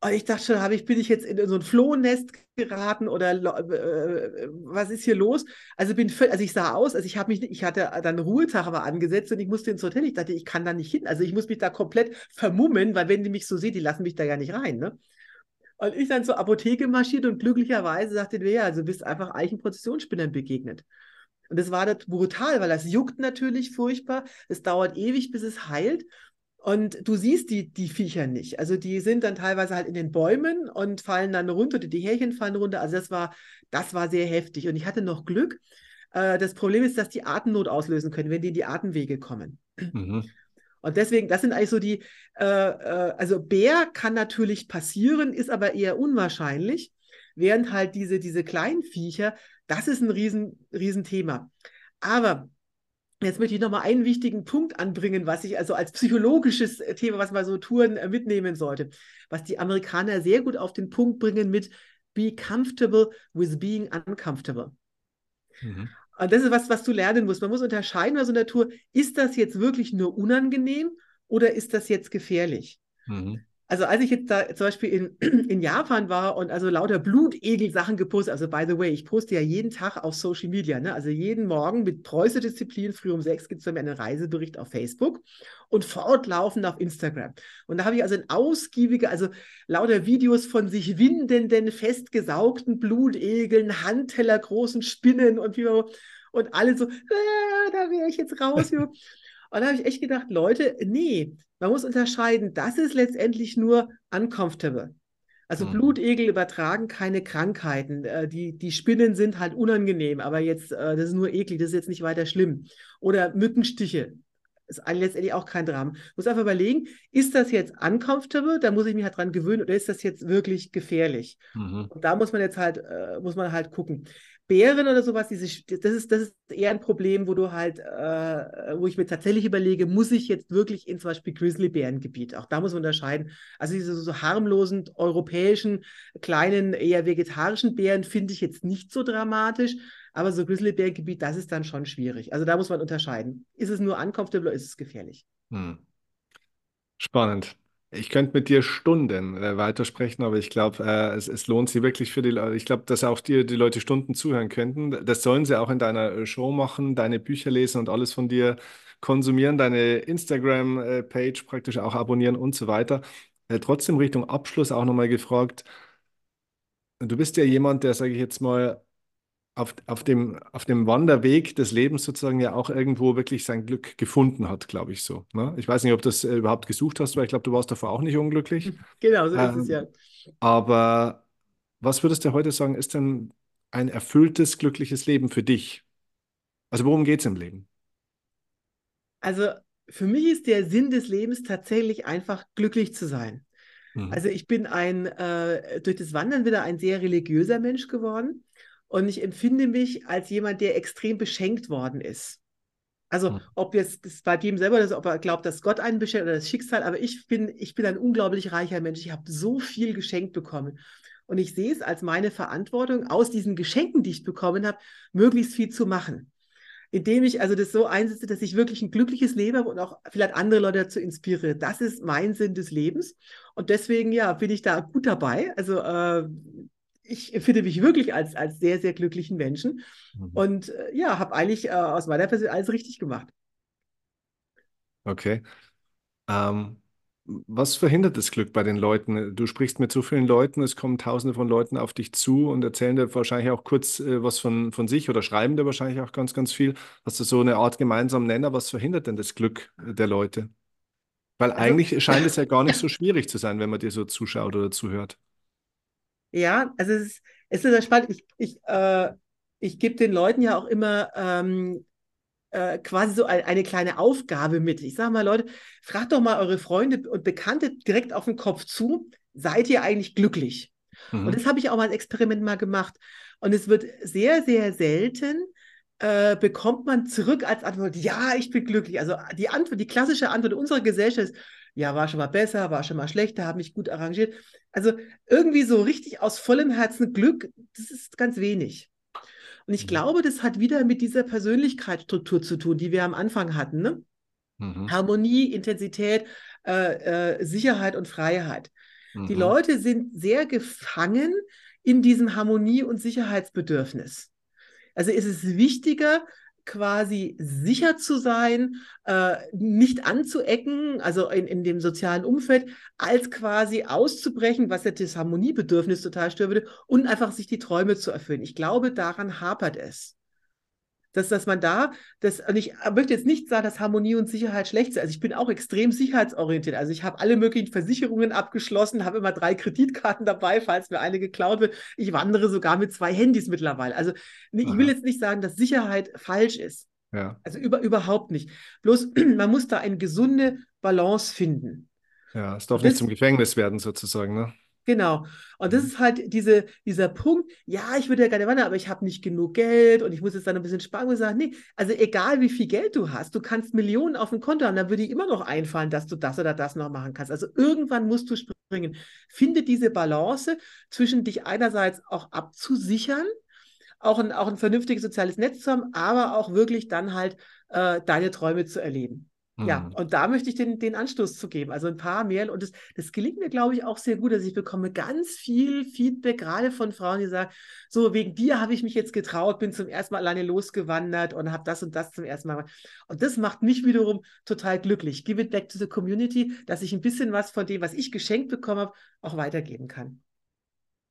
S1: Und ich dachte schon, habe ich, bin ich jetzt in so ein Flohnest geraten oder äh, was ist hier los? Also bin also ich sah aus, also ich habe mich, ich hatte dann Ruhetag aber angesetzt und ich musste ins Hotel. Ich dachte, ich kann da nicht hin. Also ich muss mich da komplett vermummen, weil wenn die mich so sehen, die lassen mich da ja nicht rein. Ne? Und ich dann zur Apotheke marschiert und glücklicherweise sagte der, ja, also bist einfach Eichenprozessionsspinnern begegnet. Und das war das brutal, weil das juckt natürlich furchtbar. Es dauert ewig, bis es heilt. Und du siehst die, die Viecher nicht. Also die sind dann teilweise halt in den Bäumen und fallen dann runter, die Härchen fallen runter. Also das war, das war sehr heftig. Und ich hatte noch Glück. Äh, das Problem ist, dass die Atemnot auslösen können, wenn die in die Atemwege kommen. Mhm. Und deswegen, das sind eigentlich so die, äh, äh, also Bär kann natürlich passieren, ist aber eher unwahrscheinlich, während halt diese, diese kleinen Viecher das ist ein riesen, riesen Thema. Aber Jetzt möchte ich nochmal einen wichtigen Punkt anbringen, was ich also als psychologisches Thema, was man so Touren äh, mitnehmen sollte, was die Amerikaner sehr gut auf den Punkt bringen mit be comfortable with being uncomfortable. Mhm. Und das ist was, was du lernen musst. Man muss unterscheiden bei so einer Tour, ist das jetzt wirklich nur unangenehm oder ist das jetzt gefährlich? Mhm. Also als ich jetzt da zum Beispiel in, in Japan war und also lauter Blutegel-Sachen gepostet, also by the way, ich poste ja jeden Tag auf Social Media, ne? also jeden Morgen mit preußischer Disziplin, früh um sechs gibt es bei mir einen Reisebericht auf Facebook und fortlaufend auf Instagram. Und da habe ich also ein ausgiebige, also lauter Videos von sich windenden, festgesaugten Blutegeln, Handteller, großen Spinnen und wie und alle so, ah, da wäre ich jetzt raus. Und da habe ich echt gedacht, Leute, nee, man muss unterscheiden, das ist letztendlich nur uncomfortable. Also mhm. Blutegel übertragen keine Krankheiten. Äh, die, die Spinnen sind halt unangenehm, aber jetzt, äh, das ist nur eklig, das ist jetzt nicht weiter schlimm. Oder Mückenstiche ist letztendlich auch kein Drama. Ich muss einfach überlegen, ist das jetzt uncomfortable, da muss ich mich halt dran gewöhnen, oder ist das jetzt wirklich gefährlich? Mhm. Und da muss man jetzt halt, äh, muss man halt gucken. Bären oder sowas, diese, das, ist, das ist eher ein Problem, wo du halt, äh, wo ich mir tatsächlich überlege, muss ich jetzt wirklich in zum Beispiel Grizzlybärengebiet, auch da muss man unterscheiden. Also diese so harmlosen europäischen, kleinen, eher vegetarischen Bären finde ich jetzt nicht so dramatisch, aber so Grizzlybärengebiet, das ist dann schon schwierig. Also da muss man unterscheiden. Ist es nur uncomfortable oder ist es gefährlich? Hm.
S2: Spannend. Ich könnte mit dir Stunden äh, weitersprechen, aber ich glaube, äh, es, es, lohnt sich wirklich für die Leute. Ich glaube, dass auch dir die Leute Stunden zuhören könnten. Das sollen sie auch in deiner äh, Show machen, deine Bücher lesen und alles von dir konsumieren, deine Instagram-Page praktisch auch abonnieren und so weiter. Äh, trotzdem Richtung Abschluss auch nochmal gefragt. Du bist ja jemand, der, sage ich jetzt mal, auf, auf, dem, auf dem Wanderweg des Lebens sozusagen ja auch irgendwo wirklich sein Glück gefunden hat, glaube ich so. Ne? Ich weiß nicht, ob du das äh, überhaupt gesucht hast, weil ich glaube, du warst davor auch nicht unglücklich.
S1: Genau, so ähm, ist es ja.
S2: Aber was würdest du heute sagen, ist denn ein erfülltes, glückliches Leben für dich? Also worum geht es im Leben?
S1: Also für mich ist der Sinn des Lebens tatsächlich einfach glücklich zu sein. Mhm. Also ich bin ein, äh, durch das Wandern wieder ein sehr religiöser Mensch geworden. Und ich empfinde mich als jemand, der extrem beschenkt worden ist. Also, hm. ob jetzt das bei jedem selber ist, ob er glaubt, dass Gott einen beschenkt oder das Schicksal, aber ich bin, ich bin ein unglaublich reicher Mensch. Ich habe so viel geschenkt bekommen. Und ich sehe es als meine Verantwortung, aus diesen Geschenken, die ich bekommen habe, möglichst viel zu machen. Indem ich also das so einsetze, dass ich wirklich ein glückliches Leben habe und auch vielleicht andere Leute dazu inspiriere. Das ist mein Sinn des Lebens. Und deswegen, ja, bin ich da gut dabei. Also, äh, ich empfinde mich wirklich als, als sehr, sehr glücklichen Menschen mhm. und äh, ja, habe eigentlich äh, aus meiner Person alles richtig gemacht.
S2: Okay. Ähm, was verhindert das Glück bei den Leuten? Du sprichst mit so vielen Leuten, es kommen tausende von Leuten auf dich zu und erzählen dir wahrscheinlich auch kurz äh, was von, von sich oder schreiben dir wahrscheinlich auch ganz, ganz viel. Hast du so eine Art gemeinsamen Nenner? Was verhindert denn das Glück der Leute? Weil also, eigentlich scheint es ja gar nicht so schwierig zu sein, wenn man dir so zuschaut oder zuhört.
S1: Ja, also es ist, es ist sehr spannend. Ich, ich, äh, ich gebe den Leuten ja auch immer ähm, äh, quasi so ein, eine kleine Aufgabe mit. Ich sage mal, Leute, fragt doch mal eure Freunde und Bekannte direkt auf den Kopf zu, seid ihr eigentlich glücklich? Mhm. Und das habe ich auch mal als Experiment mal gemacht. Und es wird sehr, sehr selten äh, bekommt man zurück als Antwort, ja, ich bin glücklich. Also die Antwort, die klassische Antwort unserer Gesellschaft ist, ja, war schon mal besser, war schon mal schlechter, habe mich gut arrangiert. Also irgendwie so richtig aus vollem Herzen Glück, das ist ganz wenig. Und ich mhm. glaube, das hat wieder mit dieser Persönlichkeitsstruktur zu tun, die wir am Anfang hatten. Ne? Mhm. Harmonie, Intensität, äh, äh, Sicherheit und Freiheit. Mhm. Die Leute sind sehr gefangen in diesem Harmonie- und Sicherheitsbedürfnis. Also ist es wichtiger, quasi sicher zu sein, äh, nicht anzuecken, also in, in dem sozialen Umfeld, als quasi auszubrechen, was ja das Harmoniebedürfnis total stören würde, und einfach sich die Träume zu erfüllen. Ich glaube, daran hapert es dass, dass man da, das, und ich möchte jetzt nicht sagen, dass Harmonie und Sicherheit schlecht sind. Also ich bin auch extrem sicherheitsorientiert. Also ich habe alle möglichen Versicherungen abgeschlossen, habe immer drei Kreditkarten dabei, falls mir eine geklaut wird. Ich wandere sogar mit zwei Handys mittlerweile. Also ich will jetzt nicht sagen, dass Sicherheit falsch ist. Ja. Also über, überhaupt nicht. Bloß man muss da eine gesunde Balance finden.
S2: Ja, es darf das, nicht zum Gefängnis werden sozusagen, ne?
S1: Genau. Und das mhm. ist halt diese, dieser Punkt, ja, ich würde ja gerne wandern, aber ich habe nicht genug Geld und ich muss jetzt dann ein bisschen sparen und sagen, nee, also egal wie viel Geld du hast, du kannst Millionen auf dem Konto haben, dann würde dir immer noch einfallen, dass du das oder das noch machen kannst. Also irgendwann musst du springen. Finde diese Balance zwischen dich einerseits auch abzusichern, auch ein, auch ein vernünftiges soziales Netz zu haben, aber auch wirklich dann halt äh, deine Träume zu erleben. Ja, mhm. und da möchte ich den, den Anstoß zu geben. Also ein paar mehr. Und das, das gelingt mir, glaube ich, auch sehr gut. Also ich bekomme ganz viel Feedback, gerade von Frauen, die sagen, so wegen dir habe ich mich jetzt getraut, bin zum ersten Mal alleine losgewandert und habe das und das zum ersten Mal. Und das macht mich wiederum total glücklich. Give it back to the community, dass ich ein bisschen was von dem, was ich geschenkt bekommen habe, auch weitergeben kann.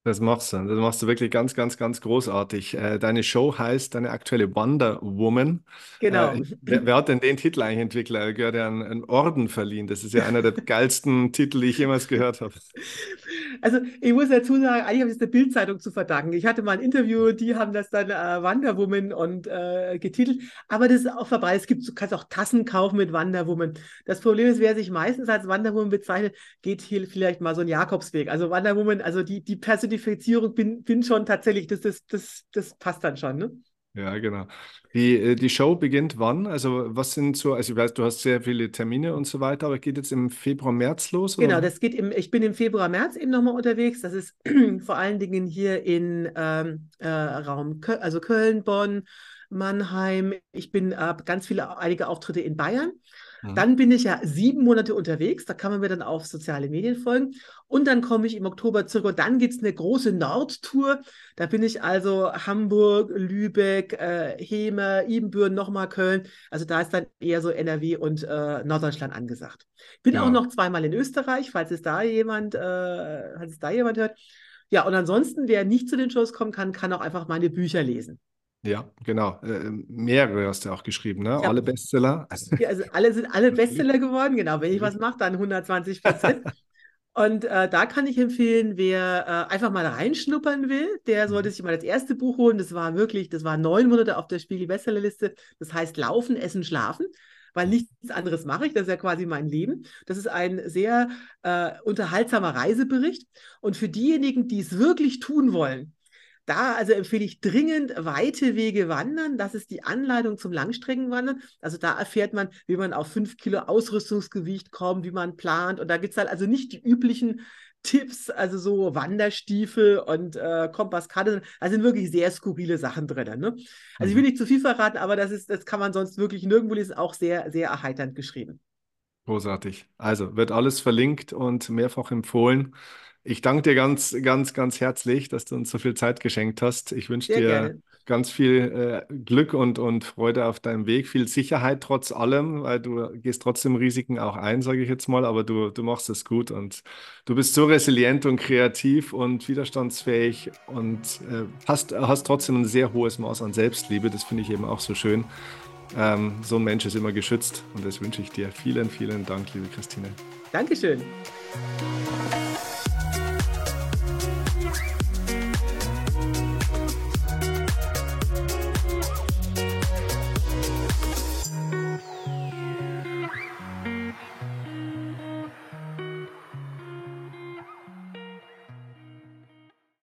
S2: Das machst du. Das machst du wirklich ganz, ganz, ganz großartig. Äh, deine Show heißt, deine aktuelle Wonder Woman.
S1: Genau.
S2: Äh, wer, wer, hat denn den Titel eigentlich entwickelt? Er gehört ja einen Orden verliehen. Das ist ja einer der geilsten Titel, die ich jemals gehört habe.
S1: Also ich muss dazu sagen, eigentlich habe ich es der Bildzeitung zu verdanken. Ich hatte mal ein Interview, die haben das dann äh, Wonder Woman und äh, getitelt. Aber das ist auch vorbei. Es gibt, du kannst auch Tassen kaufen mit Wonder Woman. Das Problem ist, wer sich meistens als Wonder Woman bezeichnet, geht hier vielleicht mal so einen Jakobsweg. Also Wonder Woman, also die, die Personifizierung bin, bin schon tatsächlich, das, das, das, das passt dann schon, ne?
S2: Ja, genau. Die, äh, die Show beginnt wann? Also was sind so, also ich weiß, du hast sehr viele Termine und so weiter, aber geht jetzt im Februar, März los?
S1: Oder? Genau, das geht im, ich bin im Februar, März eben nochmal unterwegs. Das ist vor allen Dingen hier in ähm, äh, Raum, Köln, also Köln, Bonn, Mannheim. Ich bin äh, ganz viele, einige Auftritte in Bayern. Mhm. Dann bin ich ja sieben Monate unterwegs, da kann man mir dann auf soziale Medien folgen. Und dann komme ich im Oktober zurück und dann gibt es eine große Nordtour. Da bin ich also Hamburg, Lübeck, äh, Heme, Ibbenbüren, nochmal Köln. Also da ist dann eher so NRW und äh, Norddeutschland angesagt. Bin ja. auch noch zweimal in Österreich, falls es da jemand, äh, falls es da jemand hört. Ja, und ansonsten, wer nicht zu den Shows kommen kann, kann auch einfach meine Bücher lesen.
S2: Ja, genau. Äh, mehrere hast du auch geschrieben, ne? Ja. Alle Bestseller.
S1: Ja, also alle sind alle Bestseller geworden, genau. Wenn ich was mache, dann 120 Prozent. Und äh, da kann ich empfehlen, wer äh, einfach mal reinschnuppern will, der sollte mhm. sich mal das erste Buch holen. Das war wirklich, das war neun Monate auf der Spiegel-Bestsellerliste. Das heißt Laufen, Essen, Schlafen, weil nichts anderes mache ich. Das ist ja quasi mein Leben. Das ist ein sehr äh, unterhaltsamer Reisebericht. Und für diejenigen, die es wirklich tun wollen, da also empfehle ich dringend weite Wege wandern. Das ist die Anleitung zum Langstreckenwandern. Also da erfährt man, wie man auf fünf Kilo Ausrüstungsgewicht kommt, wie man plant. Und da gibt es halt also nicht die üblichen Tipps, also so Wanderstiefel und äh, Kompasskarte. Da sind wirklich sehr skurrile Sachen drin. Ne? Also ich will mhm. nicht zu viel verraten, aber das ist, das kann man sonst wirklich nirgendwo lesen, auch sehr, sehr erheiternd geschrieben.
S2: Großartig. Also wird alles verlinkt und mehrfach empfohlen. Ich danke dir ganz, ganz, ganz herzlich, dass du uns so viel Zeit geschenkt hast. Ich wünsche dir gerne. ganz viel äh, Glück und, und Freude auf deinem Weg, viel Sicherheit trotz allem, weil du gehst trotzdem Risiken auch ein, sage ich jetzt mal, aber du, du machst es gut und du bist so resilient und kreativ und widerstandsfähig und äh, hast, hast trotzdem ein sehr hohes Maß an Selbstliebe. Das finde ich eben auch so schön. Ähm, so ein Mensch ist immer geschützt und das wünsche ich dir. Vielen, vielen Dank, liebe Christine.
S1: Dankeschön. Thank you.